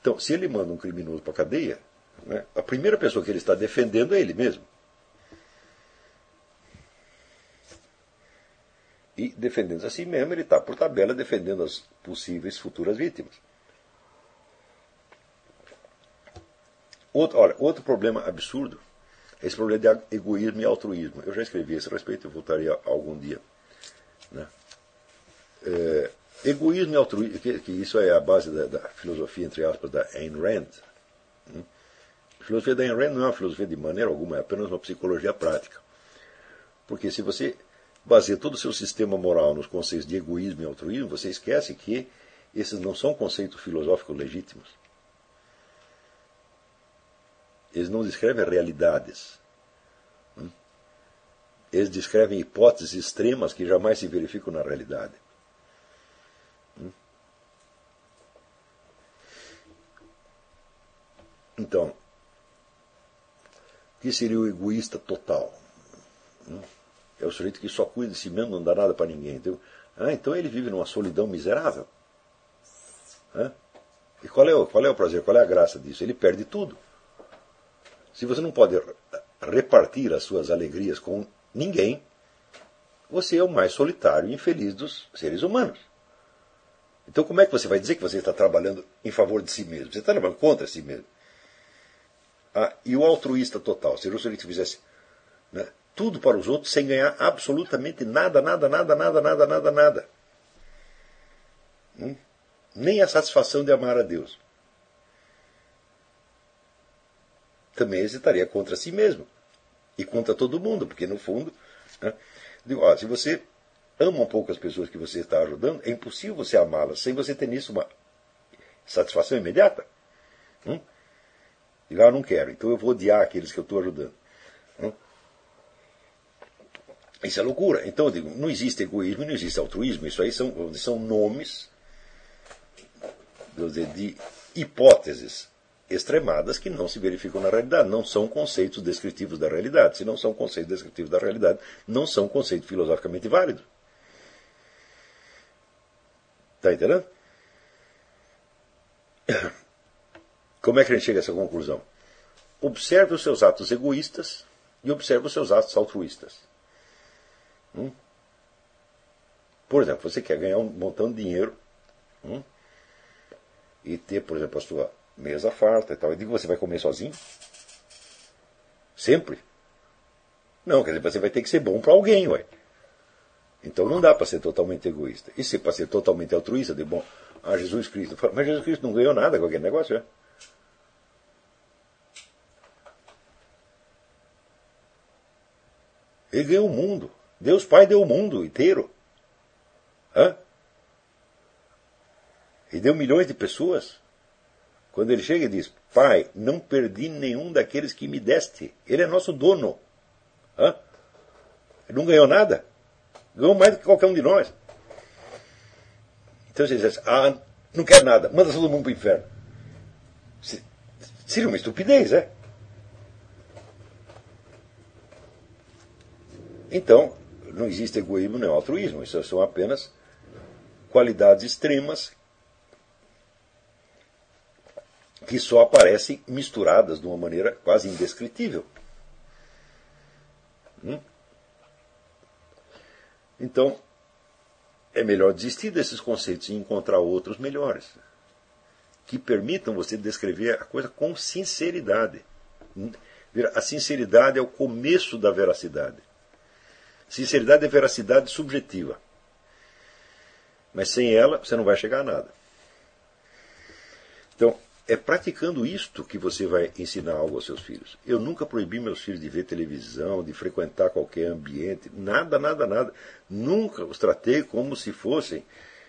Então, se ele manda um criminoso para a cadeia, né, a primeira pessoa que ele está defendendo é ele mesmo. E defendendo a si mesmo, ele está, por tabela, defendendo as possíveis futuras vítimas. Outro, olha, outro problema absurdo é esse problema de egoísmo e altruísmo. Eu já escrevi a esse respeito, eu voltaria algum dia. Né? É, egoísmo e altruísmo, que, que, isso é a base da, da, filosofia, entre aspas, da Ayn Rand. A filosofia da Ayn não é uma filosofia de maneira alguma, é apenas uma psicologia prática. Porque se você baseia todo o seu sistema moral nos conceitos de egoísmo e altruísmo, você esquece que esses não são conceitos filosóficos legítimos. Eles não descrevem realidades. Hum? Eles descrevem hipóteses extremas que jamais se verificam na realidade. Então, o que seria o egoísta total? É o sujeito que só cuida de si mesmo, não dá nada para ninguém. Então, ah, então ele vive numa solidão miserável. E qual é, o, qual é o prazer, qual é a graça disso? Ele perde tudo. Se você não pode repartir as suas alegrias com ninguém, você é o mais solitário e infeliz dos seres humanos. Então, como é que você vai dizer que você está trabalhando em favor de si mesmo? Você está trabalhando contra si mesmo. Ah, e o altruísta total, seria o sujeito que fizesse né, tudo para os outros sem ganhar absolutamente nada, nada, nada, nada, nada, nada, nada. Hum? Nem a satisfação de amar a Deus. Também estaria contra si mesmo e contra todo mundo, porque no fundo, né, digo, se você ama um pouco as pessoas que você está ajudando, é impossível você amá-las sem você ter nisso uma satisfação imediata. Hum? Diga, ah, não quero, então eu vou odiar aqueles que eu estou ajudando. Hum? Isso é loucura. Então eu digo, não existe egoísmo, não existe altruísmo. Isso aí são, são nomes dizer, de hipóteses extremadas que não se verificam na realidade, não são conceitos descritivos da realidade. Se não são conceitos descritivos da realidade, não são conceitos filosoficamente válidos. Está entendendo? Como é que a gente chega a essa conclusão? Observe os seus atos egoístas e observe os seus atos altruístas. Hum? Por exemplo, você quer ganhar um montão de dinheiro hum? e ter, por exemplo, a sua mesa farta e tal. E digo, você vai comer sozinho? Sempre? Não, quer dizer, você vai ter que ser bom para alguém, ué. Então não dá para ser totalmente egoísta. E se para ser totalmente altruísta, de bom, ah, Jesus Cristo. Mas Jesus Cristo não ganhou nada com aquele negócio, é? Ele ganhou o mundo. Deus Pai deu o mundo inteiro. Hã? E deu milhões de pessoas. Quando ele chega e diz: Pai, não perdi nenhum daqueles que me deste. Ele é nosso dono. Hã? Ele não ganhou nada. Ganhou mais do que qualquer um de nós. Então você diz assim: Ah, não quero nada, manda todo mundo para o inferno. Seria uma estupidez, é? Então, não existe egoísmo nem altruísmo, isso são apenas qualidades extremas que só aparecem misturadas de uma maneira quase indescritível. Hum? Então, é melhor desistir desses conceitos e encontrar outros melhores, que permitam você descrever a coisa com sinceridade. A sinceridade é o começo da veracidade. Sinceridade é veracidade subjetiva. Mas sem ela, você não vai chegar a nada. Então, é praticando isto que você vai ensinar algo aos seus filhos. Eu nunca proibi meus filhos de ver televisão, de frequentar qualquer ambiente, nada, nada, nada. Nunca os tratei como se fossem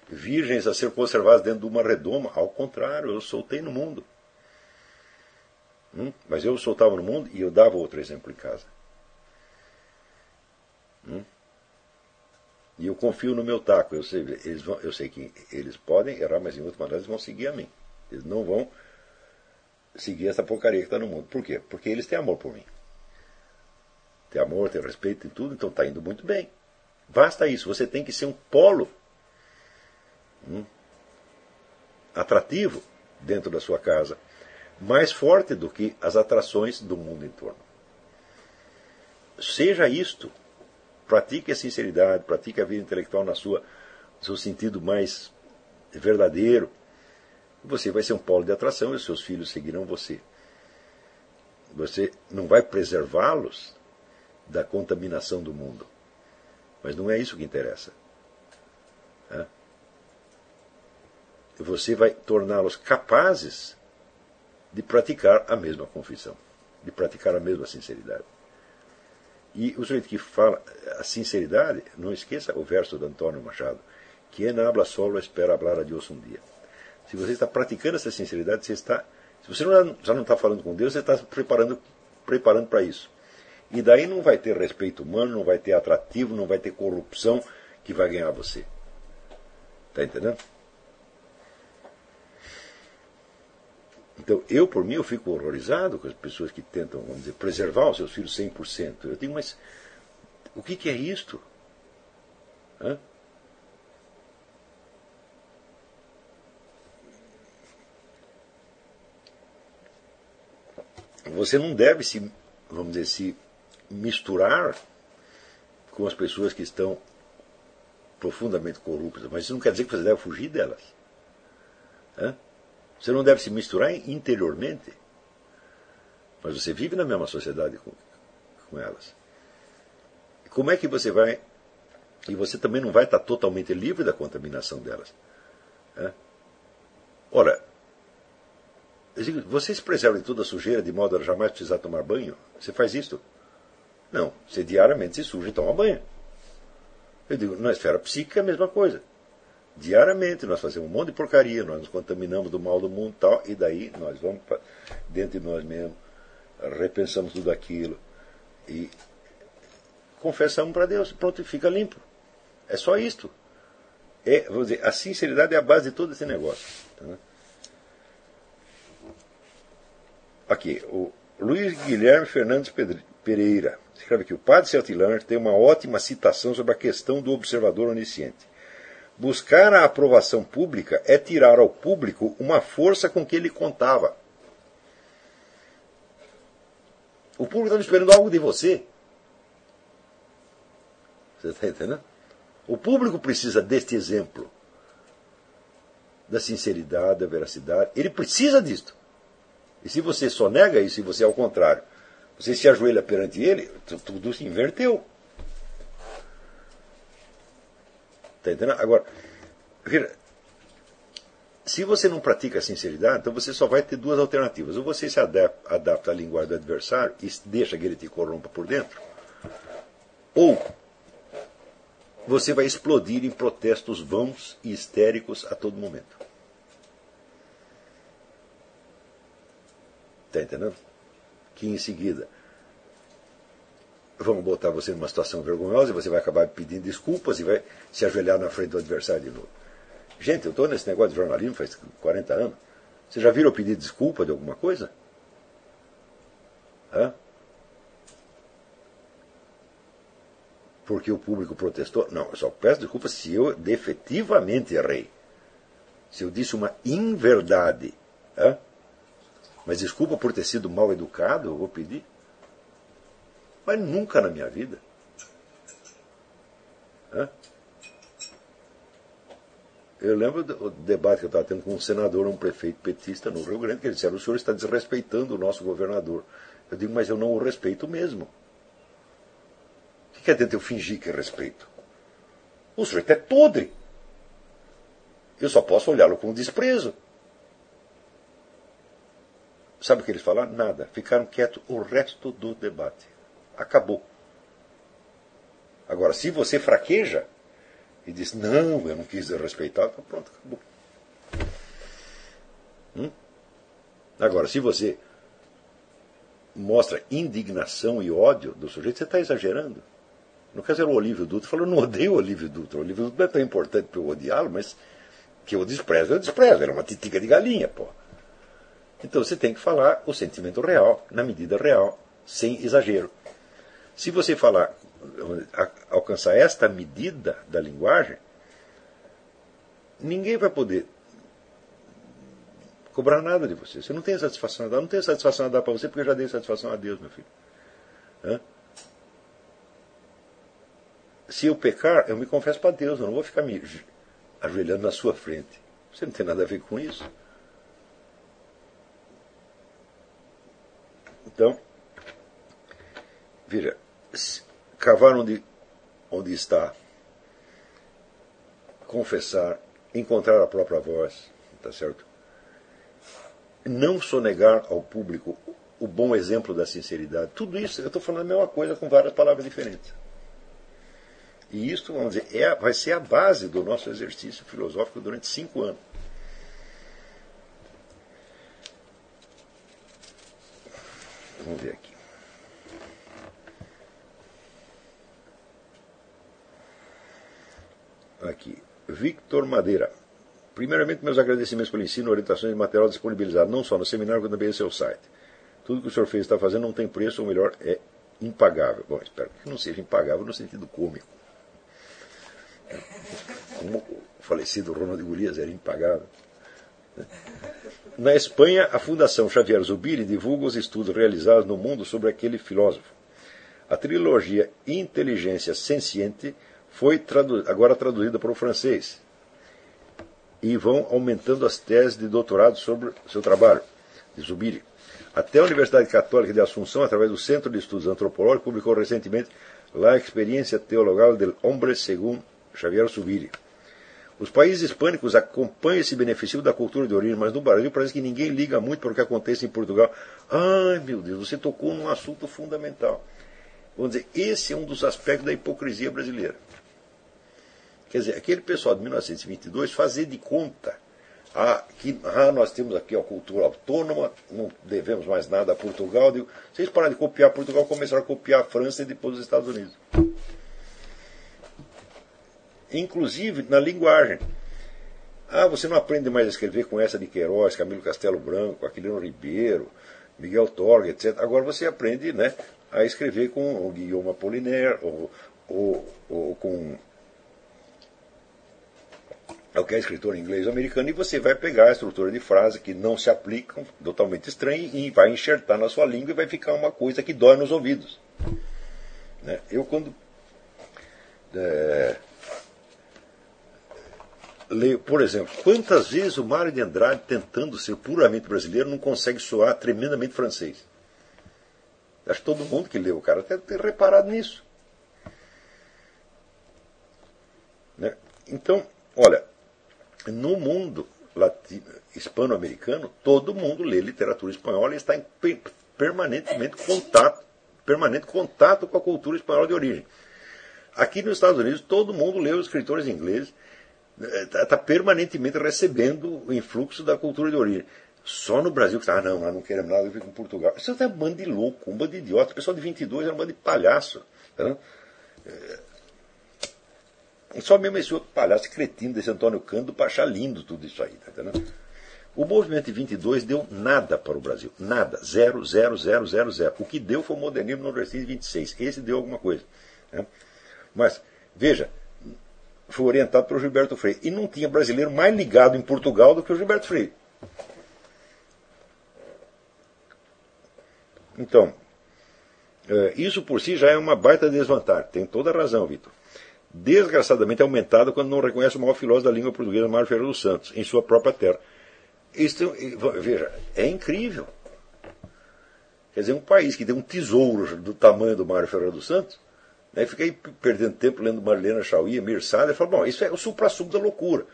virgens a ser conservadas dentro de uma redoma. Ao contrário, eu soltei no mundo. Hum? Mas eu soltava no mundo e eu dava outro exemplo em casa. Hum? E eu confio no meu taco. Eu sei, eles vão, eu sei que eles podem errar, mas em maneira eles vão seguir a mim. Eles não vão seguir essa porcaria que está no mundo. Por quê? Porque eles têm amor por mim. Tem amor, tem respeito, tem tudo, então está indo muito bem. Basta isso. Você tem que ser um polo hum, atrativo dentro da sua casa, mais forte do que as atrações do mundo em torno. Seja isto. Pratique a sinceridade, pratique a vida intelectual na sua seu sentido mais verdadeiro você vai ser um polo de atração e os seus filhos seguirão você. Você não vai preservá-los da contaminação do mundo. Mas não é isso que interessa. Você vai torná-los capazes de praticar a mesma confissão, de praticar a mesma sinceridade. E o sujeito que fala a sinceridade, não esqueça o verso do Antônio Machado, que na habla solo espera hablar a Deus um dia. Se você está praticando essa sinceridade, você está. Se você não, já não está falando com Deus, você está preparando preparando para isso. E daí não vai ter respeito humano, não vai ter atrativo, não vai ter corrupção que vai ganhar você. Está entendendo? Então, eu, por mim, eu fico horrorizado com as pessoas que tentam, vamos dizer, preservar os seus filhos 100%. Eu digo, mas o que, que é isto? Hã? você não deve se, vamos dizer, se misturar com as pessoas que estão profundamente corruptas, mas isso não quer dizer que você deve fugir delas. Você não deve se misturar interiormente, mas você vive na mesma sociedade com, com elas. Como é que você vai. E você também não vai estar totalmente livre da contaminação delas. Ora, digo, você se preserva de toda a sujeira de modo a jamais precisar tomar banho? Você faz isso? Não. Você diariamente se suja e toma banho. Eu digo, na esfera psíquica é a mesma coisa. Diariamente nós fazemos um monte de porcaria, nós nos contaminamos do mal do mundo e tal, e daí nós vamos pra, dentro de nós mesmos, repensamos tudo aquilo e confessamos para Deus, pronto, e fica limpo. É só isto. É, vamos dizer, a sinceridade é a base de todo esse negócio. Tá? Aqui, o Luiz Guilherme Fernandes Pereira escreve aqui: o padre Sertilanger tem uma ótima citação sobre a questão do observador onisciente. Buscar a aprovação pública é tirar ao público uma força com que ele contava. O público está esperando algo de você. Você está entendendo? O público precisa deste exemplo da sinceridade, da veracidade. Ele precisa disto. E se você só nega isso, e você ao contrário, você se ajoelha perante ele, tudo se inverteu. Está entendendo? Agora, se você não pratica a sinceridade, então você só vai ter duas alternativas. Ou você se adapta, adapta à linguagem do adversário e deixa que ele te corrompa por dentro, ou você vai explodir em protestos vãos e histéricos a todo momento. Está entendendo? Que em seguida vão botar você numa situação vergonhosa e você vai acabar pedindo desculpas e vai se ajoelhar na frente do adversário de novo. Gente, eu estou nesse negócio de jornalismo faz 40 anos. Você já viram eu pedir desculpa de alguma coisa? Hã? Porque o público protestou? Não, eu só peço desculpa se eu efetivamente errei. Se eu disse uma inverdade. Hã? Mas desculpa por ter sido mal educado, eu vou pedir. Mas nunca na minha vida. Hã? Eu lembro do debate que eu estava tendo com um senador, um prefeito petista no Rio Grande, que ele disse: o senhor está desrespeitando o nosso governador. Eu digo, mas eu não o respeito mesmo. O que adianta eu fingir que respeito? O sujeito é podre. Eu só posso olhá-lo com desprezo. Sabe o que eles falaram? Nada. Ficaram quietos o resto do debate. Acabou. Agora, se você fraqueja e diz, não, eu não quis respeitar, então pronto, acabou. Hum? Agora, se você mostra indignação e ódio do sujeito, você está exagerando. No caso era o Olívio Dutra, falou, eu não odeio o Olívio Dutra. O Olívio Dutra não é tão importante para eu odiá-lo, mas que eu desprezo, eu desprezo. Era uma titica de galinha, pô. Então você tem que falar o sentimento real, na medida real, sem exagero. Se você falar, alcançar esta medida da linguagem, ninguém vai poder cobrar nada de você. Você não tem satisfação a dar. Não tem satisfação a dar para você porque eu já dei satisfação a Deus, meu filho. Hã? Se eu pecar, eu me confesso para Deus. Eu não vou ficar me ajoelhando na sua frente. Você não tem nada a ver com isso. Então, veja, cavar onde, onde está, confessar, encontrar a própria voz, tá certo? não sonegar ao público o bom exemplo da sinceridade. Tudo isso, eu estou falando a mesma coisa com várias palavras diferentes. E isso, vamos dizer, é, vai ser a base do nosso exercício filosófico durante cinco anos. Vamos ver aqui. Aqui. Victor Madeira. Primeiramente, meus agradecimentos pelo ensino, orientações e material disponibilizado, não só no seminário, como também no seu site. Tudo que o senhor fez está fazendo não tem preço, ou melhor, é impagável. Bom, espero que não seja impagável no sentido cômico. Como o falecido Ronald Golias era impagável. Na Espanha, a Fundação Xavier Zubiri divulga os estudos realizados no mundo sobre aquele filósofo. A trilogia Inteligência Senciente foi tradu agora traduzida para o francês e vão aumentando as teses de doutorado sobre seu trabalho, de Zubiri. Até a Universidade Católica de Assunção, através do Centro de Estudos Antropológicos, publicou recentemente La Experiência Teologal del Hombre segundo Xavier Zubiri. Os países hispânicos acompanham esse benefício da cultura de origem, mas no Brasil parece que ninguém liga muito para o que acontece em Portugal. Ai, meu Deus, você tocou num assunto fundamental. Vamos dizer, esse é um dos aspectos da hipocrisia brasileira. Quer dizer, aquele pessoal de 1922 fazer de conta ah, que ah, nós temos aqui a cultura autônoma, não devemos mais nada a Portugal. Digo, vocês pararam de copiar Portugal, começaram a copiar a França e depois os Estados Unidos. Inclusive na linguagem. Ah, você não aprende mais a escrever com essa de Queiroz, Camilo Castelo Branco, Aquilino Ribeiro, Miguel Torga, etc. Agora você aprende né, a escrever com o Guillaume Apollinaire, ou, ou, ou com é o que é escritor inglês americano, e você vai pegar a estrutura de frase que não se aplicam, totalmente estranha, e vai enxertar na sua língua e vai ficar uma coisa que dói nos ouvidos. Né? Eu, quando é, leio, por exemplo, quantas vezes o Mário de Andrade, tentando ser puramente brasileiro, não consegue soar tremendamente francês? Acho que todo mundo que leu o cara deve ter reparado nisso. Né? Então, olha, no mundo hispano-americano, todo mundo lê literatura espanhola e está em permanentemente contato, permanente contato com a cultura espanhola de origem. Aqui nos Estados Unidos, todo mundo lê os escritores ingleses, está eh, tá permanentemente recebendo o influxo da cultura de origem. Só no Brasil que está, ah, não, nós não queremos nada a ver com Portugal. Isso é um bando de louco, um bando de idiota. O pessoal de 22 era um bando de palhaço. Tá só mesmo esse outro palhaço cretino desse Antônio Cândido para achar lindo tudo isso aí. Tá? O movimento de 22 deu nada para o Brasil. Nada. Zero, zero, zero, zero, zero. O que deu foi o modernismo nordestino de 26. Esse deu alguma coisa. Né? Mas, veja, foi orientado pelo Gilberto Freire. E não tinha brasileiro mais ligado em Portugal do que o Gilberto Freire. Então, eh, isso por si já é uma baita desvantagem. Tem toda a razão, Vitor desgraçadamente aumentada quando não reconhece o maior filósofo da língua portuguesa, Mário Ferreira dos Santos, em sua própria terra. Isto, veja, é incrível. Quer dizer, um país que tem um tesouro do tamanho do Mário Ferreira dos Santos, né, fica aí perdendo tempo lendo Marlena Chauí, Mir e fala, bom, isso é o supra-sumo da loucura.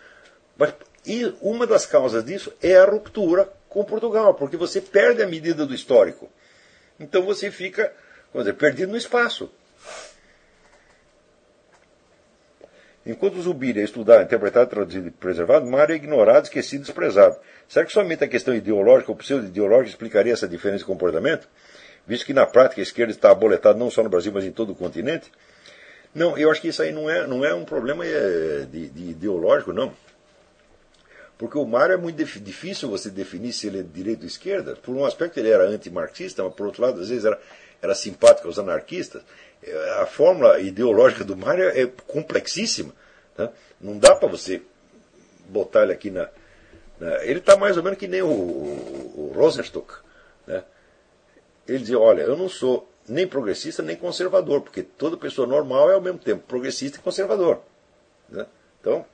Mas, e uma das causas disso é a ruptura com Portugal, porque você perde a medida do histórico. Então você fica, vamos dizer, perdido no espaço. Enquanto Zubiri é estudado, interpretado, traduzido e preservado, Mário é ignorado, esquecido e desprezado. Será que somente a questão ideológica ou pseudo-ideológica explicaria essa diferença de comportamento? Visto que na prática a esquerda está aboletada não só no Brasil, mas em todo o continente? Não, eu acho que isso aí não é, não é um problema é, de, de ideológico, não. Porque o Mário é muito difícil você definir se ele é de direita ou esquerda. Por um aspecto ele era antimarxista, mas por outro lado, às vezes era, era simpático aos anarquistas. A fórmula ideológica do Mário é complexíssima. Tá? Não dá para você botar ele aqui na. na ele está mais ou menos que nem o, o, o Rosenstock. Né? Ele dizia: olha, eu não sou nem progressista nem conservador, porque toda pessoa normal é ao mesmo tempo progressista e conservador. Né? Então,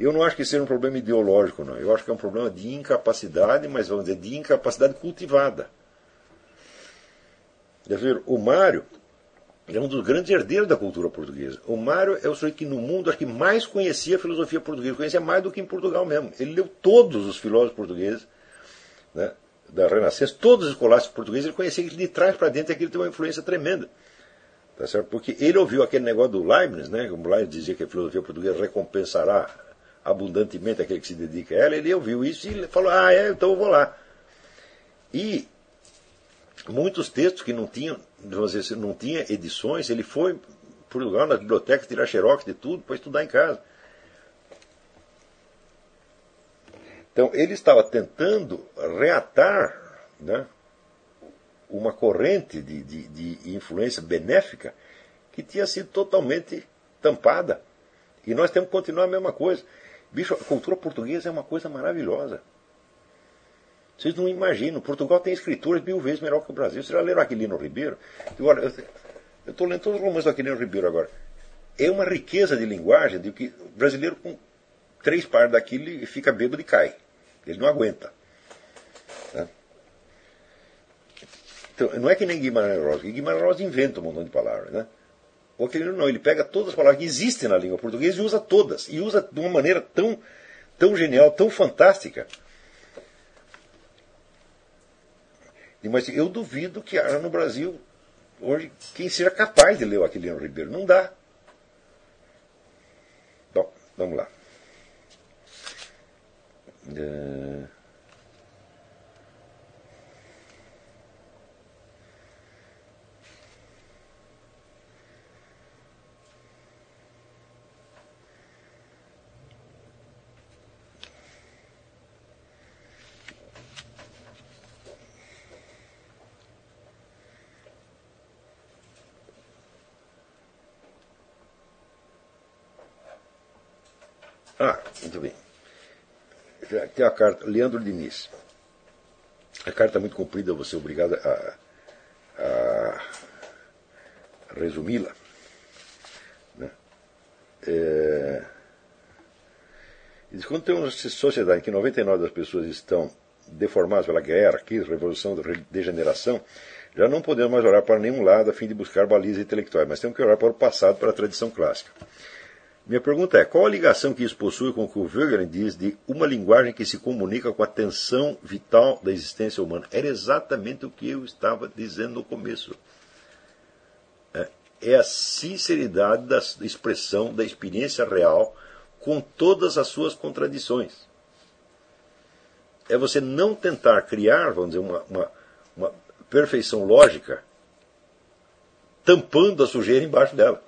Eu não acho que seja um problema ideológico, não. Eu acho que é um problema de incapacidade, mas vamos dizer, de incapacidade cultivada. Ver, o Mário é um dos grandes herdeiros da cultura portuguesa. O Mário é o sujeito que no mundo acho que mais conhecia a filosofia portuguesa, conhecia mais do que em Portugal mesmo. Ele leu todos os filósofos portugueses né, da Renascença, todos os escolásticos portugueses, ele conhecia que de trás para dentro aquilo tem uma influência tremenda. Tá certo? Porque ele ouviu aquele negócio do Leibniz, né, como Leibniz dizia que a filosofia portuguesa recompensará abundantemente aquele que se dedica a ela, ele ouviu isso e falou, ah, é, então eu vou lá. E muitos textos que não tinham, vamos dizer, não tinha edições, ele foi por lugar na biblioteca tirar xerox de tudo para estudar em casa. Então ele estava tentando reatar né, uma corrente de, de, de influência benéfica que tinha sido totalmente tampada. E nós temos que continuar a mesma coisa. Bicho, a cultura portuguesa é uma coisa maravilhosa. Vocês não imaginam. Portugal tem escritores mil vezes melhor que o Brasil. Vocês já leram Aquilino Ribeiro? Agora, eu estou lendo todos os romances do Aquilino Ribeiro agora. É uma riqueza de linguagem de que o brasileiro com três pares daquilo fica bêbado e cai. Ele não aguenta. Né? Então, não é que nem Guimarães Rosa. Guimarães Rosa inventa um montão de palavras. Né? O Aquilino não, ele pega todas as palavras que existem na língua portuguesa e usa todas. E usa de uma maneira tão, tão genial, tão fantástica. Mas eu duvido que haja no Brasil hoje quem seja capaz de ler o Aquilino Ribeiro. Não dá. Bom, vamos lá. É... Ah, muito bem. Tem a carta, Leandro Diniz. A carta é muito comprida, você é obrigado a, a resumi-la. Né? É, quando tem uma sociedade em que 99% das pessoas estão deformadas pela guerra, crise, revolução, degeneração, já não podemos mais olhar para nenhum lado a fim de buscar balizas intelectuais, mas temos que olhar para o passado, para a tradição clássica. Minha pergunta é: qual a ligação que isso possui com o que o Wegener diz de uma linguagem que se comunica com a tensão vital da existência humana? Era exatamente o que eu estava dizendo no começo. É, é a sinceridade da expressão da experiência real com todas as suas contradições. É você não tentar criar, vamos dizer, uma, uma, uma perfeição lógica tampando a sujeira embaixo dela.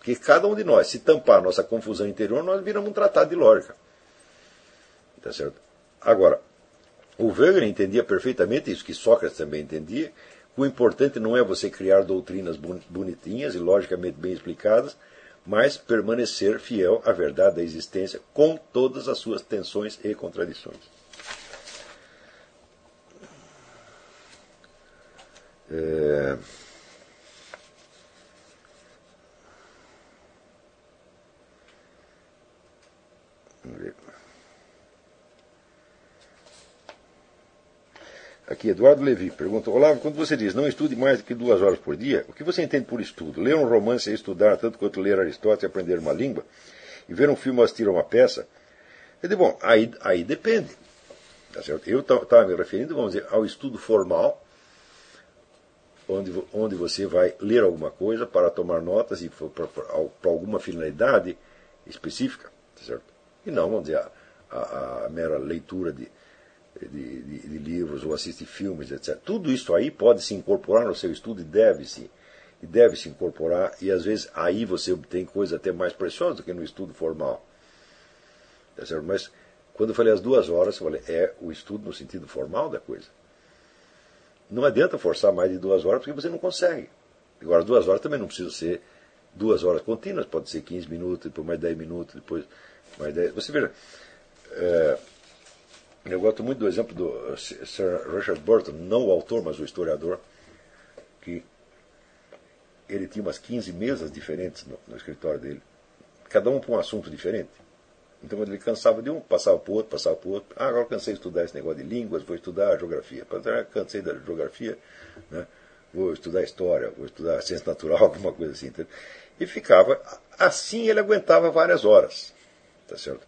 Porque cada um de nós, se tampar nossa confusão interior, nós viramos um tratado de lógica. Tá certo? Agora, o Wegener entendia perfeitamente isso, que Sócrates também entendia, o importante não é você criar doutrinas bonitinhas e logicamente bem explicadas, mas permanecer fiel à verdade da existência com todas as suas tensões e contradições. É... Aqui, Eduardo Levi pergunta: Olavo, quando você diz não estude mais do que duas horas por dia, o que você entende por estudo? Ler um romance e estudar tanto quanto ler Aristóteles e aprender uma língua? E ver um filme ou assistir a uma peça? Ele disse: bom, aí, aí depende. Tá certo? Eu estava me referindo, vamos dizer, ao estudo formal, onde, onde você vai ler alguma coisa para tomar notas e para alguma finalidade específica. Tá certo? E não, vamos dizer, a, a, a mera leitura de de, de, de, livros ou assiste filmes, etc. Tudo isso aí pode se incorporar no seu estudo e deve se e deve se incorporar e às vezes aí você obtém coisas até mais preciosas do que no estudo formal. Tá certo? Mas quando eu falei as duas horas, eu falei é o estudo no sentido formal da coisa. Não adianta forçar mais de duas horas porque você não consegue. Agora duas horas também não precisa ser duas horas contínuas, pode ser 15 minutos, depois mais 10 minutos, depois mais 10. Você veja. É, eu gosto muito do exemplo do Sir Richard Burton, não o autor, mas o historiador, que ele tinha umas 15 mesas diferentes no, no escritório dele, cada um para um assunto diferente. Então, quando ele cansava de um, passava para o outro, passava para o outro. Ah, agora cansei de estudar esse negócio de línguas, vou estudar geografia. Cansei da geografia, né? vou estudar história, vou estudar ciência natural, *laughs* alguma coisa assim. E ficava, assim ele aguentava várias horas. Tá certo?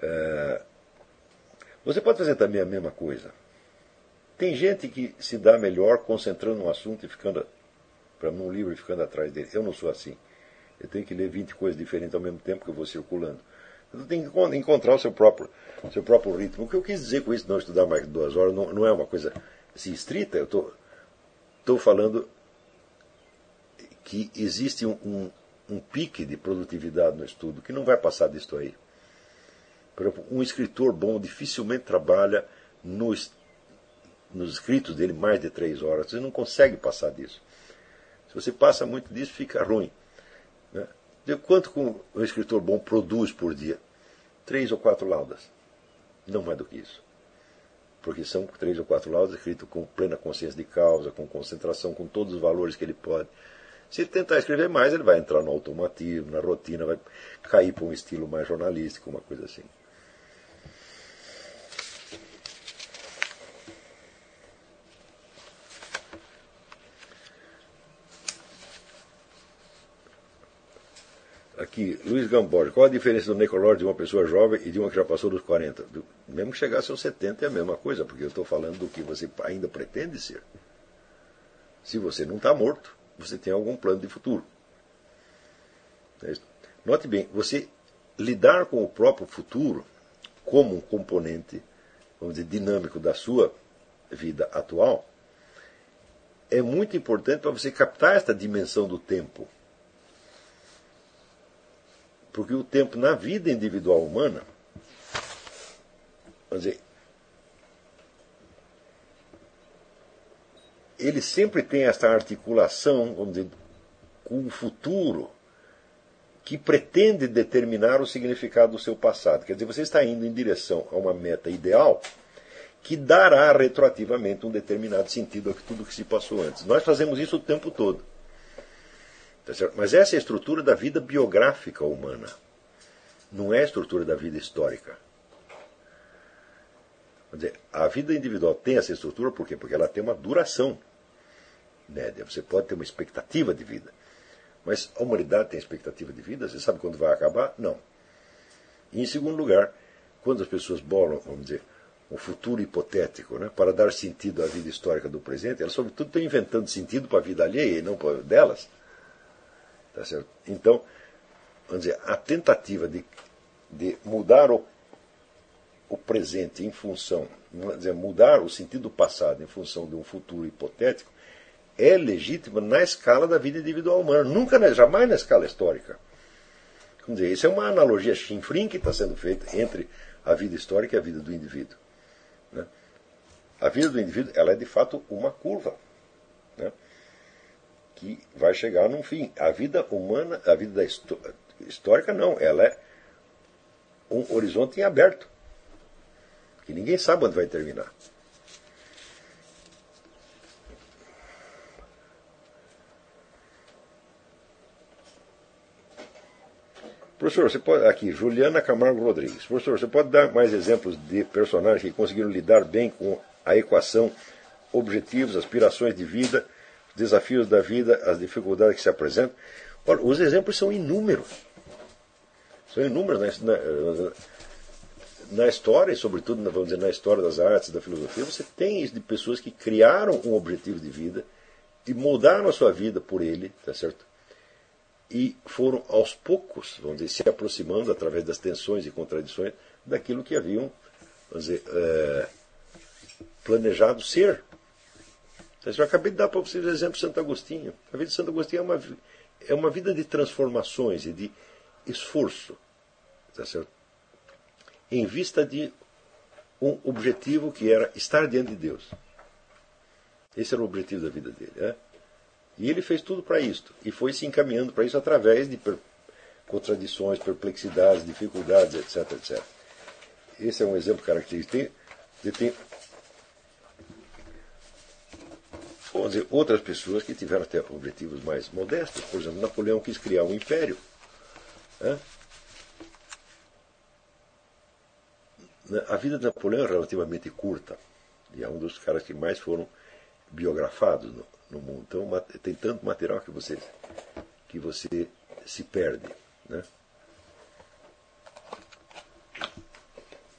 É, você pode fazer também a mesma coisa. Tem gente que se dá melhor concentrando no assunto e ficando para um livro e ficando atrás dele. Eu não sou assim. Eu tenho que ler 20 coisas diferentes ao mesmo tempo que eu vou circulando. Você tem que encontrar o seu próprio, seu próprio ritmo. O que eu quis dizer com isso, não estudar mais duas horas, não, não é uma coisa assim, estrita. Eu estou falando que existe um, um, um pique de produtividade no estudo que não vai passar disto aí. Por exemplo, um escritor bom dificilmente trabalha nos, nos escritos dele mais de três horas. Você não consegue passar disso. Se você passa muito disso, fica ruim. Né? De quanto um escritor bom produz por dia? Três ou quatro laudas. Não mais do que isso. Porque são três ou quatro laudas escritos com plena consciência de causa, com concentração, com todos os valores que ele pode. Se tentar escrever mais, ele vai entrar no automatismo, na rotina, vai cair para um estilo mais jornalístico, uma coisa assim. Aqui, Luiz Gamborge, qual a diferença do Necolor de uma pessoa jovem e de uma que já passou dos 40? Mesmo que chegasse aos 70 é a mesma coisa, porque eu estou falando do que você ainda pretende ser. Se você não está morto, você tem algum plano de futuro. É Note bem, você lidar com o próprio futuro como um componente, vamos dizer, dinâmico da sua vida atual, é muito importante para você captar esta dimensão do tempo porque o tempo na vida individual humana, vamos dizer, ele sempre tem essa articulação, vamos dizer, com o futuro que pretende determinar o significado do seu passado. Quer dizer, você está indo em direção a uma meta ideal que dará retroativamente um determinado sentido a tudo que se passou antes. Nós fazemos isso o tempo todo. Tá Mas essa é a estrutura da vida biográfica humana. Não é a estrutura da vida histórica. Dizer, a vida individual tem essa estrutura por quê? Porque ela tem uma duração média. Você pode ter uma expectativa de vida. Mas a humanidade tem expectativa de vida? Você sabe quando vai acabar? Não. E em segundo lugar, quando as pessoas bolam, vamos dizer, um futuro hipotético, né, para dar sentido à vida histórica do presente, elas, sobretudo, estão inventando sentido para a vida alheia e não para delas. Tá certo? Então, vamos dizer, a tentativa de, de mudar o, o presente em função, dizer, mudar o sentido do passado em função de um futuro hipotético, é legítima na escala da vida individual humana, nunca, jamais na escala histórica. Vamos dizer, isso é uma analogia chinfrim que está sendo feita entre a vida histórica e a vida do indivíduo. Né? A vida do indivíduo ela é de fato uma curva. Né? que vai chegar num fim. A vida humana, a vida histórica, não. Ela é um horizonte em aberto. Que ninguém sabe onde vai terminar. Professor, você pode. Aqui, Juliana Camargo Rodrigues. Professor, você pode dar mais exemplos de personagens que conseguiram lidar bem com a equação objetivos, aspirações de vida, desafios da vida, as dificuldades que se apresentam. Ora, os exemplos são inúmeros. São inúmeros na, na, na história, e sobretudo, vamos dizer, na história das artes, da filosofia, você tem isso de pessoas que criaram um objetivo de vida e moldaram a sua vida por ele, tá certo? E foram aos poucos, vamos dizer, se aproximando através das tensões e contradições daquilo que haviam, dizer, é, planejado ser. Eu acabei de dar para vocês o exemplo de Santo Agostinho. A vida de Santo Agostinho é uma, é uma vida de transformações e de esforço. Tá certo? Em vista de um objetivo que era estar diante de Deus. Esse era o objetivo da vida dele. Né? E ele fez tudo para isto. E foi se encaminhando para isso através de per contradições, perplexidades, dificuldades, etc, etc. Esse é um exemplo característico. Tem, tem vamos dizer, outras pessoas que tiveram até objetivos mais modestos. Por exemplo, Napoleão quis criar um império. Né? A vida de Napoleão é relativamente curta. E é um dos caras que mais foram biografados no, no mundo. Então tem tanto material que você, que você se perde. Né?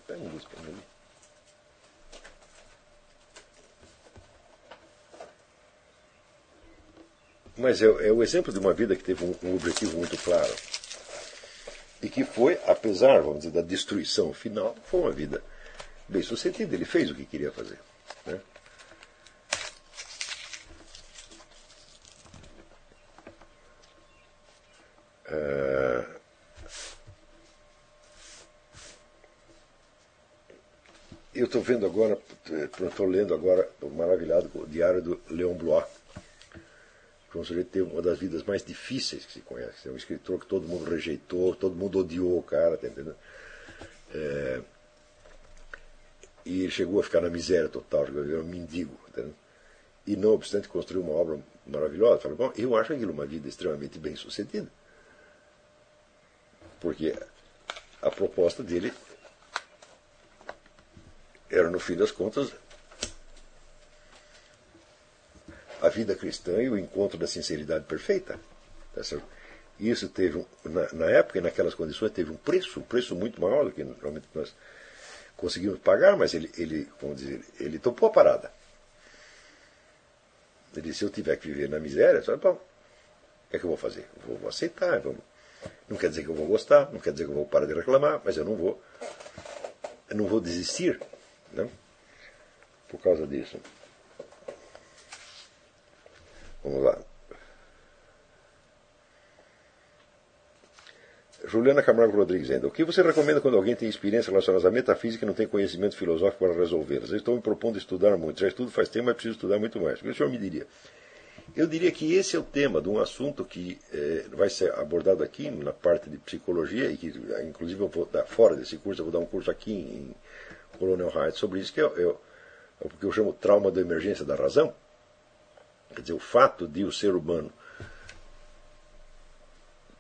Pega um luz para mim. Mas é, é, o exemplo de uma vida que teve um, um, objetivo muito claro. E que foi, apesar, vamos dizer, da destruição final, foi uma vida bem sucedida. Ele fez o que queria fazer. Né? Eu estou vendo agora, estou lendo agora, maravilhado com o diário do Leon Blois foi um sujeito que teve uma das vidas mais difíceis que se conhece. É um escritor que todo mundo rejeitou, todo mundo odiou o cara, tá entendendo? É, e ele chegou a ficar na miséria total, chegou a virar um mendigo. Tá e não obstante construiu uma obra maravilhosa. Falei, bom, eu acho aquilo uma vida extremamente bem sucedida. Porque a proposta dele era, no fim das contas, a vida cristã e o encontro da sinceridade perfeita. Tá Isso teve, na, na, época e naquelas condições, teve um preço, um preço muito maior do que normalmente nós conseguimos pagar, mas ele, ele, vamos dizer, ele topou a parada. Ele disse, se eu tiver que viver na miséria, só, bom, o que é que eu vou fazer? vou, vou aceitar, vamos. Não quer dizer que eu vou gostar, não quer dizer que eu vou parar de reclamar, mas eu não vou, eu não vou desistir? Né, por causa disso. Vamos lá. Juliana Camargo Rodrigues ainda. O que você recomenda quando alguém tem experiência relacionada à metafísica e não tem conhecimento filosófico para resolvê-las? Eu estou me propondo estudar muito. Já estudo faz tempo, mas preciso estudar muito mais. O que o senhor me diria? Eu diria que esse é o tema de um assunto que eh, vai ser abordado aqui na parte de psicologia e que, inclusive, eu vou dar fora desse curso, eu vou dar um curso aqui em Colonel Hart sobre isso, que é, é, é o que eu chamo trauma da emergência da razão. Quer dizer, o fato de o ser humano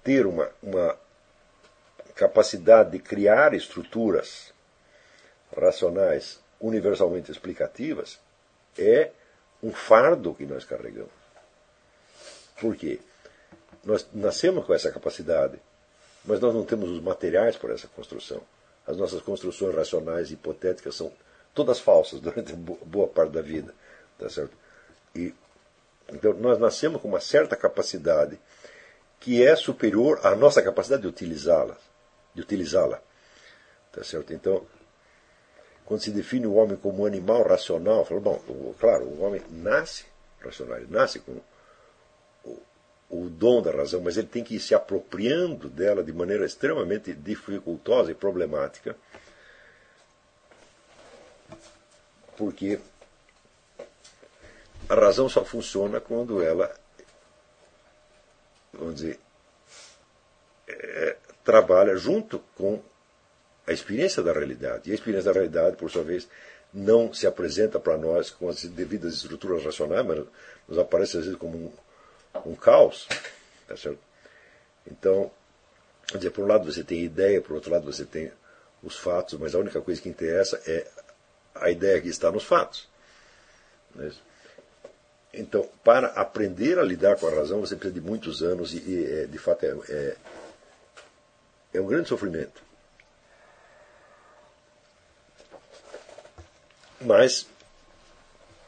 ter uma, uma capacidade de criar estruturas racionais universalmente explicativas é um fardo que nós carregamos. Por quê? Nós nascemos com essa capacidade, mas nós não temos os materiais para essa construção. As nossas construções racionais hipotéticas são todas falsas durante boa parte da vida. Tá certo? E então, nós nascemos com uma certa capacidade que é superior à nossa capacidade de utilizá-la. De utilizá-la. Tá certo? Então, quando se define o homem como um animal racional, fala, bom, claro, o homem nasce racional, ele nasce com o dom da razão, mas ele tem que ir se apropriando dela de maneira extremamente dificultosa e problemática, porque a razão só funciona quando ela, vamos dizer, é, trabalha junto com a experiência da realidade. E a experiência da realidade, por sua vez, não se apresenta para nós com as devidas estruturas racionais, mas nos aparece às vezes como um, um caos. Tá certo? Então, quer dizer, por um lado você tem ideia, por outro lado você tem os fatos, mas a única coisa que interessa é a ideia que está nos fatos. Né? Então, para aprender a lidar com a razão, você precisa de muitos anos e, e é, de fato, é, é, é um grande sofrimento. Mas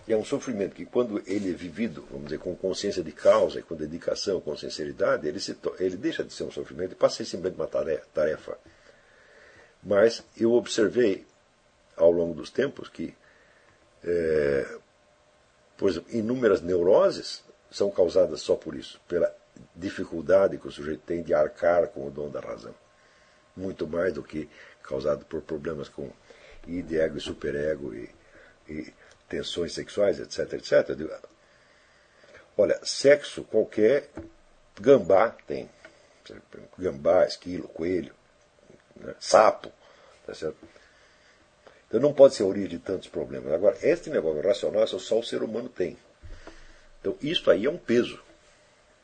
é um sofrimento que, quando ele é vivido, vamos dizer, com consciência de causa, com dedicação, com sinceridade, ele, se, ele deixa de ser um sofrimento e passa a ser simplesmente uma tarefa. Mas eu observei, ao longo dos tempos, que, é, por exemplo, inúmeras neuroses são causadas só por isso, pela dificuldade que o sujeito tem de arcar com o dom da razão. Muito mais do que causado por problemas com id, ego e superego e, e tensões sexuais, etc, etc. Olha, sexo qualquer gambá tem. Gambá, esquilo, coelho, né? sapo. Tá certo? Então não pode ser a origem de tantos problemas. Agora, este negócio racional só o ser humano tem. Então isso aí é um peso.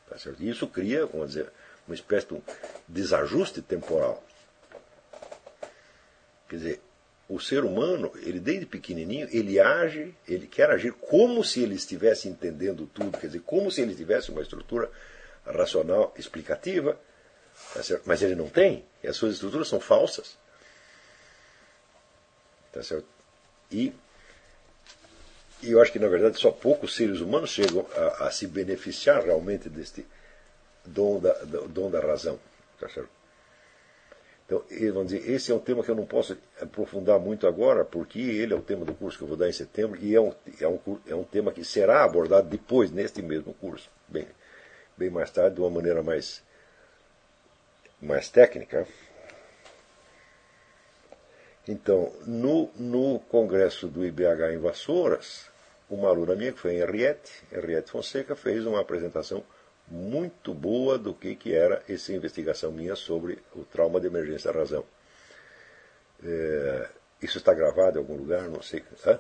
Tá certo? E isso cria, vamos dizer, uma espécie de um desajuste temporal. Quer dizer, o ser humano, ele desde pequenininho, ele age, ele quer agir como se ele estivesse entendendo tudo, quer dizer, como se ele tivesse uma estrutura racional explicativa, tá mas ele não tem, e as suas estruturas são falsas. Tá certo? E, e eu acho que, na verdade, só poucos seres humanos chegam a, a se beneficiar realmente deste dom da, do, dom da razão. Tá certo? Então, vamos dizer, esse é um tema que eu não posso aprofundar muito agora, porque ele é o tema do curso que eu vou dar em setembro, e é um, é um, é um tema que será abordado depois, neste mesmo curso, bem, bem mais tarde, de uma maneira mais, mais técnica. Então, no, no congresso do IBH em Vassouras, uma aluna minha, que foi Henriette, Henriette Fonseca, fez uma apresentação muito boa do que, que era essa investigação minha sobre o trauma de emergência da razão. É, isso está gravado em algum lugar, não sei. Hã?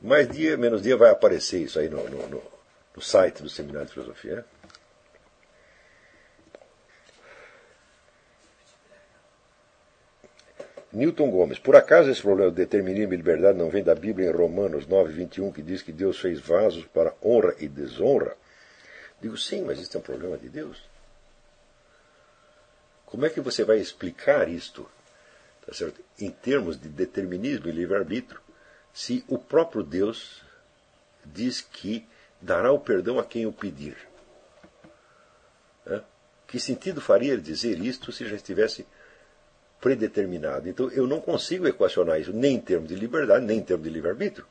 Mais dia, menos dia vai aparecer isso aí no, no, no, no site do Seminário de Filosofia. Né? Newton Gomes, por acaso esse problema de determinismo e liberdade não vem da Bíblia em Romanos 9, 21, que diz que Deus fez vasos para honra e desonra? Digo, sim, mas isso é um problema de Deus. Como é que você vai explicar isto, tá certo? em termos de determinismo e livre-arbítrio, se o próprio Deus diz que dará o perdão a quem o pedir? Que sentido faria dizer isto se já estivesse predeterminado? Então eu não consigo equacionar isso nem em termos de liberdade, nem em termos de livre-arbítrio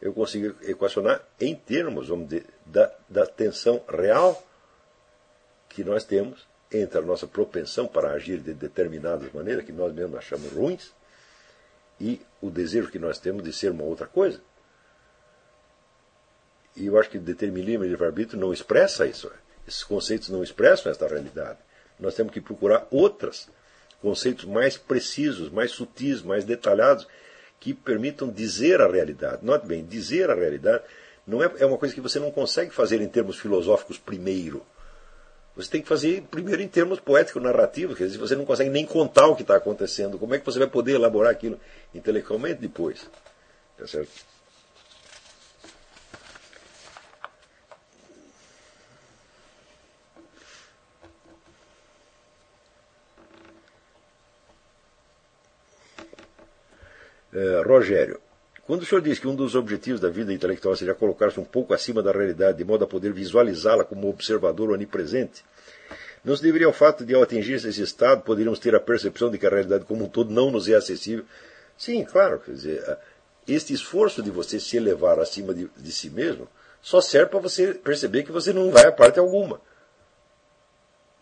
eu consigo equacionar em termos, vamos dizer, da, da tensão real que nós temos entre a nossa propensão para agir de determinadas maneiras, que nós mesmos achamos ruins, e o desejo que nós temos de ser uma outra coisa. E eu acho que determinismo e livre-arbítrio não expressa isso. Esses conceitos não expressam esta realidade. Nós temos que procurar outros conceitos mais precisos, mais sutis, mais detalhados, que permitam dizer a realidade. Note bem, dizer a realidade não é, é uma coisa que você não consegue fazer em termos filosóficos primeiro. Você tem que fazer primeiro em termos poético-narrativos, quer dizer, você não consegue nem contar o que está acontecendo. Como é que você vai poder elaborar aquilo intelectualmente depois? Tá certo? Eh, Rogério, quando o senhor diz que um dos objetivos da vida intelectual seria colocar-se um pouco acima da realidade, de modo a poder visualizá-la como observador onipresente, não se deveria ao fato de, ao atingir esse estado, poderíamos ter a percepção de que a realidade como um todo não nos é acessível? Sim, claro. Quer dizer, este esforço de você se elevar acima de, de si mesmo só serve para você perceber que você não vai a parte alguma.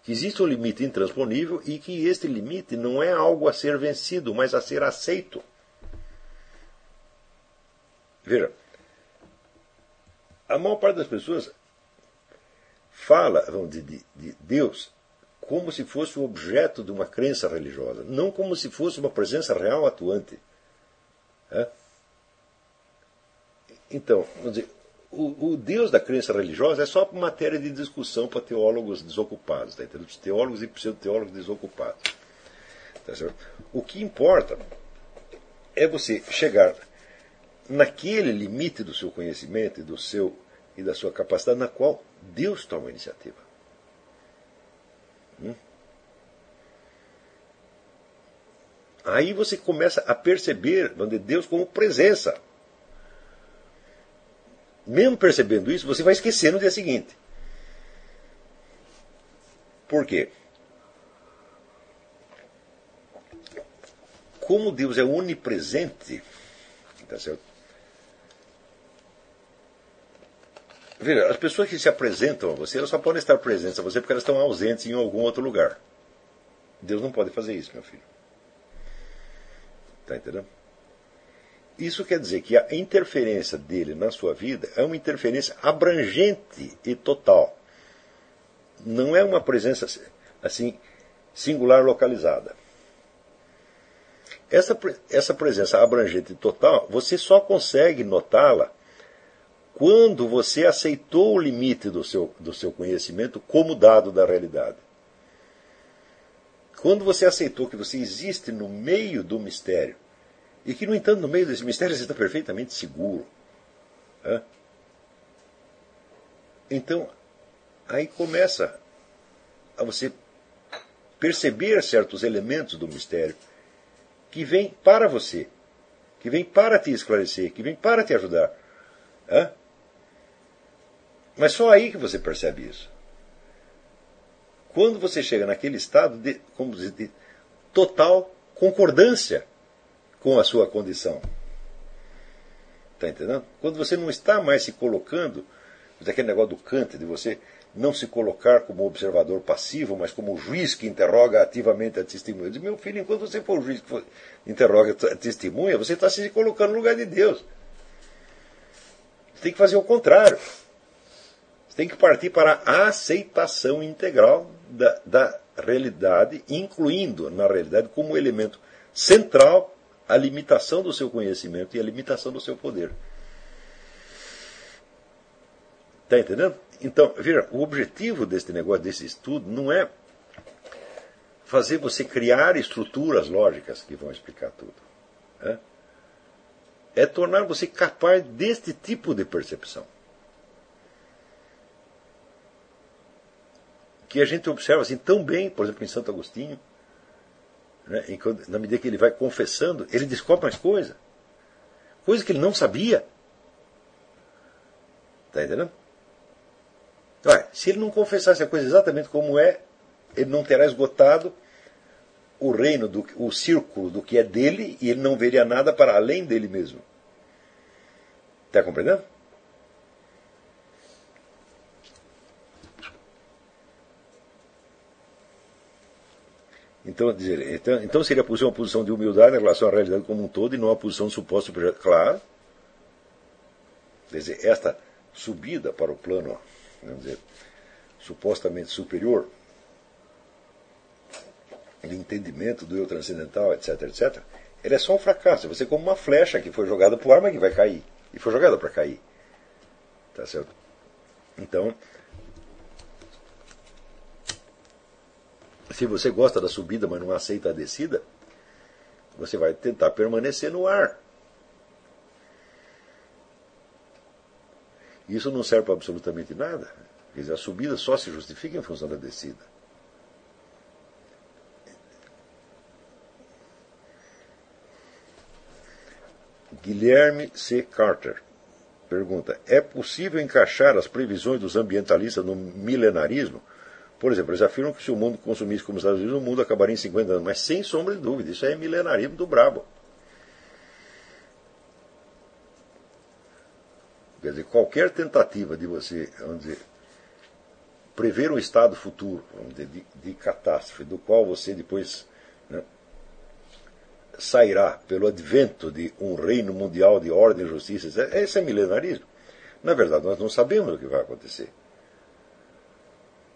Que existe um limite intransponível e que este limite não é algo a ser vencido, mas a ser aceito. Veja, a maior parte das pessoas fala de, de, de Deus como se fosse o objeto de uma crença religiosa, não como se fosse uma presença real atuante. É? Então, vamos dizer, o, o, Deus da crença religiosa é só matéria de discussão para teólogos desocupados, tá entendendo? teólogos e pseudo-teólogos desocupados. Tá o que importa é você chegar naquele limite do seu conhecimento e do seu e da sua capacidade na qual Deus toma a iniciativa. Hum? Aí você começa a perceber Deus como presença. Mesmo percebendo isso, você vai esquecer no dia seguinte. Por quê? Como Deus é onipresente, tá certo? Veja, as pessoas que se apresentam a você, elas só podem estar presentes a você porque elas estão ausentes em algum outro lugar. Deus não pode fazer isso, meu filho. Está entendendo? Isso quer dizer que a interferência dele na sua vida é uma interferência abrangente e total. Não é uma presença assim singular localizada. Essa, essa presença abrangente e total, você só consegue notá-la quando você aceitou o limite do seu, do seu conhecimento como dado da realidade. Quando você aceitou que você existe no meio do mistério, e que, no entanto, no meio desse mistério você está perfeitamente seguro. Então, aí começa a você perceber certos elementos do mistério que vêm para você, que vêm para te esclarecer, que vêm para te ajudar. Mas só aí que você percebe isso. Quando você chega naquele estado de, como de total concordância com a sua condição. Está entendendo? Quando você não está mais se colocando, daquele negócio do Kant, de você não se colocar como observador passivo, mas como juiz que interroga ativamente a testemunha. Eu digo, meu filho, enquanto você for o juiz que for, interroga a testemunha, você está se colocando no lugar de Deus. Você tem que fazer o contrário. Você tem que partir para a aceitação integral da, da realidade, incluindo na realidade como elemento central a limitação do seu conhecimento e a limitação do seu poder. Está entendendo? Então, veja, o objetivo deste negócio, desse estudo, não é fazer você criar estruturas lógicas que vão explicar tudo. É, é tornar você capaz deste tipo de percepção. Que a gente observa assim tão bem, por exemplo, em Santo Agostinho, né? Enquanto, na medida que ele vai confessando, ele descobre mais coisa. Coisa que ele não sabia. Está entendendo? Ué, se ele não confessasse a coisa exatamente como é, ele não terá esgotado o reino, do, o círculo do que é dele, e ele não veria nada para além dele mesmo. Está compreendendo? Então, dizer, então, então seria uma posição de humildade em relação à realidade como um todo e não uma posição de suposto projeto. Claro. Quer dizer, esta subida para o plano, vamos dizer, supostamente superior, de entendimento do eu transcendental, etc, etc, ele é só um fracasso. Você é como uma flecha que foi jogada para o ar, mas que vai cair. E foi jogada para cair. Tá certo? Então, Se você gosta da subida, mas não aceita a descida, você vai tentar permanecer no ar. Isso não serve para absolutamente nada. Quer dizer, a subida só se justifica em função da descida. Guilherme C. Carter pergunta: É possível encaixar as previsões dos ambientalistas no milenarismo? Por exemplo, eles afirmam que se o mundo consumisse como os Estados Unidos, o mundo acabaria em 50 anos. Mas sem sombra de dúvida, isso é milenarismo do brabo. Quer dizer, qualquer tentativa de você, vamos dizer, prever um estado futuro, dizer, de, de catástrofe, do qual você depois né, sairá pelo advento de um reino mundial de ordem e justiça, esse é milenarismo. Na verdade, nós não sabemos o que vai acontecer.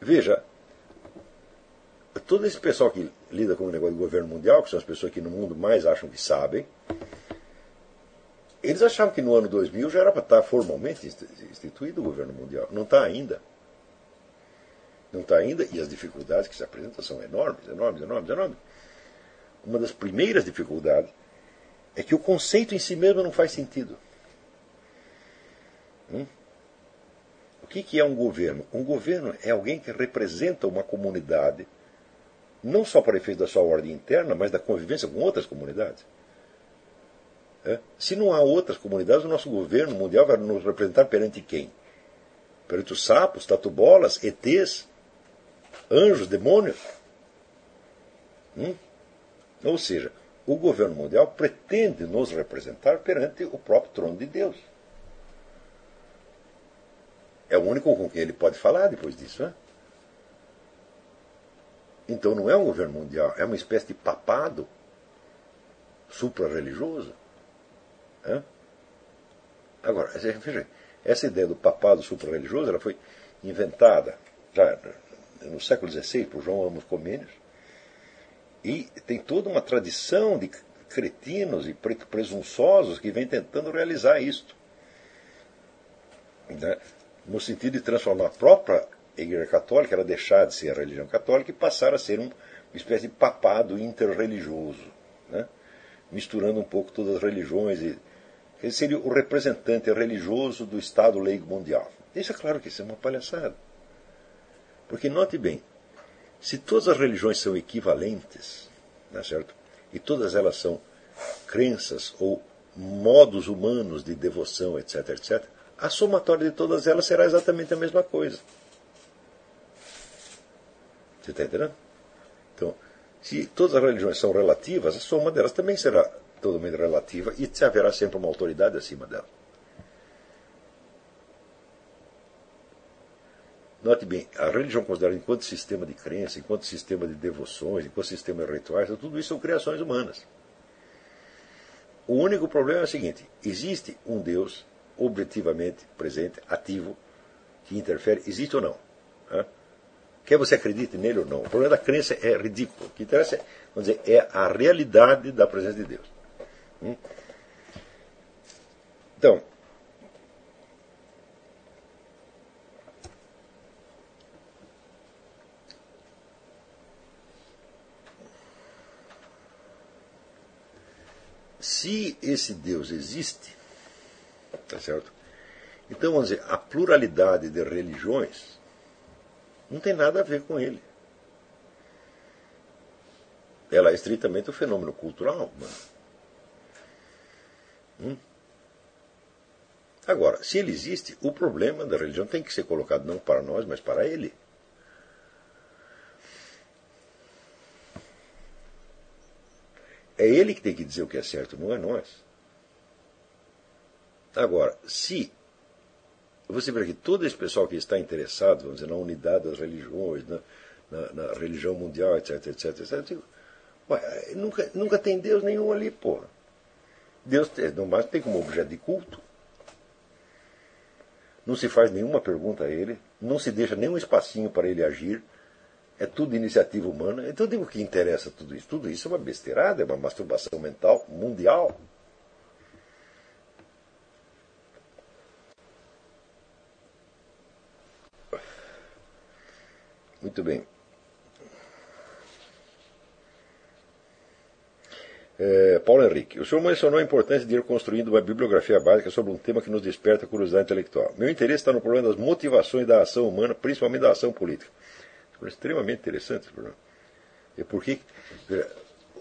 Veja, todo esse pessoal que lida com o negócio do governo mundial, que são as pessoas que no mundo mais acham que sabem, eles achavam que no ano 2000 já era para estar formalmente instituído o governo mundial. Não está ainda. Não está ainda, e as dificuldades que se apresentam são enormes, enormes, enormes, enormes. Uma das primeiras dificuldades é que o conceito em si mesmo não faz sentido. Hum? O que, que é um governo? Um governo é alguém que representa uma comunidade, não só para efeito da sua ordem interna, mas da convivência com outras comunidades. É? Se não há outras comunidades, o nosso governo mundial vai nos representar perante quem? Perante os sapos, tatubolas, ETs, anjos, demônios? Hum? Ou seja, o governo mundial pretende nos representar perante o próprio trono de Deus. É o único com quem ele pode falar depois disso. Né? Então não é um governo mundial, é uma espécie de papado supra-religioso. Agora, veja, essa ideia do papado supra-religioso ela foi inventada já no século XVI por João Amos Comênios e tem toda uma tradição de cretinos e presunçosos que vem tentando realizar isto. Né? no sentido de transformar a própria Igreja Católica, ela deixar de ser a religião católica e passar a ser um, uma espécie de papado interreligioso, né? misturando um pouco todas as religiões. E, ele seria o representante religioso do Estado leigo mundial. Isso é claro que isso é uma palhaçada. Porque note bem, se todas as religiões são equivalentes, não é certo? e todas elas são crenças ou modos humanos de devoção, etc., etc., a somatória de todas elas será exatamente a mesma coisa. Você está entendendo? Então, se todas as religiões são relativas, a soma delas também será totalmente relativa e haverá sempre uma autoridade acima dela. Note bem, a religião considerada enquanto sistema de crença, enquanto sistema de devoções, enquanto sistema de rituais, tudo isso são criações humanas. O único problema é o seguinte: existe um Deus objetivamente presente, ativo, que interfere, existe ou não. Quer você acredite nele ou não. O problema da crença é ridículo. O que interessa é, vamos dizer, é a realidade da presença de Deus. Hum? Então, se esse Deus existe, Tá certo? Então, vamos dizer, a pluralidade de religiões não tem nada a ver com ele. Ela é estritamente um fenômeno cultural. Hum? Agora, se ele existe, o problema da religião tem que ser colocado não para nós, mas para ele. É ele que tem que dizer o que é certo, não é nós. Agora, se você vê que todo esse pessoal que está interessado, vamos dizer, na unidade das religiões, na, na, na religião mundial, etc, etc, etc, digo, ué, nunca, nunca tem Deus nenhum ali, porra. Deus no mais tem como objeto de culto. Não se faz nenhuma pergunta a ele, não se deixa nenhum espacinho para ele agir. É tudo iniciativa humana. Então, digo o que interessa tudo isso. Tudo isso é uma besteirada, é uma masturbação mental mundial. Muito bem. É, Paulo Henrique, o senhor mencionou a importância de ir construindo uma bibliografia básica sobre um tema que nos desperta curiosidade intelectual. Meu interesse está no problema das motivações da ação humana, principalmente da ação política. É extremamente interessante esse problema. E por que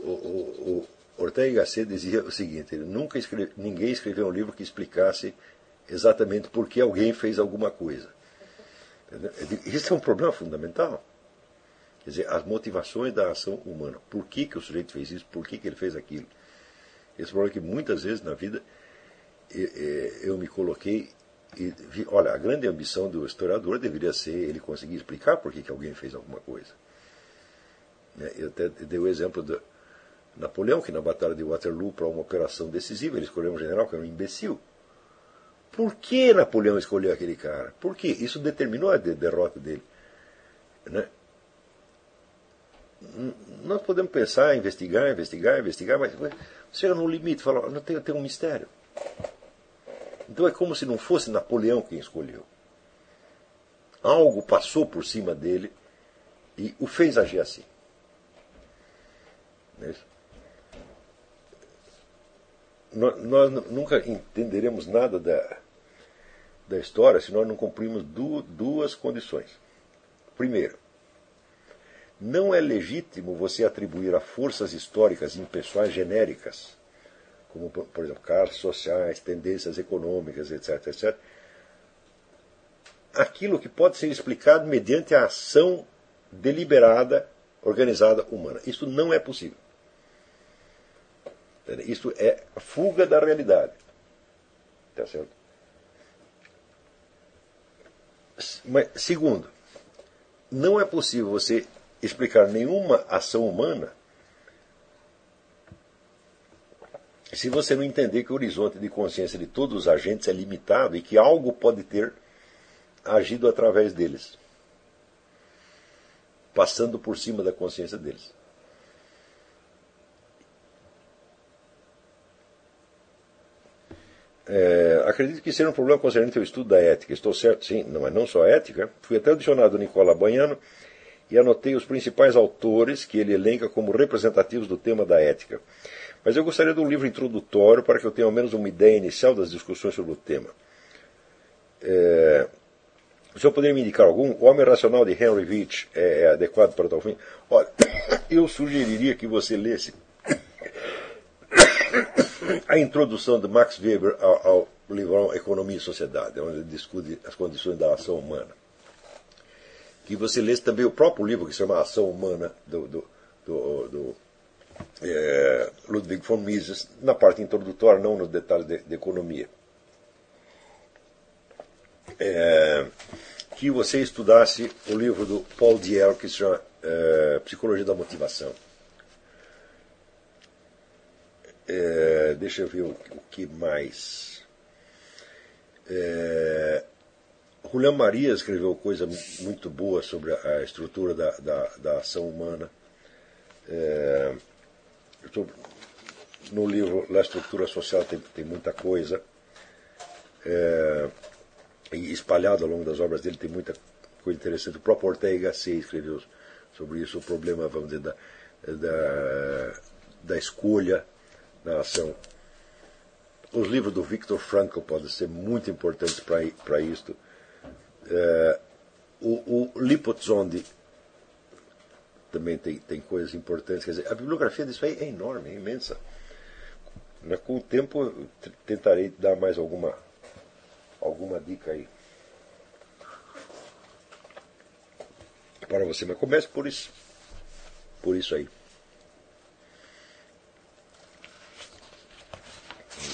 o, o, o Ortega y Gasset dizia o seguinte: ele nunca escreve, ninguém escreveu um livro que explicasse exatamente por que alguém fez alguma coisa. Isso é um problema fundamental. Quer dizer, as motivações da ação humana. Por que, que o sujeito fez isso? Por que, que ele fez aquilo? Esse problema que muitas vezes na vida eu me coloquei e vi, olha, a grande ambição do historiador deveria ser ele conseguir explicar por que, que alguém fez alguma coisa. Né, eu até dei o exemplo de Napoleão, que na Batalha de Waterloo, para uma operação decisiva, ele escolheu um general que era um imbecil. Por que Napoleão escolheu aquele cara? Por quê? Isso determinou a derrota dele. Né? Nós podemos pensar, investigar, investigar, investigar, mas chega no limite, fala, não tem, tem um mistério. Então é como se não fosse Napoleão quem escolheu. Algo passou por cima dele e o fez agir assim. Não é isso? Nós nunca entenderemos nada da, da história se nós não cumprimos duas condições. Primeiro, não é legítimo você atribuir a forças históricas impessoais genéricas, como, por exemplo, casos sociais, tendências econômicas, etc., etc., aquilo que pode ser explicado mediante a ação deliberada, organizada humana. Isso não é possível. Isso é fuga da realidade. Tá certo? Mas, segundo, não é possível você explicar nenhuma ação humana se você não entender que o horizonte de consciência de todos os agentes é limitado e que algo pode ter agido através deles, passando por cima da consciência deles. É, acredito que seja um problema concernente ao estudo da ética. Estou certo? Sim, não é não só ética. Fui até o dicionário Nicola Banhano e anotei os principais autores que ele elenca como representativos do tema da ética. Mas eu gostaria de um livro introdutório para que eu tenha ao menos uma ideia inicial das discussões sobre o tema. É, o senhor poderia me indicar algum? O Homem Racional de Henry Veitch é, é adequado para tal fim? Olha, *coughs* eu sugeriria que você lesse a introdução de Max Weber ao, ao Economia e Sociedade, onde ele discute as condições da ação humana. Que você lesse também o próprio livro que se chama Ação Humana, do, do, do, do é, Ludwig von Mises, na parte introdutória, não nos detalhes de, de economia. É, que você estudasse o livro do Paul Diel, que se chama é, Psicologia da Motivação é, deixa eu ver o, que mais. É, Maria escreveu coisa muito boa sobre a, estrutura da, da, da, ação humana. É, tô, no livro La Estrutura Social tem, tem muita coisa. É, e espalhado ao longo das obras dele tem muita coisa interessante. O próprio Ortega C escreveu sobre isso, o problema, vamos dizer, da, da, da escolha na ação. Os livros do Viktor Frankl podem ser muito importantes para isto. É, o, o Lipotzondi também tem, tem coisas importantes. Quer dizer, a bibliografia disso aí é enorme, é imensa. Com o tempo, tentarei dar mais alguma, alguma dica aí. Para você, mas comece por isso. Por isso aí.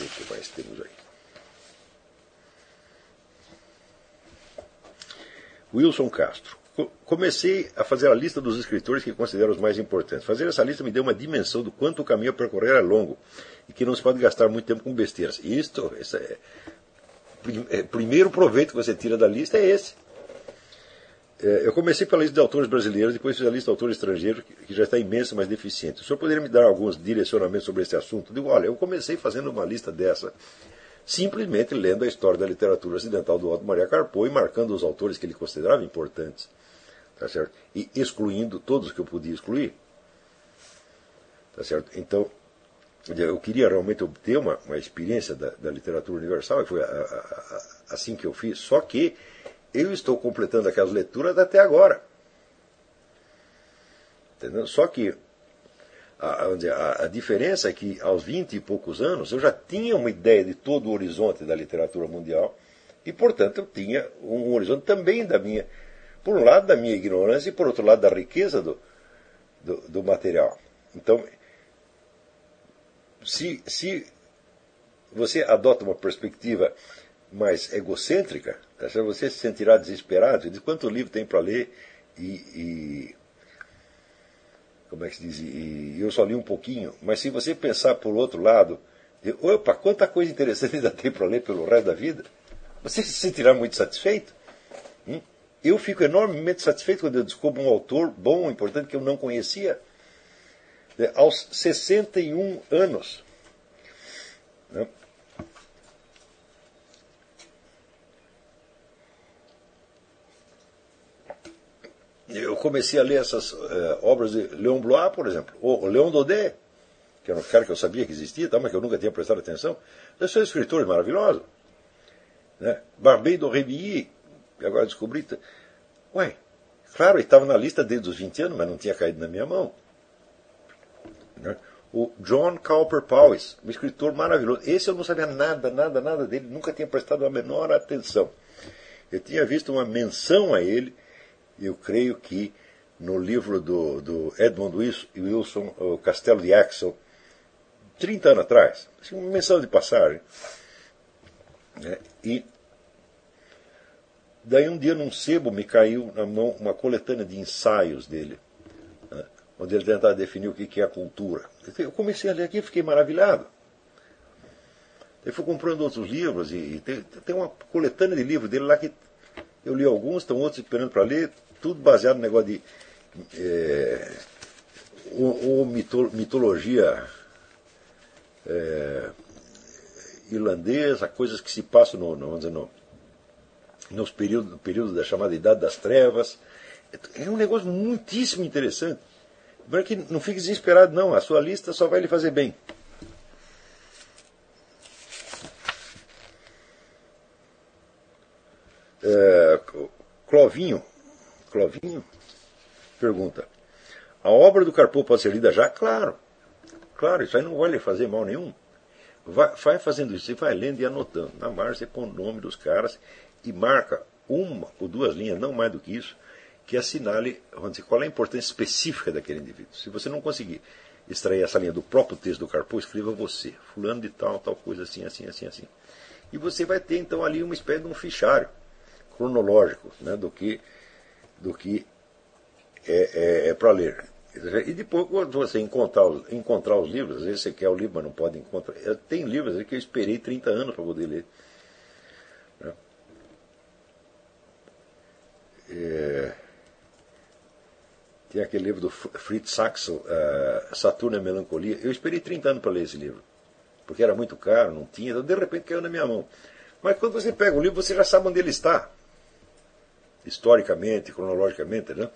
ver o que temos aí. Wilson Castro. Comecei a fazer a lista dos escritores que considero os mais importantes. Fazer essa lista me deu uma dimensão do quanto o caminho a percorrer é longo e que não se pode gastar muito tempo com besteiras. Isto, esse é, é, primeiro proveito que você tira da lista é esse. É, eu comecei pela lista de autores brasileiros, depois fiz a lista de autores estrangeiros, que já está imensa, mas deficiente. O senhor poderia me dar alguns direcionamentos sobre esse assunto? Eu digo, olha, eu comecei fazendo uma lista dessa, simplesmente lendo a história da literatura ocidental do Otto Maria Carpo e marcando os autores que ele considerava importantes, tá certo? E excluindo todos que eu podia excluir, tá certo? Então, eu queria realmente obter uma, uma experiência da, da literatura universal, e foi a, a, a, assim que eu fiz, só que eu estou completando aquelas leituras até agora. Entendeu? Só que a, a, a, diferença é que aos 20 e poucos anos eu já tinha uma ideia de todo o horizonte da literatura mundial e, portanto, eu tinha um horizonte também da minha, por um lado, da minha ignorância e, por outro lado, da riqueza do, do, do material. Então, se, se você adota uma perspectiva mais egocêntrica, você se sentirá desesperado, diz quanto livro tem para ler e, e, como é que se diz, e eu só li um pouquinho, mas se você pensar por outro lado, de, opa, quanta coisa interessante *laughs* ainda tem para ler pelo resto da vida, você se sentirá muito satisfeito. Hum? Eu fico enormemente satisfeito quando eu descubro um autor bom, importante, que eu não conhecia. Aos 61 anos. Eu comecei a ler essas uh, obras de Leon Blois, por exemplo, ou Leon Daudet, que era um cara que eu sabia que existia, tá, mas que eu nunca tinha prestado atenção. Eles são escritores maravilhosos. Né? Barbei do Rebilly, agora descobri. Ué, claro, ele estava na lista desde os 20 anos, mas não tinha caído na minha mão. Né? O John Cowper Powys, um escritor maravilhoso. Esse eu não sabia nada, nada, nada dele, nunca tinha prestado a menor atenção. Eu tinha visto uma menção a ele, eu creio que no livro do, do Edmund Wilson, O Castelo de Axel, 30 anos atrás. Assim, uma menção de passagem. Né? E daí um dia num sebo me caiu na mão uma coletânea de ensaios dele, né? onde ele tentava definir o que é a cultura. Eu comecei a ler aqui e fiquei maravilhado. Eu fui comprando outros livros e, e tem, tem, uma coletânea de livros dele lá que eu li alguns, estão outros esperando para ler, tudo baseado no negócio de é, ou, mito, mitologia é, irlandesa, coisas que se passam no, no, vamos dizer, no, nos períodos, no período da chamada Idade das Trevas. É um negócio muitíssimo interessante. Para que não fique desesperado, não. A sua lista só vai lhe fazer bem. É, Clovinho, Clovinho pergunta: A obra do Carpo pode ser lida já? Claro. Claro, isso aí não vai lhe fazer mal nenhum. Vai, vai fazendo isso, você vai lendo e anotando. Na margem você põe o nome dos caras e marca uma ou duas linhas, não mais do que isso, que assinale vamos dizer, qual é a importância específica daquele indivíduo. Se você não conseguir extrair essa linha do próprio texto do Carpo, escreva você, fulano de tal, tal coisa, assim, assim, assim, assim. E você vai ter então ali uma espécie de um fichário cronológico né, do que, do que é, é, é para ler. E depois, quando você encontrar encontrar os livros, às vezes você quer o livro, mas não pode encontrar. Tem livros que eu esperei 30 anos para poder ler. Né? É, tem aquele livro do Fritz Saxel, uh, Saturno e a Melancolia. Eu esperei 30 anos para ler esse livro, porque era muito caro, não tinha, então de repente caiu na minha mão. Mas quando você pega o livro, você já sabe onde ele está, historicamente, cronologicamente, né?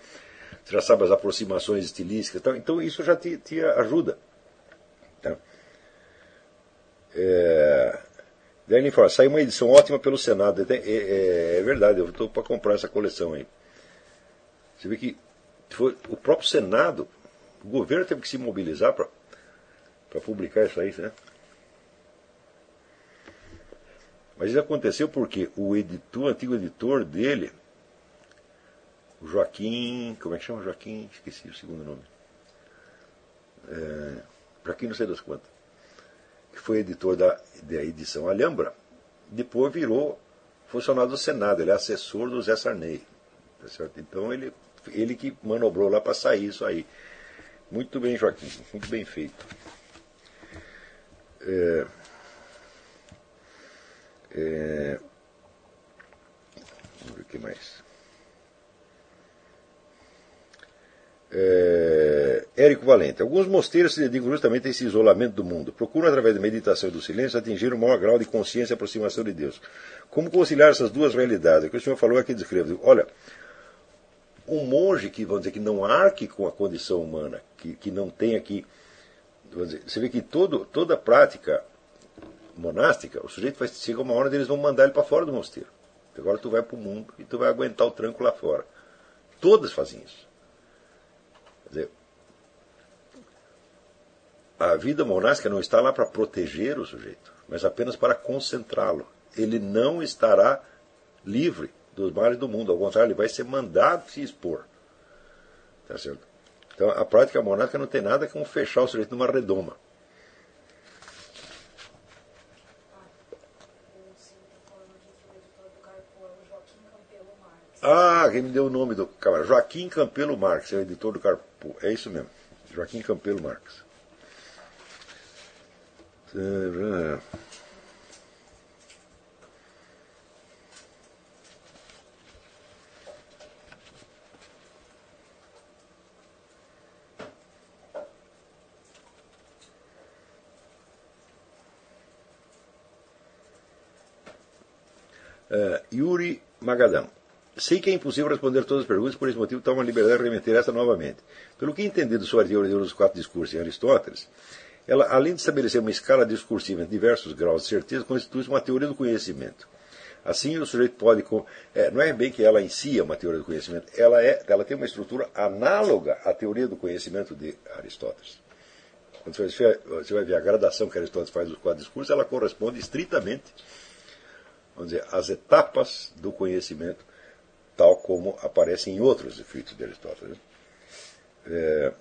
Você já sabe as aproximações estilísticas. Então, então isso já te, te ajuda. Tá? É, daí ele fala, saiu uma edição ótima pelo Senado. É, é, é verdade, eu estou para comprar essa coleção aí. Você vê que foi o próprio Senado, o governo teve que se mobilizar para publicar isso aí, né? Mas isso aconteceu porque o editor, o antigo editor dele, Joaquim. Como é que chama Joaquim? Esqueci o segundo nome. É, Joaquim não sei das quantas. Que foi editor da, da edição Alhambra. Depois virou funcionário do Senado, ele é assessor do Zé Sarney. Tá certo? Então ele, ele que manobrou lá para sair isso aí. Muito bem, Joaquim, muito bem feito. É, é, vamos ver o que mais. É, Érico Valente. Alguns mosteiros se dedicam justamente a esse isolamento do mundo. Procuram, através da meditação e do silêncio, atingir o maior grau de consciência e aproximação de Deus. Como conciliar essas duas realidades? O que o senhor falou aqui descreve. Olha, um monge que, vamos dizer, que não arque com a condição humana, que, que não tem aqui. Dizer, você vê que todo, toda prática monástica, o sujeito vai chegar uma hora onde eles vão mandar ele para fora do mosteiro. Agora tu vai para o mundo e tu vai aguentar o tranco lá fora. Todas fazem isso. Dizer, a vida monástica não está lá para proteger o sujeito, mas apenas para concentrá-lo. Ele não estará livre dos males do mundo, ao contrário, ele vai ser mandado se expor. Tá certo? Então a prática monástica não tem nada com fechar o sujeito numa redoma. Quem me deu o nome do camarada? Joaquim Campelo Marques, é o editor do Carpo. É isso mesmo. Joaquim Campelo Marques. Uh, Yuri Magadão. Sei que é impossível responder todas as perguntas, por esse motivo tomo a liberdade de remeter essa novamente. Pelo que entendi do sua teoria dos quatro discursos em Aristóteles, ela, além de estabelecer uma escala discursiva em diversos graus de certeza, constitui uma teoria do conhecimento. Assim o sujeito pode. É, não é bem que ela em si é uma teoria do conhecimento, ela, é, ela tem uma estrutura análoga à teoria do conhecimento de Aristóteles. Quando você vai ver a gradação que Aristóteles faz dos quatro discursos, ela corresponde estritamente vamos dizer, às etapas do conhecimento, tal como aparecem em outros escritos de Aristóteles. É,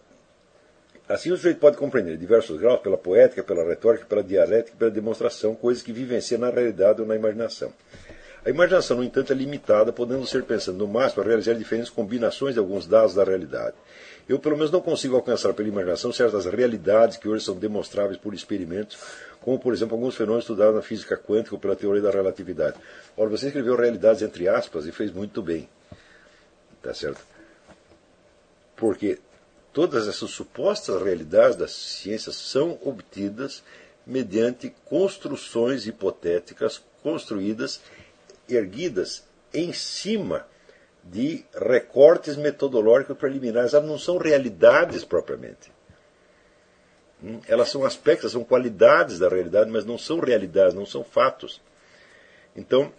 assim o sujeito pode compreender diversos graus pela poética, pela retórica, pela dialética, pela demonstração, coisas que vivenciam na realidade ou na imaginação. A imaginação, no entanto, é limitada, podendo ser pensando no máximo a realizar diferentes combinações de alguns dados da realidade. Eu, pelo menos, não consigo alcançar pela imaginação certas realidades que hoje são demonstráveis por experimentos, como, por exemplo, alguns fenômenos estudados na física quântica ou pela teoria da relatividade. Ora, você escreveu realidades entre aspas e fez muito bem. Tá certo? Porque todas essas supostas realidades das ciências são obtidas mediante construções hipotéticas construídas erguidas em cima de recortes metodológicos preliminares. Elas não são realidades propriamente. Hum? Elas são aspectos, são qualidades da realidade, mas não são realidades, não são fatos. Então,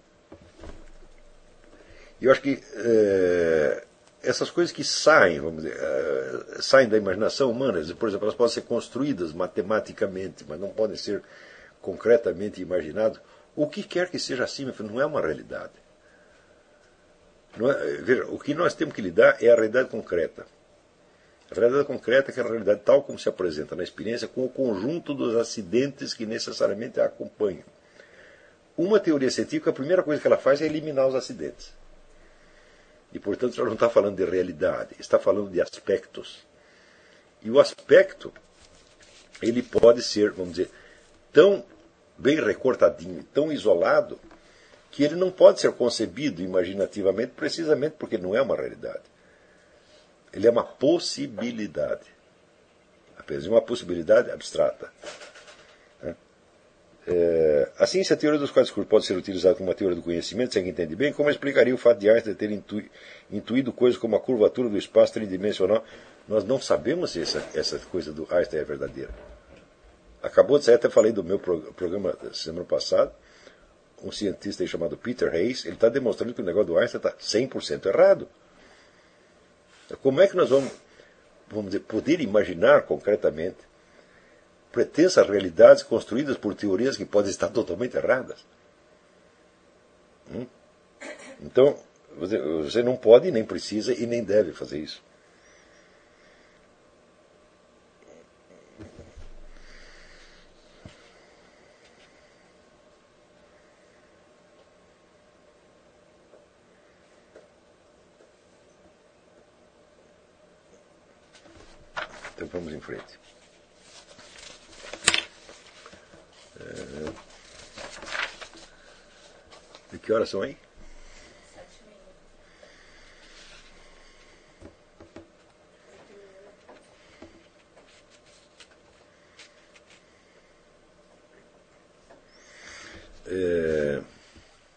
eu acho que é, essas coisas que saem, vamos dizer, é, saem da imaginação humana, por exemplo, elas podem ser construídas matematicamente, mas não podem ser concretamente imaginadas. O que quer que seja assim, não é uma realidade. É, veja, o que nós temos que lidar é a realidade concreta. A realidade concreta é é a realidade tal como se apresenta na experiência com o conjunto dos acidentes que necessariamente a acompanham. Uma teoria científica, a primeira coisa que ela faz é eliminar os acidentes. E, portanto, ela não está falando de realidade, está falando de aspectos. E o aspecto, ele pode ser, vamos dizer, tão bem recortadinho, tão isolado, que ele não pode ser concebido imaginativamente precisamente porque não é uma realidade. Ele é uma possibilidade. Apenas uma possibilidade abstrata. Né? É, assim, se a teoria dos quatro escuros pode ser utilizada como uma teoria do conhecimento, se alguém entende bem, como explicaria o fato de Einstein ter intuído coisas como a curvatura do espaço tridimensional? Nós não sabemos se essa, essa coisa do Einstein é verdadeira. Acabou de sair, até falei do meu programa semana passada, um cientista chamado Peter Hayes, ele está demonstrando que o negócio do Einstein está 100% errado. Como é que nós vamos, vamos dizer, poder imaginar concretamente pretensas realidades construídas por teorias que podem estar totalmente erradas? Hum? Então, você não pode, nem precisa e nem deve fazer isso. Então vamos em frente. É... De que horas são aí? É...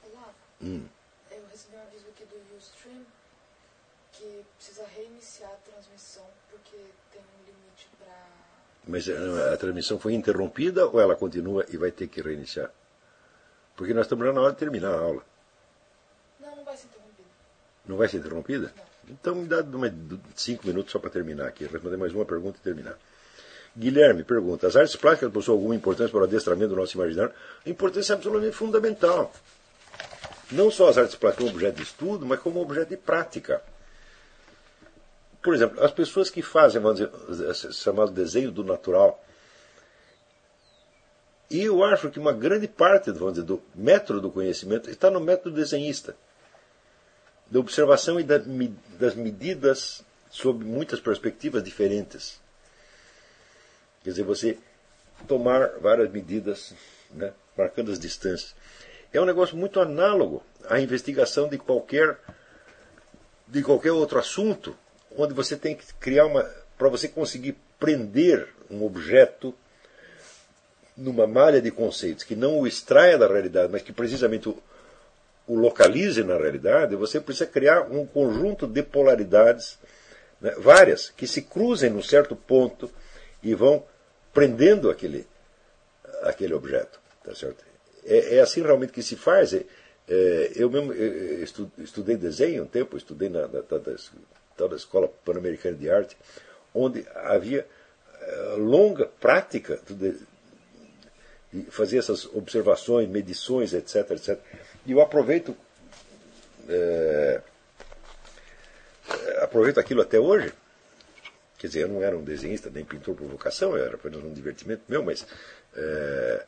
Olá. Hum. Eu recebi um aviso aqui do Ustream que precisa reiniciar a transmissão porque tem um limite para. Mas eh, a transmissão foi interrompida ou ela continua e vai ter que reiniciar? Porque nós estamos na hora de terminar a aula. Não, não vai ser interrompida. Não vai ser interrompida? Não. Então me dá cinco minutos só para terminar aqui, responder mais uma pergunta e terminar. Guilherme pergunta: as artes plásticas possuem alguma importância para o adestramento do nosso imaginário? A importância é absolutamente fundamental. Não só as artes plásticas como objeto de estudo, mas como objeto de prática. Por exemplo, as pessoas que fazem, dizer, chamado desenho do natural, e eu acho que uma grande parte dizer, do método do conhecimento está no método desenhista, da observação e das medidas sob muitas perspectivas diferentes. Quer dizer, você tomar várias medidas, né, marcando as distâncias. É um negócio muito análogo à investigação de qualquer, de qualquer outro assunto onde você tem que criar uma. para você conseguir prender um objeto numa malha de conceitos que não o extraia da realidade, mas que precisamente o, o localize na realidade, você precisa criar um conjunto de polaridades, né, várias, que se cruzem num certo ponto e vão prendendo aquele, aquele objeto. Tá certo? É, é assim realmente que se faz. É, É, eu mesmo eu estudei desenho um tempo, estudei na, na, na, tal da Escola Pan-Americana de Arte, onde havia uh, longa prática de, fazer essas observações, medições, etc, etc. E eu aproveito é, aproveito aquilo até hoje. Quer dizer, eu não era um desenhista nem pintor por vocação, era apenas um divertimento meu, mas é,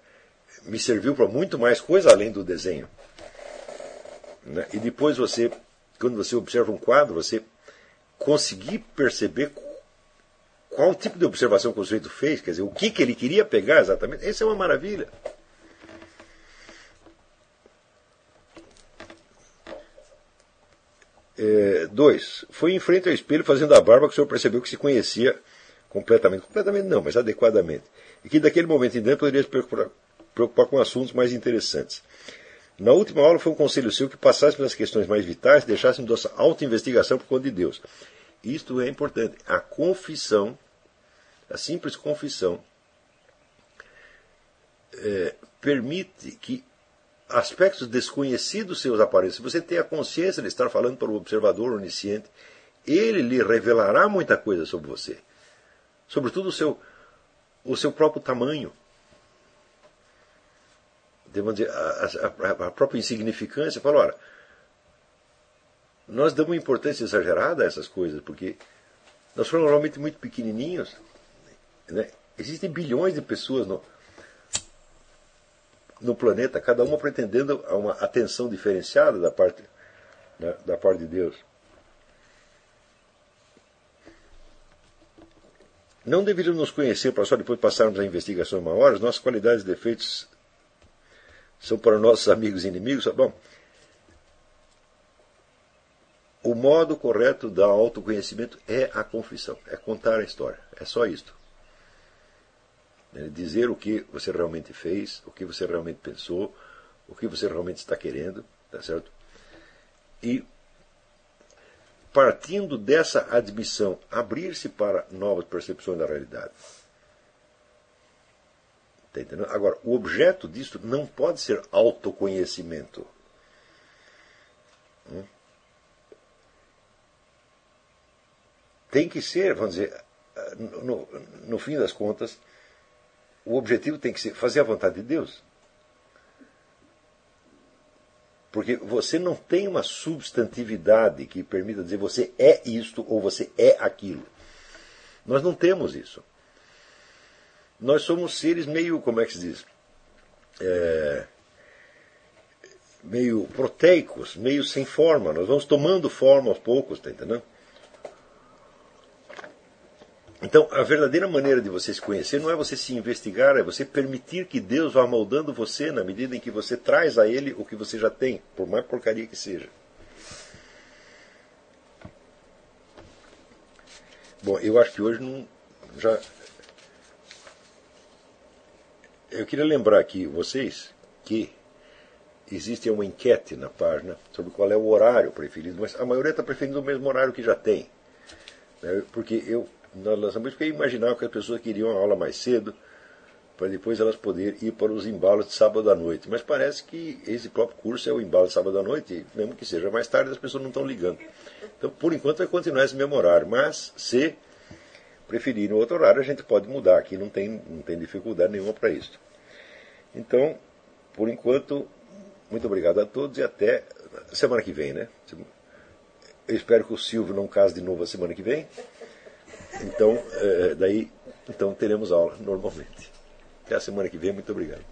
me serviu para muito mais coisa além do desenho. Né? E depois você, quando você observa um quadro, você conseguir perceber qual tipo de observação que o sujeito fez, quer dizer, o que, que ele queria pegar exatamente, isso é uma maravilha. É, dois, foi em frente ao espelho fazendo a barba que o senhor percebeu que se conhecia completamente. Completamente não, mas adequadamente. E que daquele momento em diante poderia se preocupar, preocupar com assuntos mais interessantes. Na última aula foi um conselho seu que passasse pelas questões mais vitais, deixasse nossa auto-investigação por conta de Deus. Isto é importante. A confissão, a simples confissão, é, permite que aspectos desconhecidos seus apareçam. Se você tem a consciência de estar falando para o observador onisciente, ele lhe revelará muita coisa sobre você. Sobretudo o seu, o seu próprio tamanho a, a, a própria insignificância, fala, olha, nós damos importância exagerada a essas coisas, porque nós somos normalmente muito pequenininhos. Né? Existem bilhões de pessoas no, no planeta, cada uma pretendendo uma atenção diferenciada da parte, né, da parte de Deus. Não deveríamos nos conhecer para só depois passarmos a investigações maiores, nossas qualidades e defeitos são para nossos amigos e inimigos. Bom, o modo correto da autoconhecimento é a confissão, é contar a história. É só isto. É dizer o que você realmente fez, o que você realmente pensou, o que você realmente está querendo, tá certo? E partindo dessa admissão, abrir-se para novas percepções da realidade. Tá? Agora, o objeto disso não pode ser autoconhecimento. Hum? Tem que ser, vamos dizer, no, no fim das contas, o objetivo tem que ser fazer a vontade de Deus. Porque você não tem uma substantividade que permita dizer você é isto ou você é aquilo. Nós não temos isso nós somos seres meio, como é que se diz? É, meio proteicos, meio sem forma. Nós vamos tomando forma aos poucos, tá entendendo? Então, a verdadeira maneira de você se conhecer não é você se investigar, é você permitir que Deus vá moldando você na medida em que você traz a Ele o que você já tem, por mais porcaria que seja. Bom, eu acho que hoje não, já eu queria lembrar aqui vocês que existe uma enquete na página sobre qual é o horário preferido, mas a maioria está preferindo o mesmo horário que já tem. Né? Porque eu, nós lançamos porque imaginava que as pessoas queriam uma aula mais cedo, para depois elas poderem ir para os embalos de sábado à noite. Mas parece que esse próprio curso é o embalo de sábado à noite, mesmo que seja mais tarde, as pessoas não estão ligando. Então, por enquanto, vai continuar esse mesmo horário. Mas, se preferirem outro horário, a gente pode mudar aqui, não tem, não tem dificuldade nenhuma para isso. Então, por enquanto, muito obrigado a todos e até semana que vem, né? Eu espero que o Silvio não case de novo a semana que vem. Então, é, daí, então teremos aula normalmente. Até a semana que vem, muito obrigado.